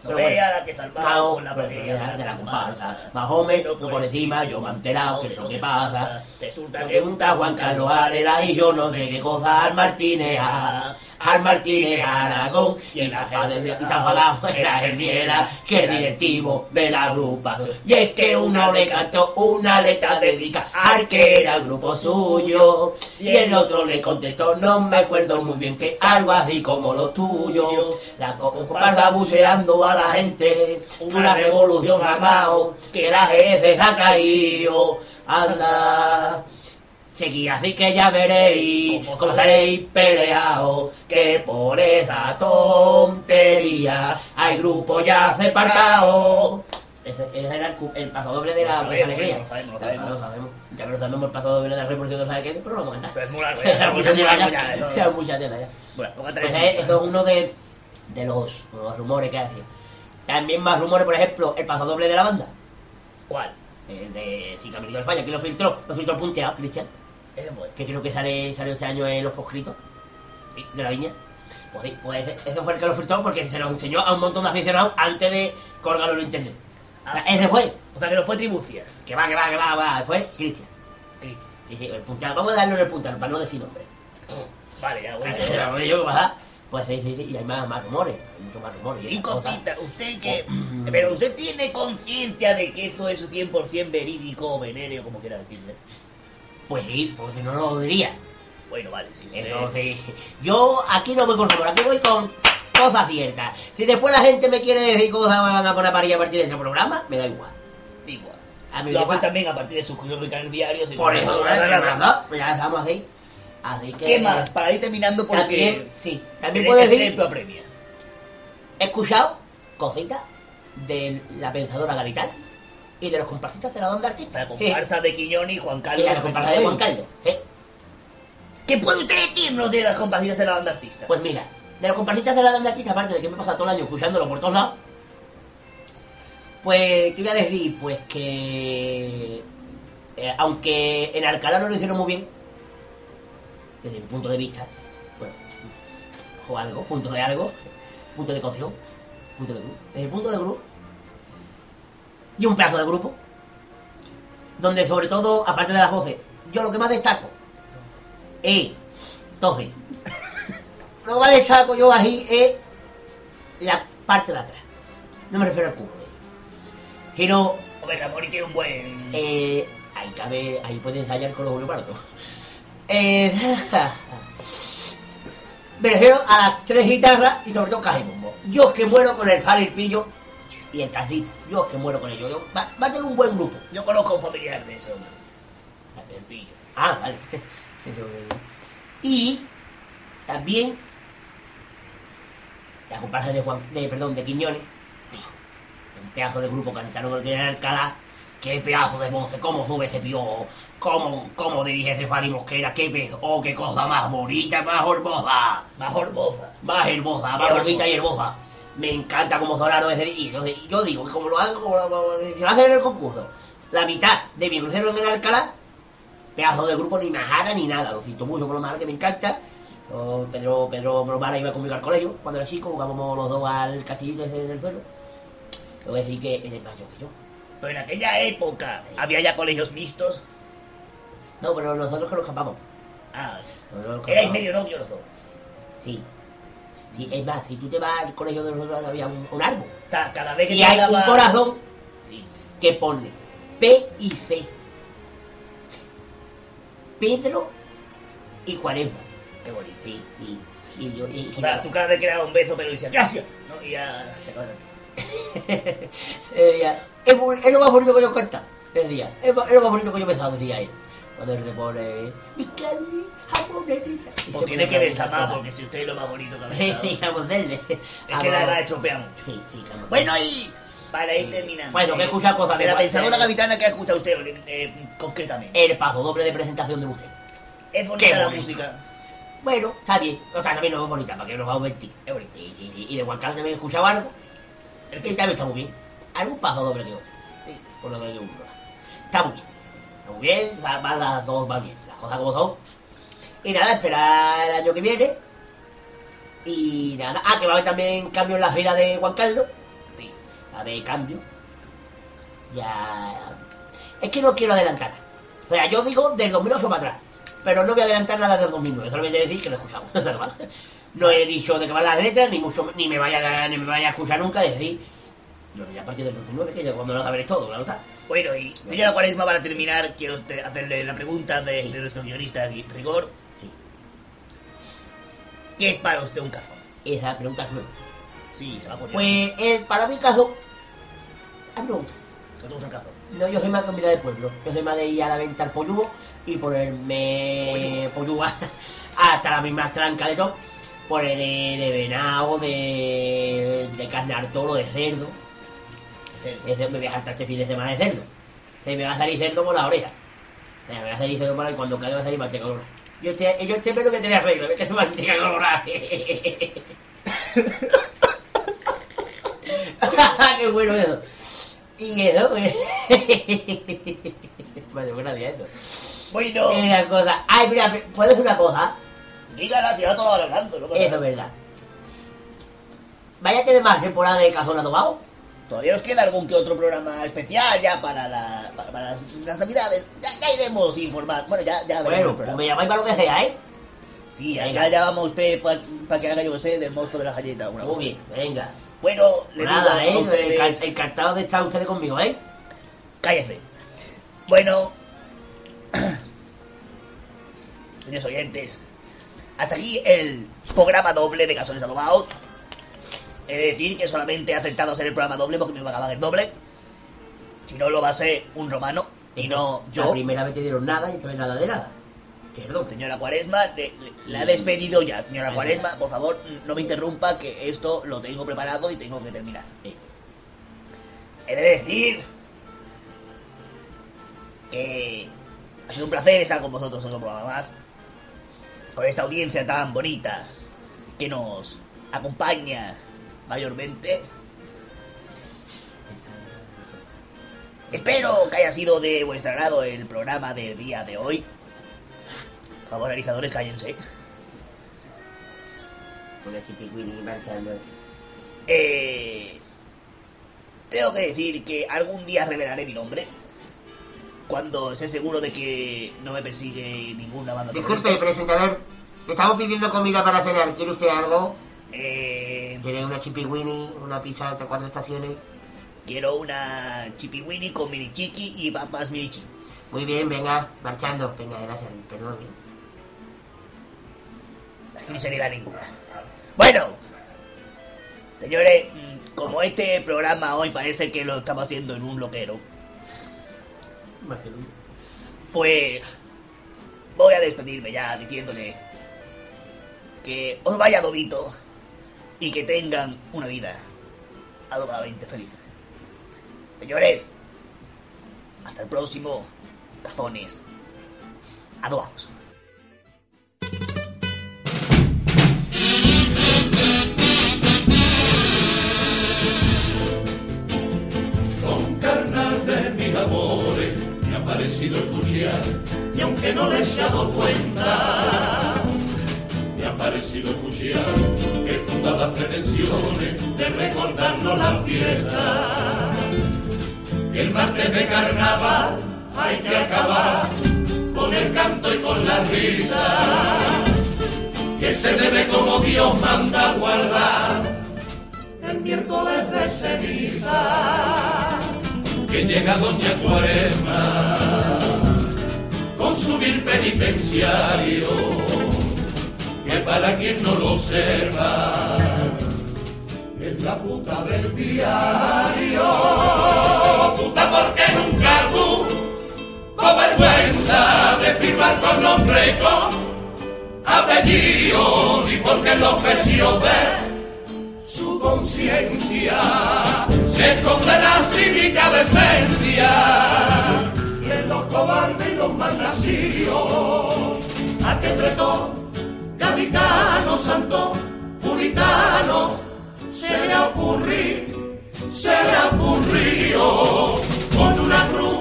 S2: No
S4: Pero
S2: vea
S4: bueno.
S2: la que salvamos con la
S4: pues,
S2: pelea
S4: de la comparsa. Más o menos por encima yo me he enterado que es lo que pasa.
S2: Resulta que
S4: junta Juan Carlos Arela y yo no sé qué cosa al Martínez al Martínez Aragón y la y se ha enfadado era el Miera que es directivo de la agrupación y es que uno le cantó una letra dedica al que era el grupo suyo. Y el otro le contestó no me acuerdo muy bien que algo así como lo tuyo la co- comparsa buceando a la gente una revolución amado que la jefe se ha caído. Anda Seguí así que ya veréis cómo estaréis peleados, que por esa tontería hay grupo ya separado. Ese, ese era el, el paso doble de la alegría.
S2: lo sabemos, lo
S4: Ya,
S2: sabemos.
S4: lo sabemos. Ya que lo sabemos el paso doble de la revolución de la alegría, pero no lo vamos a cantar.
S2: Pero es muy largo, ya,
S4: mucha tela
S2: ya,
S4: Era mucha tela ya.
S2: Bueno,
S4: Pues esto es uno de, de los, los rumores que hace. También más rumores, por ejemplo, el paso doble de la banda.
S2: ¿Cuál?
S4: El de Si Caminito del Falla, que lo filtró, lo filtró punteado, Cristian.
S2: Fue.
S4: que creo que sale, salió este año en los proscritos sí, de la viña. Pues pues ese, fue el que lo filtró porque se lo enseñó a un montón de aficionados antes de colgarlo en internet. O sea,
S2: Ah.
S4: ese fue.
S2: O sea que no fue Tribucia.
S4: Que va, que va, que va, va. Fue Cristian.
S2: Cristo.
S4: Sí, sí, el puntero. Vamos a darle en el puntero para no decir nombre.
S2: Vale, ya, bueno.
S4: Pero yo. Pues sí, sí, sí. Y hay más, más rumores. Hay muchos más rumores.
S2: Y
S4: cosas.
S2: cosita, usted que...
S4: Oh.
S2: Pero usted tiene conciencia de que eso es 100% verídico o venéreo, como quiera decirle.
S4: Pues sí, porque si no, no lo diría.
S2: Bueno, vale, sí.
S4: Eso sí. Yo aquí no voy con rumor, aquí voy con cosas ciertas. Si después la gente me quiere decir cosas me van a poner a parir a partir de ese programa, me da igual.
S2: Igual.
S4: A mí
S2: Lo hacen también a partir de sus crónicas diarios. y
S4: Por eso, ¿eh? Pues ya estamos así. Así que.
S2: ¿Qué más? Para ir terminando porque...
S4: También, sí. También
S2: que
S4: decir.
S2: apremia.
S4: He escuchado cositas de la pensadora Garitán y de los comparsistas de la banda artista.
S2: La comparsa de Quiñón y Juan
S4: Y
S2: Carlos.
S4: la comparsa de Juan Carlos. ¿eh?
S2: ¿Qué puede usted decirnos de las comparsitas de la banda artista?
S4: Pues mira, de los comparsistas de la banda artista, aparte de que me he pasado todo el año escuchándolo por todos lados, pues, ¿qué voy a decir? Pues que, eh, aunque en Alcalá no lo hicieron muy bien, desde mi punto de vista, bueno, o algo, punto de algo, punto de cocción, punto de grupo, desde el punto de grupo, y un pedazo de grupo, donde sobre todo, aparte de las voces, yo lo que más destaco es, entonces, <laughs> lo que más destaco yo ahí es la parte de atrás. No me refiero al cubo de ellos. Sino,
S2: Hombre, Ramón tiene un buen...
S4: eh, ahí cabe, ahí puede ensayar con los Julio Pardo. Eh, <laughs> me refiero a las tres guitarras y sobre todo caja y bombo. Yo es que muero con el Fal, el Pillo y el Carlito. Yo es que muero con ellos. Yo- va, va a tener un buen grupo.
S2: Yo conozco a un familiar de ese hombre. El pillo.
S4: Ah, vale. <laughs> y también la comparsa de Juan, de, perdón, de Quiñones, un pedazo de grupo cantano que tiene en Alcalá, qué pedazo de voz, cómo sube ese piojo, cómo, cómo dirige ese Fali Mosquera, qué pedazo, oh, qué cosa más bonita, más hermosa,
S2: Más hermosa.
S4: más hermosa, más bonita y hermosa. Me encanta cómo sonaron ese y yo, yo digo que como lo hagan, como lo, como- lo hacen en el concurso, la mitad de mi crucero en el Alcalá, pedazo de grupo ni majara ni nada, lo siento mucho por lo mal que me encanta. Yo, Pedro, Pedro Bromara iba conmigo al colegio cuando era chico, jugábamos los dos al castillito ese en el suelo. Te voy a decir que él es más yo que yo.
S2: Pero en aquella época había ya colegios mixtos.
S4: No, pero nosotros que nos escapamos.
S2: Ah,
S4: Nosotros nos
S2: erais medio novios los dos.
S4: Sí. Sí. Es más, si tú te vas al colegio de nosotros había un, un árbol.
S2: O sea, cada vez que
S4: Y
S2: te
S4: hay un corazón que pone P y C. Pedro y Cuaresma.
S2: Qué bonito.
S4: Sí, y, y yo. Y,
S2: O sea, tú cada vez que le dabas un beso, pero decías, gracias. ¿no? Y ya se acabó.
S4: Eh, <laughs> decía, es, lo más bonito que yo cuenta. Decía, es, es lo más bonito que yo he pensado, decía él. Cuando él se pone. "Mi cari, jamonerita". Y
S2: O
S4: se
S2: tiene que desamar,
S4: cantar.
S2: porque si usted es lo más bonito que ha <laughs>
S4: Sí,
S2: besado.
S4: digamos, denle.
S2: Es que <laughs> la edad estropea mucho.
S4: Sí, sí, digamos.
S2: Bueno, y para ir terminando.
S4: Bueno, que escucha cosas
S2: de la pensadora capitana que ha escuchado usted eh, concretamente.
S4: El paso doble de presentación de usted.
S2: Es bonita la música.
S4: Bueno, está bien. O sea, también no es bonita, para que nos vamos a mentir.
S2: Es bonita.
S4: Sí, sí, sí. Y de Carlos también he escuchado algo. El que también está muy bien. Algún paso doble que otro.
S2: Sí.
S4: Por lo que uno. Está muy bien. Está muy bien, o sea, las dos van bien. Las cosas como son. Y nada, esperar el año que viene. Y nada. Ah, que va a haber también cambio en la gira de Juan Carlos. a ver cambio. Ya. Es que no quiero adelantar. O sea, yo digo del 2008 para atrás. Pero no voy a adelantar nada del 2009. Solamente decir que lo he escuchado. <laughs> No he dicho de qué van las letras, ni mucho ni me vaya ni me vaya a escuchar nunca. Es decir, lo diré a partir del 2009, que ya cuando lo sabréis todo, claro está.
S2: Bueno, y señora Cuaresma, para terminar, quiero hacerle la pregunta de, de nuestro guionista Rigor. ¿Qué es para usted un cazón?
S4: Esa pregunta es nueva.
S2: Sí, se la pone.
S4: Pues eh, para mi caso, a mí me gusta.
S2: ¿Qué te gusta el cazón?
S4: No, yo soy más de comida de pueblo. Yo soy más de ir a la venta al pollugo y ponerme pollugo <laughs> hasta la misma tranca de todo. Poner de, de venado, de, de carne al toro, de cerdo. De cerdo, me voy a gastar este fin de semana de cerdo. Se me va a salir cerdo por la oreja. O sea, me va a salir cerdo por la y cuando caiga me va a salir manteca. Yo este, yo este pelo que tenía arreglo, me tengo manteca colorada. <laughs> Qué bueno eso. Y eso, pues. <laughs> Hace buena idea eso.
S2: Bueno,
S4: Es cosa. Ay, mira, ¿puedo decir una cosa?
S2: dígala si ahora todo lo hablando. ¿no?
S4: Eso es verdad. ¿Vaya a tener más temporada de Cazón Adobado?
S2: Todavía nos queda algún que otro programa especial ya para, la, para, para las, las navidades. Ya, ya iremos informar. Bueno, ya, ya veremos
S4: Bueno, pues me llamáis para lo que sea, ¿eh?
S2: Sí,
S4: venga.
S2: acá ya vamos usted para que haga yo sé del monstruo de las galletas. alguna
S4: Muy bien, venga.
S2: Bueno, le
S4: Pues nada,
S2: digo
S4: ¿eh?
S2: ustedes-
S4: Encantado de estar ustedes conmigo, ¿eh?
S2: Cállese. Bueno, <clears throat> señores oyentes, hasta aquí el programa doble de Casones Adobados. He de decir que solamente he aceptado hacer el programa doble porque me pagaban el doble. Si no, lo va a ser un romano y no
S4: La
S2: yo.
S4: primera vez te dieron nada y esta vez nada de nada. Doble.
S2: Señora Cuaresma, le, le- la he despedido ya. Señora. Cuaresma, por favor, no me interrumpa que esto lo tengo preparado y tengo que terminar.
S4: Sí.
S2: He de decir que ha sido un placer estar con vosotros otro programa más. Con esta audiencia tan bonita que nos acompaña mayormente. Espero que haya sido de vuestro agrado el programa del día de hoy. Por favor, analizadores, cállense.
S4: Marchando.
S2: Eh, tengo que decir que algún día revelaré mi nombre. Cuando esté seguro de que no me persigue ninguna banda
S4: Disculpe, presentador. Le estamos pidiendo comida para cenar. ¿Quiere usted algo?
S2: Eh,
S4: ¿Quiere una chipiwini, una pizza de cuatro estaciones?
S2: quiero una chipiwini con mini chiqui y papas mini chiqui.
S4: Muy bien, venga, marchando. Venga, gracias, perdón.
S2: Aquí ni seriedad ninguna. Bueno, señores, como este programa hoy parece que lo estamos haciendo en un loquero, pues voy a despedirme ya diciéndole que os vaya adobito y que tengan una vida adobadamente feliz. Señores, hasta el próximo cazones. Adobados.
S6: Con carnal de mis amores me ha parecido escuchar y aunque no les he dado cuenta me ha parecido escuchar que fundadas pretensiones de recordarnos la fiesta. El martes de carnaval hay que acabar con el canto y con la risa que se debe como Dios manda guardar el miércoles de ceniza que llega Doña Cuaresma con su vil penitenciario que para quien no lo observa es la puta del diario. Puta porque nunca tú con vergüenza de firmar con nombre y con apellido y porque los vestidos de su conciencia se esconde la cívica decencia. En los cobardes y los más nacidos a que entre gaditano, santo, puritano se le ha ocurrido, se le ha ocurrido con una cruz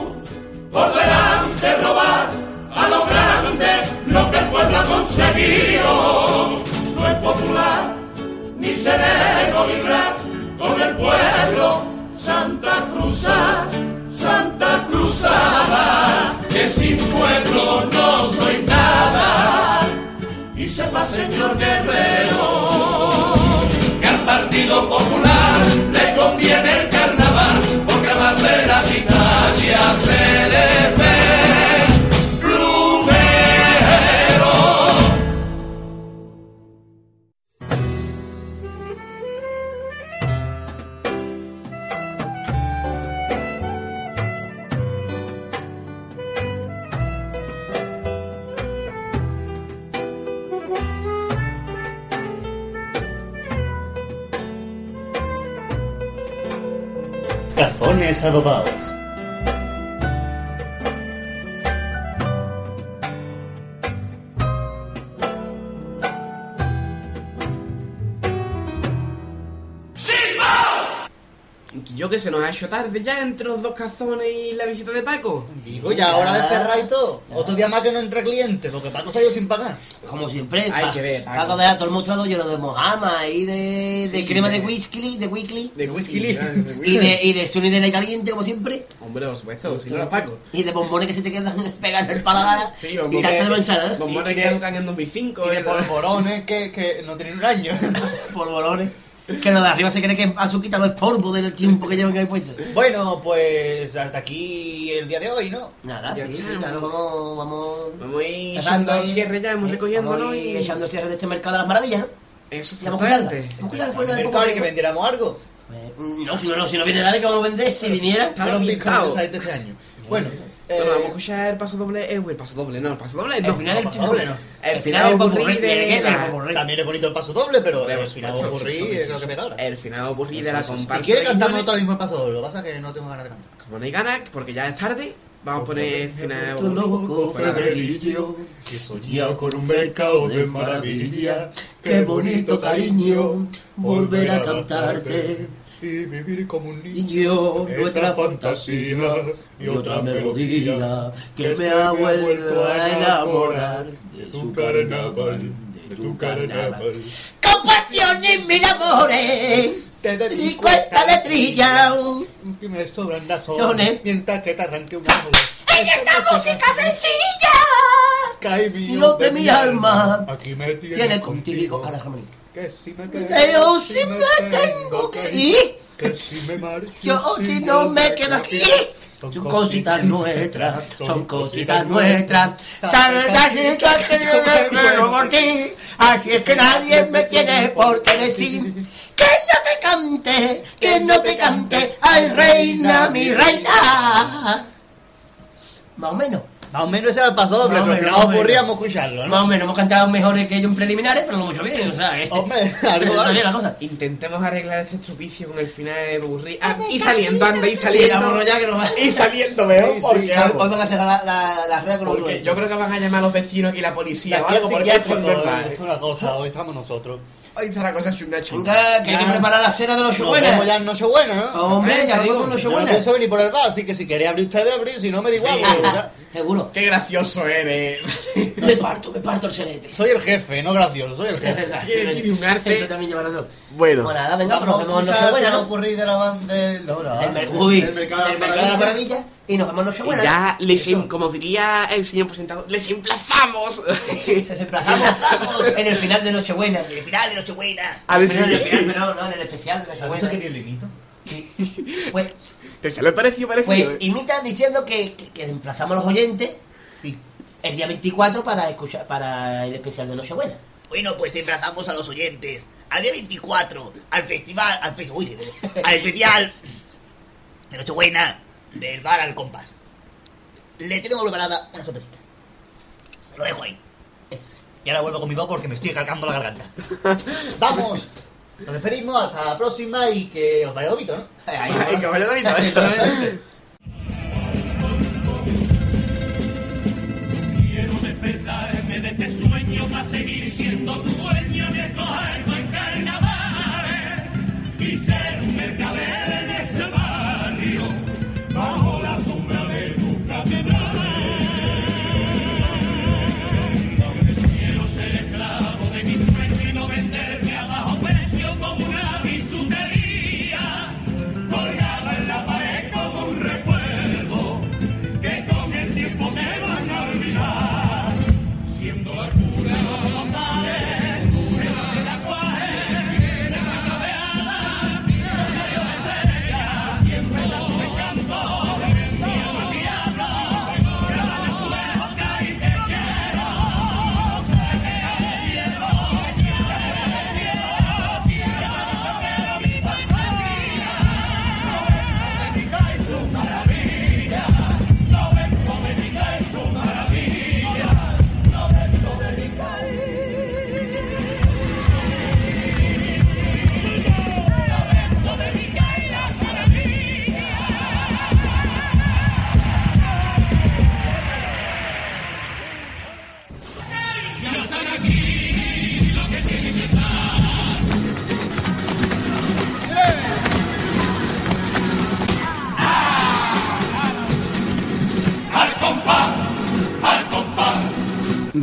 S6: por delante robar a lo grande lo que el pueblo ha conseguido. No es popular ni se debe librar con el pueblo señor Guerrero, que al Partido Popular le conviene el carnaval, porque más de la Italia se
S3: Cazones
S1: se nos ha hecho tarde ya entre los dos cazones y la visita de Paco.
S3: Digo, ya hora de cerrar y todo. Otro día más que no entra cliente, porque Paco se ha ido sin pagar.
S4: Como siempre,
S1: Hay
S4: Pa-
S1: que ver, Paco.
S4: Paco vea todo el mostrador lleno de mojama y de, de
S1: Sí,
S4: crema de
S1: de-
S4: whisky, de whisky,
S1: De whisky. <laughs>
S4: y de, y de Sony de la caliente, como siempre,
S1: Hombre, por supuesto, si no era Paco.
S4: y de bombones que se te quedan <laughs> pegados en el paladar
S1: Sí,
S4: y
S1: bombones,
S4: tarta de manzana,
S1: bombones
S3: Y
S1: que caducan en 2005.
S3: Y de
S1: ¿eh?
S3: polvorones que, que no tienen un año. <laughs>
S4: polvorones. Que lo de arriba se cree que azuquita no es polvo del tiempo que llevan ahí puesto. <laughs>
S3: bueno, pues hasta aquí el día de hoy, ¿no?
S4: Nada, sí, sí, claro, vamos, vamos...
S1: Vamos a ir echando cierre ya,
S4: ¿eh?
S1: recogiéndonos
S4: Vamos ir
S1: y...
S4: echando el cierre de este mercado de las maravillas, ¿no?
S1: Eso
S4: Y vamos a de
S3: mercado que vendiéramos algo.
S4: Eh, No, si no, no, si no viene nadie que vamos a vender, si viniera...
S1: Pintado.
S3: discos de este año. Bueno, eh,
S1: Bueno, vamos a escuchar el paso doble. Eh, el paso doble, no, el paso doble no.
S4: El final del
S3: paso
S4: chingo.
S3: doble, ¿no?
S1: El
S4: El
S1: final
S4: final popurrí,
S1: de
S3: también es bonito el paso doble, pero el final
S1: sí,
S3: es lo que me ahora.
S1: El final aburrí de la comparsa.
S3: Si quieres cantamos otra mismo el paso doble, lo que pasa es que no tengo ganas de cantar.
S1: Como no hay ganas, porque ya es tarde, vamos a poner el final
S4: loco febrerillo,
S3: Que soñaba con un mercado
S4: de maravilla, qué bonito cariño, volver a cantarte.
S3: Y vivir como un
S4: Y
S3: niño.
S4: yo,
S3: Esa
S4: nuestra
S3: fantasía
S4: fantasía y otra melodía que me ha vuelto a enamorar de
S3: tu carnaval, de tu carnaval.
S4: Con pasión y mil amores,
S3: Te
S4: y
S3: dedico
S4: cuesta letrilla.
S3: que me sobran las
S4: Sones.
S3: horas mientras que te arranque una joya.
S4: En esta música sencilla,
S3: Cae mi
S4: Dios de mi alma,
S3: aquí me
S4: tiene contigo. a la armónica.
S3: Que si me quedo,
S4: Yo si me tengo que ir.
S3: que si me marcho,
S4: Yo si no me quedo aquí, son cositas nuestras, son cositas nuestras. Sabes que que yo me muero por ti, así es que nadie me tiene por qué decir que no te cante, que no te cante, ay reina, mi reina. Más o menos.
S3: Más o menos ese era el paso doble,
S4: Más o
S3: pero al final
S4: más o
S3: ocurríamos escucharlo,
S4: Más
S3: ¿no?
S4: o menos, hemos cantado mejores que ellos en preliminares, pero no mucho bien, o sea, que...
S3: Hombre, <laughs> algo vale.
S4: la cosa.
S1: Intentemos arreglar ese estropicio con el final de aburrí. Ah, y saliendo, anda, y saliendo.
S4: ya que nos va.
S1: Y saliendo, veo,
S3: Sí,
S1: porque,
S3: sí,
S4: Hoy hoy van a cerrar la, la, la red con los
S1: porque yo creo que van a llamar a los vecinos aquí la policía o
S3: aquí al
S1: algo, porque esto no es verdad.
S3: esto es una cosa, hoy estamos nosotros.
S1: La cosa chunga chunga.
S4: Venga, que hay que preparar la cena de los
S3: Nos vemos ya en Nochebuena, ¿no?
S4: Hombre, ya digo con
S3: Yo no pienso venir por el bar, así que si queréis abrir ustedes, abrir, si no me da igual.
S4: Seguro.
S1: Qué gracioso eres. <laughs>
S4: Me parto, me parto el serete.
S3: soy el jefe, no gracioso, soy el <laughs> jefe.
S1: Tiene- tiene un arte.
S4: Eso también lleva razón.
S1: Bueno,
S4: Bueno, nada, venga, pues nos
S3: Vamos a
S4: vemos en
S3: escuchar
S4: Nochebuena,
S3: lo
S4: ¿no?
S3: de la banda del... no, no, mercado de
S4: del
S3: la
S4: mercado de la
S3: maravilla.
S4: Y nos vemos en Nochebuena.
S1: ya les,
S3: Eso.
S1: em- como diría el señor presentador, les emplazamos
S4: Les desplazamos en el final de Nochebuena.
S2: El final de Nochebuena.
S4: en
S1: siguiente.
S4: pero no, en el especial de
S3: ¿Has visto
S4: Nochebuena.
S3: que bien limito?
S4: Sí. Pues,
S1: ¿Te sale parecido parecido?
S4: pues
S1: eh?
S4: imita diciendo que, que, que emplazamos a los oyentes
S3: Sí.
S4: el día 24 para escuchar para el especial de Nochebuena.
S2: Bueno, pues emplazamos a los oyentes al día 24, al festival, al, fe- uy, al especial de Nochebuena del bar al compás. Le tenemos preparada una sorpresita. Lo dejo ahí.
S3: Y ahora vuelvo con mi voz porque me estoy cargando la garganta. <laughs> Vamos. Nos despedimos hasta la próxima y que os vaya bonito, ¿no?
S4: Ahí, <laughs>
S1: Ay, caballo David, <laughs> eso.
S6: Quiero despertarme de este sueño para seguir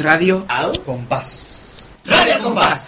S4: Radio
S3: Compás.
S4: Radio Compás.